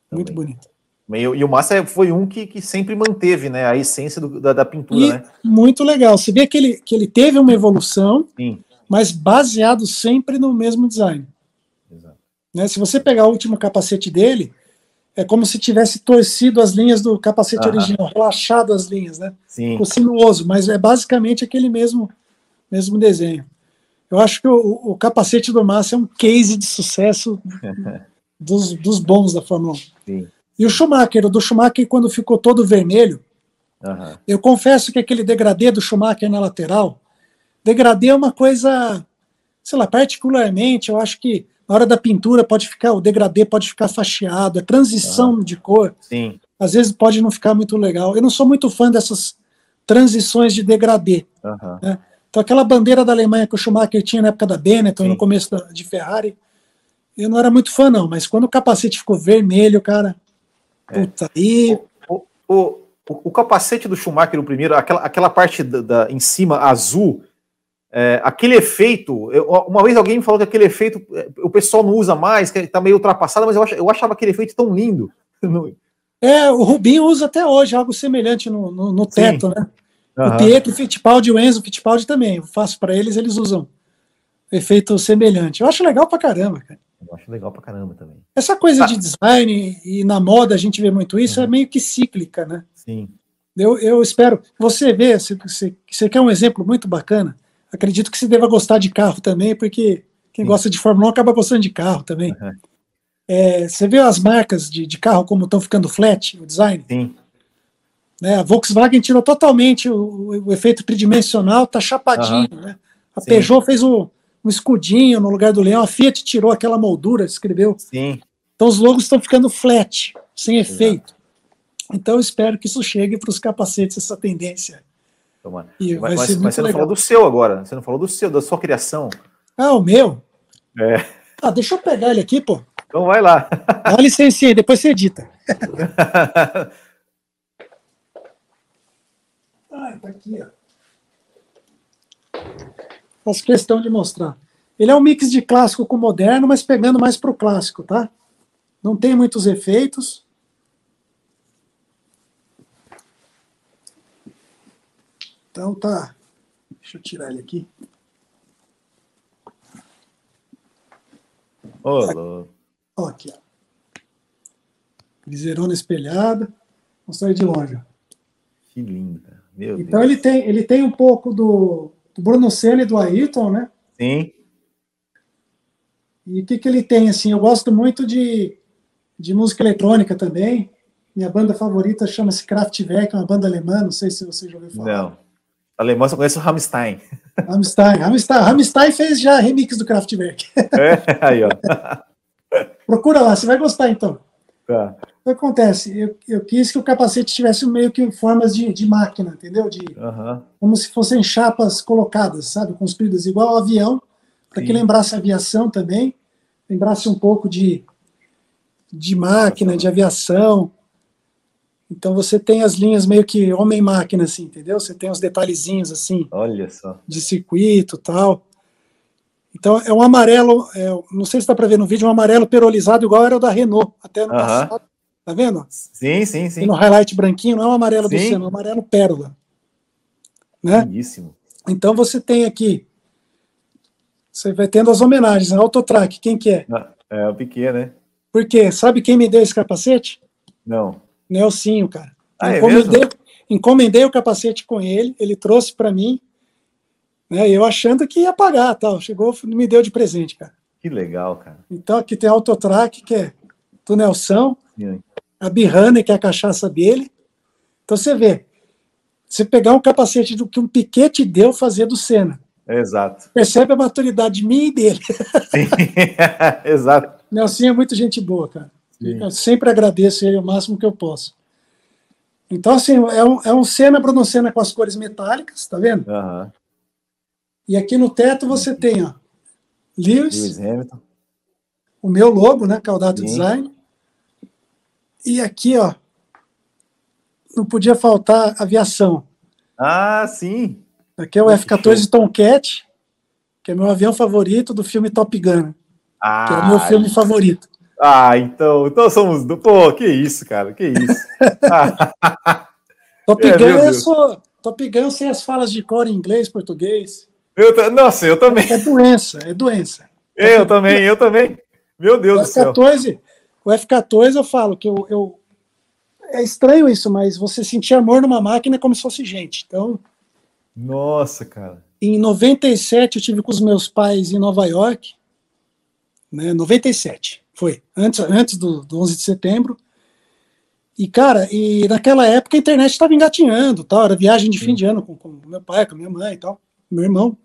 Também. Muito bonito. E, o Massa foi um que, que sempre manteve né, a essência do, da, da, pintura. E né? Muito legal. Você vê que ele, que ele teve uma evolução, Sim. mas baseado sempre no mesmo design. Exato. Né, se você pegar o último capacete dele, é como se tivesse torcido as linhas do capacete original, relaxado as linhas, né? Sim. Ficou sinuoso, mas é basicamente aquele mesmo, mesmo desenho. Eu acho que o, o capacete do Massa é um case de sucesso [laughs] dos, dos bons da Fórmula 1. Sim. E o Schumacher, o do Schumacher, quando ficou todo vermelho, uhum. eu confesso que aquele degradê do Schumacher na lateral, degradê é uma coisa, sei lá, particularmente, eu acho que na hora da pintura pode ficar, o degradê pode ficar fatiado, a transição uhum. de cor, Sim. às vezes pode não ficar muito legal. Eu não sou muito fã dessas transições de degradê. Uhum. Né? Então, aquela bandeira da Alemanha que o Schumacher tinha na época da Benetton, Sim. no começo da, de Ferrari, eu não era muito fã, não, mas quando o capacete ficou vermelho, cara, é. puta, aí. O, o, o, o, capacete do Schumacher, o primeiro, aquela, aquela parte da, da em cima azul, é, aquele efeito. Eu, uma vez alguém me falou que aquele efeito é, o pessoal não usa mais, que está meio ultrapassado, mas eu, ach, eu achava aquele efeito tão lindo. [laughs] É, o Rubinho usa até hoje algo semelhante no, no, no teto, Sim. né? Uhum. O Pietro, Fittipaldi, o Enzo Fittipaldi também. Eu faço para eles, eles usam efeito semelhante. Eu acho legal pra caramba, cara. Eu acho legal pra caramba também. Essa coisa ah. de design e na moda a gente vê muito isso, é uhum. é meio que cíclica, né? Sim. Eu, eu espero. Você vê, você, você, você quer um exemplo muito bacana? Acredito que você deva gostar de carro também, porque quem Sim. gosta de Fórmula 1 acaba gostando de carro também. Uhum. É, você vê as marcas de, de carro como estão ficando flat, o design? Sim. Né, a Volkswagen tirou totalmente o, o efeito tridimensional, tá chapadinho, uhum. né? A Sim. Peugeot fez um, um, escudinho no lugar do leão, a Fiat tirou aquela moldura, escreveu. Sim. Então os logos estão ficando flat, sem efeito. Então eu espero que isso chegue para os capacetes, essa tendência. Tomara. E mas, mas, mas você não falou do seu agora, você não falou do seu, da sua criação. Ah, o meu? É. Ah, deixa eu pegar ele aqui, pô. Então vai lá. Dá licença aí, depois você edita. [laughs] Ah, tá aqui, ó. Faço questão de mostrar. Ele é um mix de clássico com moderno, mas pegando mais para o clássico, tá? Não tem muitos efeitos. Então tá. Deixa eu tirar ele aqui. Olá. Ó, aqui, ó. Viseirona espelhada. Vamos sair de longe. Que lindo, cara. Meu então Deus. ele tem, ele tem um pouco do, do Bruno Senna e do Ayrton, né? Sim. E o que, que ele tem, assim, eu gosto muito de, de música eletrônica também. Minha banda favorita chama-se Kraftwerk, é uma banda alemã, não sei se você já ouviu falar. Não. Alemão só conhece o Rammstein. Rammstein, Rammstein. Rammstein fez já remix do Kraftwerk. [laughs] É, aí, ó. [laughs] Procura lá, você vai gostar então. Tá. O que acontece? Eu, eu quis que o capacete tivesse meio que formas de, de máquina, entendeu? De, uhum. Como se fossem chapas colocadas, sabe? Construídas igual ao avião, para que lembrasse aviação também, lembrasse um pouco de, de máquina, de aviação. Então você tem as linhas meio que homem-máquina, assim, entendeu? Você tem os detalhezinhos assim. Olha só. De circuito tal. Então é um amarelo, é, não sei se está para ver no vídeo, um amarelo perolizado igual era o da Renault, até no passado. Tá vendo? Sim, sim, sim. E no highlight branquinho não é o amarelo sim. do Senna, é o amarelo pérola. Né? Belíssimo. Então você tem aqui, você vai tendo as homenagens, a Autotrack, quem que é? Ah, é o Piquet, né? Por quê? Sabe quem me deu esse capacete? Não. Nelsinho, cara. Ah, encomendei, é encomendei o capacete com ele, ele trouxe para mim, né? Eu achando que ia pagar, tal. Chegou, me deu de presente, cara. Que legal, cara. Então aqui tem a Autotrack, que é do Nelson. Sim a Birrana, que é a cachaça dele. Então você vê, você pegar um capacete do que um Piquet deu fazer do Senna. Exato. Percebe a maturidade minha e dele. Sim, [laughs] exato. Nelson é muito gente boa, cara. Sempre agradeço ele o máximo que eu posso. Então, assim, é um, é um Senna, Bruno Senna com as cores metálicas, tá vendo? Uhum. E aqui no teto você tem, ó, Lewis, Lewis Hamilton. o meu logo, né, Caldato Sim. Design. E aqui, ó, não podia faltar aviação. Ah, sim. Aqui é o F-14 Tomcat, que é meu avião favorito do filme Top Gun, ah, que é o meu filme favorito. Ah, então, então somos do. Pô, que isso, cara, que isso. [laughs] Top é, Gun eu sou. Top Gun sem as falas de cor em inglês, português. Eu, nossa, eu também. É doença, é doença. [laughs] Eu também, eu também. Meu Deus do céu. O F-14 eu falo que eu, eu, É estranho isso, mas você sentir amor numa máquina é como se fosse gente. Então. Nossa, cara. Em 97 eu tive com os meus pais em Nova York. Né, 97, foi. Antes, antes do, do 11 de setembro. E, cara, e naquela época a internet estava engatinhando, tal, era viagem de fim de ano com, com meu pai, com minha mãe e tal, meu irmão.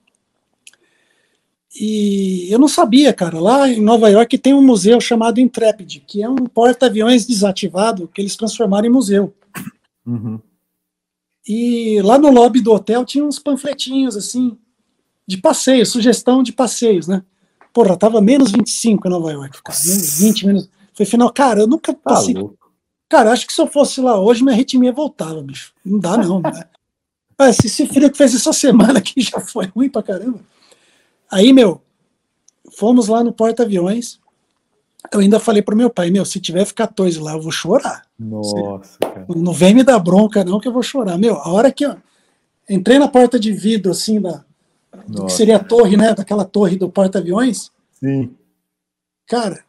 E eu não sabia, cara. Lá em Nova York tem um museu chamado Intrepid, que é um porta-aviões desativado que eles transformaram em museu. Uhum. E lá no lobby do hotel tinha uns panfletinhos assim de passeios, sugestão de passeios, né? Porra, tava menos 25 em Nova York, cara. Menos 20, menos. Foi final, cara, eu nunca tá passei. Tá cara, acho que se eu fosse lá hoje, minha arritmia voltava, bicho. Não dá, não. Né? [laughs] esse frio que fez essa semana aqui já foi ruim pra caramba. Aí, meu, fomos lá no porta-aviões. Eu ainda falei pro meu pai, meu, se tiver F-14 lá, eu vou chorar. Nossa, cara. Não vem me dar bronca, não, que eu vou chorar. Meu, a hora que eu entrei na porta de vidro, assim, da, que seria a torre, né? Daquela torre do porta-aviões. Sim. Cara,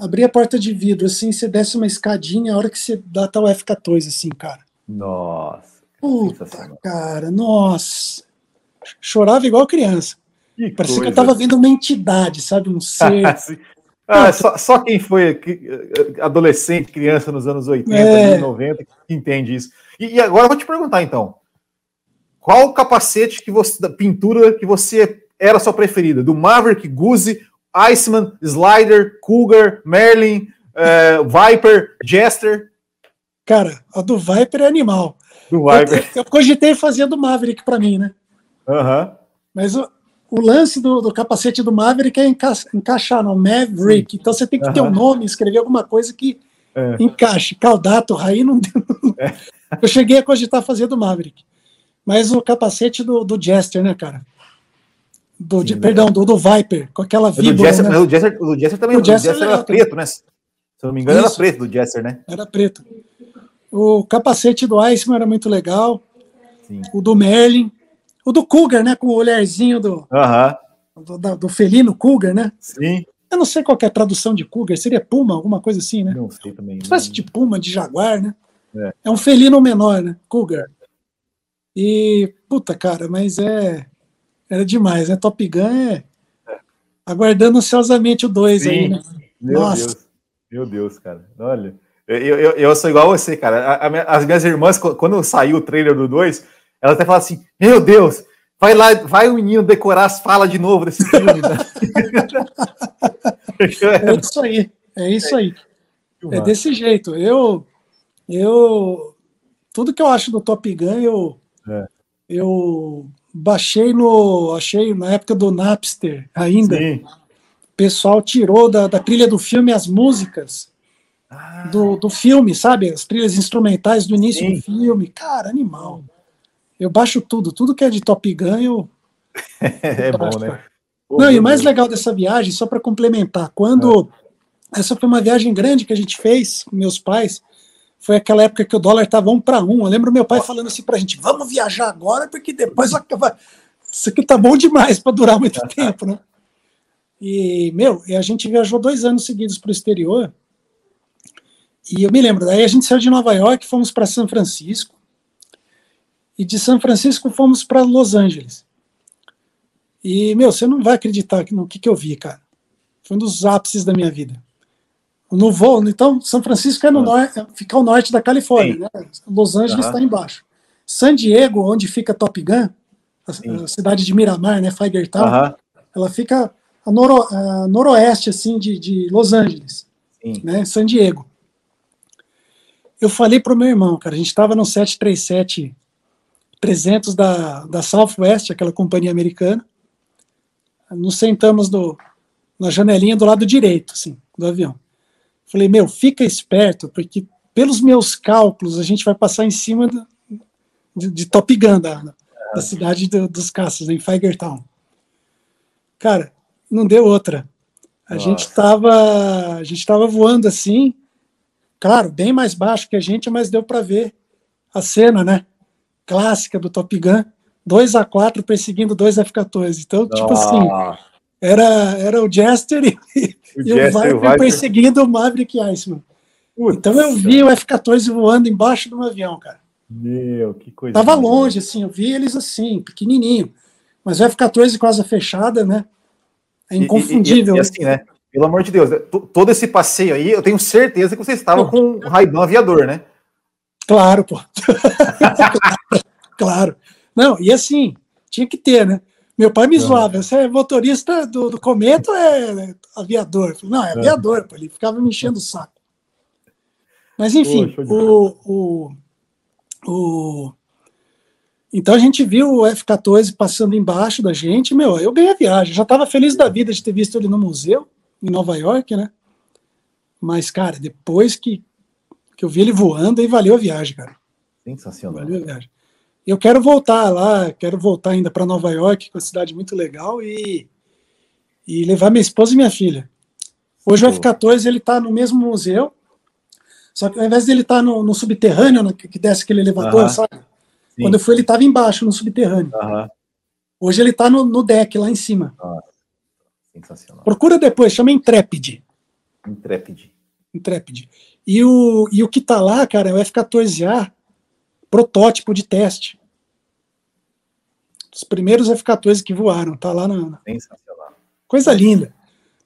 abri a porta de vidro, assim, você desce uma escadinha, a hora que você dá tal F-14, assim, cara. Nossa. Puta, cara, nossa. Chorava igual criança. Que Parecia coisa. que eu estava vendo uma entidade, sabe? Um [laughs] ser. ah, só, só, quem foi adolescente, criança nos anos 80, é... 90, que entende isso. E, e, agora eu vou te perguntar, então. Qual o capacete que você, da pintura que você era sua preferida? Do Maverick, Guzi, Iceman, Slider, Cougar, Merlin, uh, Viper, Jester? Cara, a do Viper é animal. Do Viper. Eu, eu cogitei fazer do Maverick para mim, né? Uhum. Mas o lance do, do, capacete do Maverick é enca encaixar no Maverick. Sim. Então você tem que ter um nome, escrever alguma coisa que é. encaixe. Caldato, Raí não deu. É. Eu cheguei a cogitar fazer do Maverick. Mas o capacete do, do Jester, né, cara? Do, Sim, de, perdão, do, do Viper, com aquela víbora. Jester, né? o, Jester, o Jester também. O Jester, Jester era preto, né? Se eu não me engano, Isso. era preto do Jester, né? Era preto. O capacete do Iceman era muito legal. Sim. O do Merlin. O do Cougar, né? Com o olharzinho do, do, do, do, felino Cougar, né? Sim. Eu não sei qual é a tradução de Cougar, seria Puma, alguma coisa assim, né? Não sei também. Uma espécie de Puma, de Jaguar, né? É. é um felino menor, né? Cougar. E, puta, cara, mas é. Era demais, né? Top Gun é. Aguardando ansiosamente o 2 aí, né? Meu Nossa. Deus. Meu Deus, cara. Olha. Eu, eu, eu sou igual a você, cara. A, a, as minhas irmãs, quando saiu o trailer do 2, ela até fala assim: Meu Deus, vai lá, vai o menino decorar as falas de novo desse filme. Né? [laughs] [laughs] é isso aí, é isso aí. É desse jeito. Eu, eu, tudo que eu acho do Top Gun, eu, é. eu baixei no, achei na época do Napster ainda. Sim. O pessoal tirou da, da trilha do filme as músicas ah. do, do filme, sabe? As trilhas instrumentais do início Sim. do filme. Cara, animal. Eu baixo tudo, tudo que é de Top Gun eu. [laughs] é bom, né? Não, e o mais legal dessa viagem, só para complementar, quando. É. Essa foi uma viagem grande que a gente fez com meus pais. Foi aquela época que o dólar estava um para um. Eu lembro meu pai falando assim para a gente: vamos viajar agora, porque depois acaba. Isso aqui tá bom demais para durar muito [laughs] tempo, né? E, meu, a gente viajou dois anos seguidos para o exterior. E eu me lembro, daí a gente saiu de Nova York, fomos para São Francisco e de São Francisco fomos para Los Angeles. E, meu, você não vai acreditar no que, que eu vi, cara. Foi um dos ápices da minha vida. No voo, então, São Francisco é no ah. norte, fica ao norte da Califórnia, né? Los Angeles está embaixo. San Diego, onde fica Top Gun, a, a cidade de Miramar, né, Figertown, ela fica a, noro, a noroeste, assim, de, de Los Angeles, Sim. né, San Diego. Eu falei pro meu irmão, cara, a gente estava no 737 300 da, da Southwest, aquela companhia americana. Nos sentamos no, na janelinha do lado direito, assim, do avião. Falei, meu, fica esperto, porque pelos meus cálculos a gente vai passar em cima do, de, de Top Gun, da, da cidade do, dos caças, em Figertown. Cara, não deu outra. A gente estava a gente estava voando assim, claro, bem mais baixo que a gente, mas deu para ver a cena, né? Clássica do Top Gun, 2 a 4 perseguindo dois F-14. Então, Nossa. tipo assim, era, era o Jester [laughs] e o, e o Viper, Viper perseguindo o Maverick Iceman. Putz, então eu vi o F-14 voando embaixo de um avião, cara. Meu, que coisa. Tava longe, assim, eu vi eles assim, pequenininho. Mas o F-14 com asa fechada, né? É inconfundível. E, e, e, assim, né? Pelo amor de Deus, todo esse passeio aí, eu tenho certeza que você estava com o Raiban aviador, né? Claro, pô. [laughs] claro. Não, e assim, tinha que ter, né? Meu pai me zoava, você é motorista do, do Cometa ou é aviador? Falei, não, é aviador, pô. ele ficava me enchendo o saco. Mas enfim, o, o, o, então a gente viu o F-14 passando embaixo da gente, meu, eu ganhei a viagem, já estava feliz da vida de ter visto ele no museu, em Nova York, né? Mas, cara, depois que, que eu vi ele voando, aí valeu a viagem, cara. Sensacional. Valeu a viagem. Eu quero voltar lá, quero voltar ainda para Nova York, que é uma cidade muito legal, e, e levar minha esposa e minha filha. Hoje o F-14 ele está no mesmo museu, só que ao invés dele estar tá no, no, subterrâneo, né, que desce aquele elevador, uh -huh. sabe? Sim. Quando eu fui, ele estava embaixo, no subterrâneo. Uh -huh. Hoje ele está no, no, deck, lá em cima. Sensacional. Procura depois, chama Intrepid. Intrepid. Intrepid. E o, e o que está lá, cara, é o F-14A protótipo de teste. Os primeiros F-14 que voaram, tá lá na. Sensacional. Coisa linda.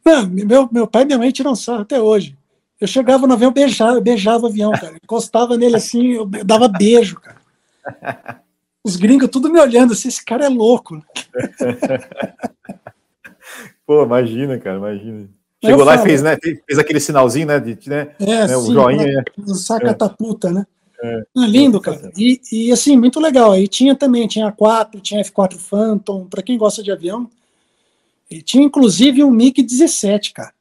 Não, meu, meu pai e minha mãe tiram sarro até hoje. Eu chegava no avião, beijava, beijava o avião, cara. Encostava nele assim, eu dava beijo, cara. Os gringos tudo me olhando assim, esse cara é louco. [laughs] Pô, imagina, cara, imagina. Chegou lá falo, e fez, né, fez aquele sinalzinho, né, de, né, é, né, sim, o joinha. Né? Sacataputa, né? É. é. lindo, cara. E, e, assim, muito legal. Aí tinha também, tinha 4, tinha F4 Phantom, para quem gosta de avião. E tinha inclusive um MiG-17, cara.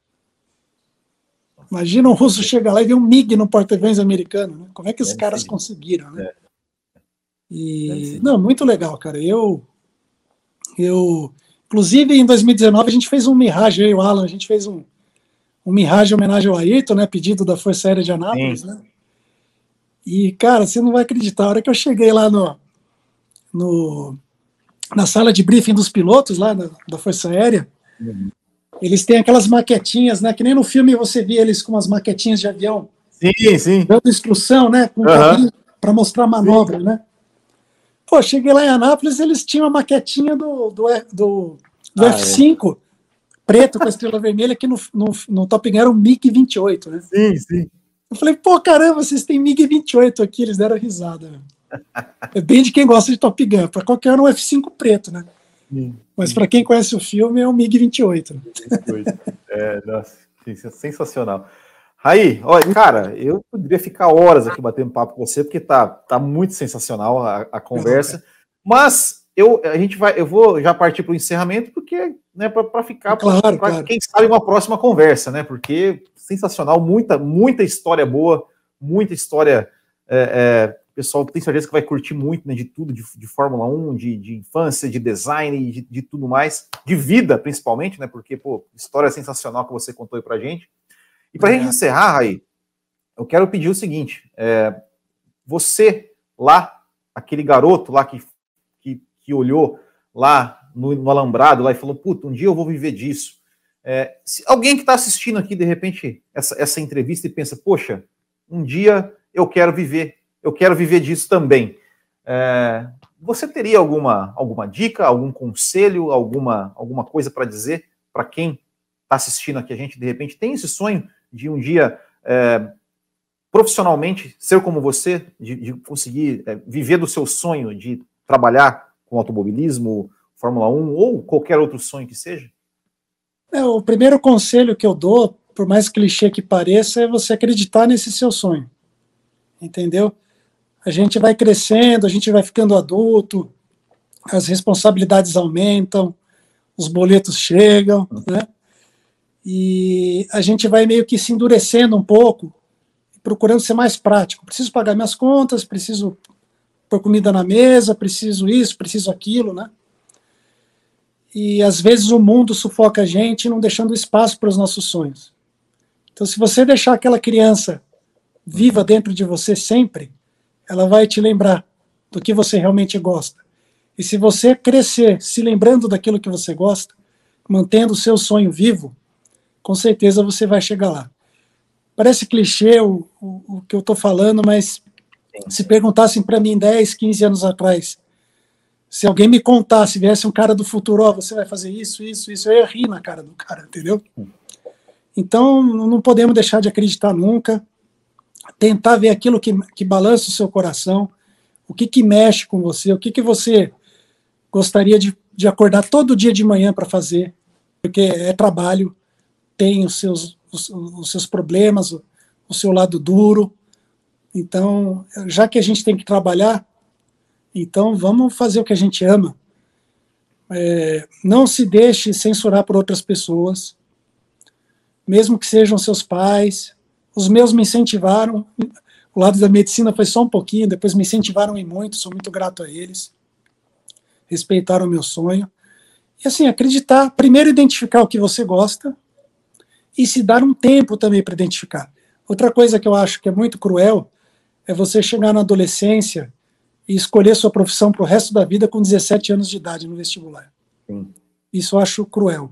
Imagina um russo chegar lá e ver um MiG no porta-aviões americano, né? Como é que os caras conseguiram, né? É. E não, muito legal, cara. Eu eu inclusive em 2019 a gente fez um Mirage, eu e o Alan, a gente fez um um Mirage em homenagem ao Ayrton, né, pedido da Força Aérea de Anápolis, Sim. né? E cara, você não vai acreditar, a hora que eu cheguei lá no no na sala de briefing dos pilotos lá da, da Força Aérea, uhum. Eles têm aquelas maquetinhas, né? Que nem no filme você via eles com as maquetinhas de avião. Sim, sim. Dando instrução, né? Com uhum. para mostrar a manobra, sim. né? Pô, cheguei lá em Anápolis, eles tinham a maquetinha do, do, do, do ah, F5, é. preto com a estrela vermelha, que no, no, no Top Gun era um MiG-28, né? Sim, sim. Eu falei, pô, caramba, vocês têm MiG-28 aqui, eles deram risada. Né? É bem de quem gosta de Top Gun, para qualquer um F5 preto, né? Mas para quem conhece o filme, é o MiG-28. É, nossa, sensacional. Aí, olha, cara, eu poderia ficar horas aqui batendo papo com você, porque tá, tá muito sensacional a, a conversa. Mas eu, a gente vai, eu vou já partir para o encerramento, porque, né, para ficar, claro, pra, claro. quem sabe, uma próxima conversa, né? Porque sensacional, muita, muita história boa, muita história é, é, pessoal tem certeza que vai curtir muito, né, de tudo, de, de Fórmula 1, de, de, infância, de design, de, de, tudo mais, de vida, principalmente, né, porque, pô, história sensacional que você contou aí pra gente. E pra é. gente encerrar, Raí, eu quero pedir o seguinte, é, você lá, aquele garoto lá que, que, que olhou lá no, no, alambrado lá e falou, puta, um dia eu vou viver disso. É, se alguém que está assistindo aqui, de repente, essa, essa entrevista e pensa, poxa, um dia eu quero viver eu quero viver disso também. É, você teria alguma, alguma dica, algum conselho, alguma, alguma coisa para dizer para quem está assistindo aqui a gente, de repente, tem esse sonho de um dia é, profissionalmente ser como você, de, de conseguir é, viver do seu sonho de trabalhar com automobilismo, Fórmula 1 ou qualquer outro sonho que seja? É, o primeiro conselho que eu dou, por mais clichê que pareça, é você acreditar nesse seu sonho. Entendeu? a gente vai crescendo, a gente vai ficando adulto, as responsabilidades aumentam, os boletos chegam, né? E a gente vai meio que se endurecendo um pouco, procurando ser mais prático. Preciso pagar minhas contas, preciso pôr comida na mesa, preciso isso, preciso aquilo, né? E às vezes o mundo sufoca a gente, não deixando espaço para os nossos sonhos. Então, se você deixar aquela criança viva dentro de você sempre, ela vai te lembrar do que você realmente gosta. E se você crescer se lembrando daquilo que você gosta, mantendo o seu sonho vivo, com certeza você vai chegar lá. Parece clichê o, o, o que eu estou falando, mas se perguntassem para mim 10, 15 anos atrás, se alguém me contasse, viesse um cara do futuro, ó, oh, você vai fazer isso, isso, isso, eu ia rir na cara do cara, entendeu? Então, não podemos deixar de acreditar nunca, tentar ver aquilo que, que balança o seu coração, o que, que mexe com você, o que, que você gostaria de, de acordar todo dia de manhã para fazer, porque é trabalho, tem os seus, os, os seus problemas, o, o seu lado duro. Então, já que a gente tem que trabalhar, então vamos fazer o que a gente ama. É, não se deixe censurar por outras pessoas, mesmo que sejam seus pais. Os meus me incentivaram. O lado da medicina foi só um pouquinho, depois me incentivaram e muito, sou muito grato a eles. Respeitaram o meu sonho. E assim, acreditar, primeiro identificar o que você gosta, e se dar um tempo também para identificar. Outra coisa que eu acho que é muito cruel é você chegar na adolescência e escolher sua profissão para o resto da vida com 17 anos de idade no vestibular. Sim. Isso eu acho cruel.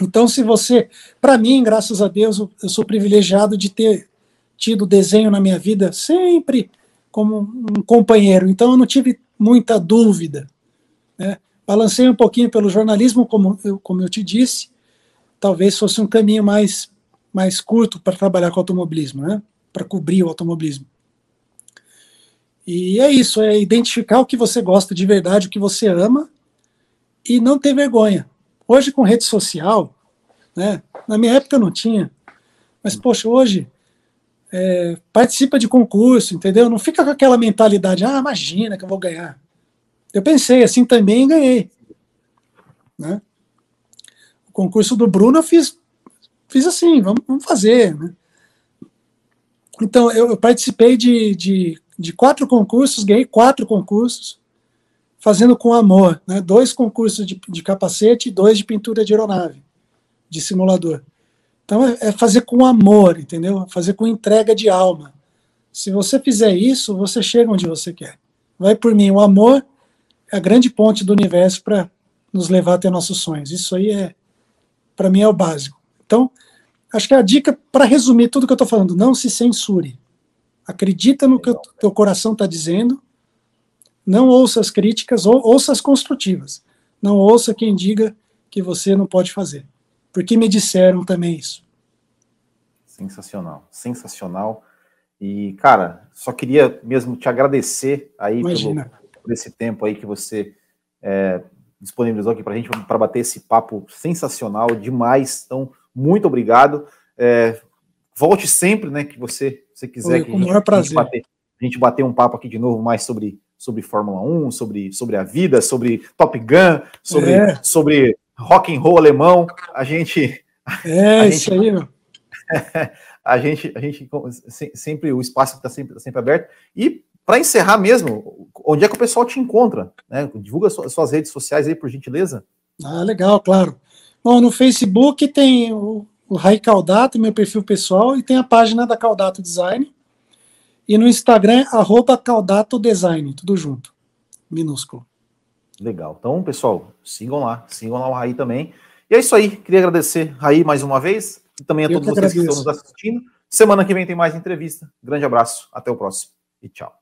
Então, se você, para mim, graças a Deus, eu sou privilegiado de ter tido desenho na minha vida sempre como um companheiro. Então, eu não tive muita dúvida. Né? Balancei um pouquinho pelo jornalismo, como eu, como eu te disse, talvez fosse um caminho mais, mais curto para trabalhar com automobilismo, né? para cobrir o automobilismo. E é isso, é identificar o que você gosta de verdade, o que você ama, e não ter vergonha. Hoje, com rede social, né, na minha época não tinha, mas, poxa, hoje, é, participa de concurso, entendeu? Não fica com aquela mentalidade, ah, imagina que eu vou ganhar. Eu pensei assim também e ganhei. Né? o concurso do Bruno eu fiz, fiz assim, vamos, vamos fazer. Né? Então, eu, eu participei de, de, de, quatro concursos, ganhei quatro concursos, fazendo com amor. Né? Dois concursos de, de capacete e dois de pintura de aeronave, de simulador. Então, é, é fazer com amor, entendeu? Fazer com entrega de alma. Se você fizer isso, você chega onde você quer. Vai por mim. O amor é a grande ponte do universo para nos levar até nossos sonhos. Isso aí é, para mim é o básico. Então, acho que a dica, para resumir tudo que eu estou falando, não se censure. Acredita no que o teu coração está dizendo, não ouça as críticas, ou, ouça as construtivas. Não ouça quem diga que você não pode fazer. Porque me disseram também isso. Sensacional, sensacional. E, cara, só queria mesmo te agradecer aí pelo, por esse tempo aí que você é, disponibilizou aqui para a gente para bater esse papo sensacional demais. Então, muito obrigado. É, volte sempre, né, que você, você quiser. Oi, que maior prazer. A gente, bater, a gente bater um papo aqui de novo mais sobre, sobre Fórmula 1, sobre, sobre a vida, sobre Top Gun, sobre, é. sobre rock and roll alemão. A gente. É, a isso gente, aí, meu. [laughs] a gente, a gente sempre, o espaço está sempre, tá sempre aberto. E para encerrar mesmo, onde é que o pessoal te encontra? Né? Divulga suas redes sociais aí, por gentileza. Ah, legal, claro. Bom, no Facebook tem o, o Rai Caldato, meu perfil pessoal, e tem a página da Caldato Design. E no Instagram, arroba Caldato Design, tudo junto, minúsculo. Legal. Então, pessoal, sigam lá, sigam lá o Raí também. E é isso aí. Queria agradecer, Raí, mais uma vez, e também a Eu todos que vocês agradeço. que estão nos assistindo. Semana que vem tem mais entrevista. Grande abraço, até o próximo e tchau.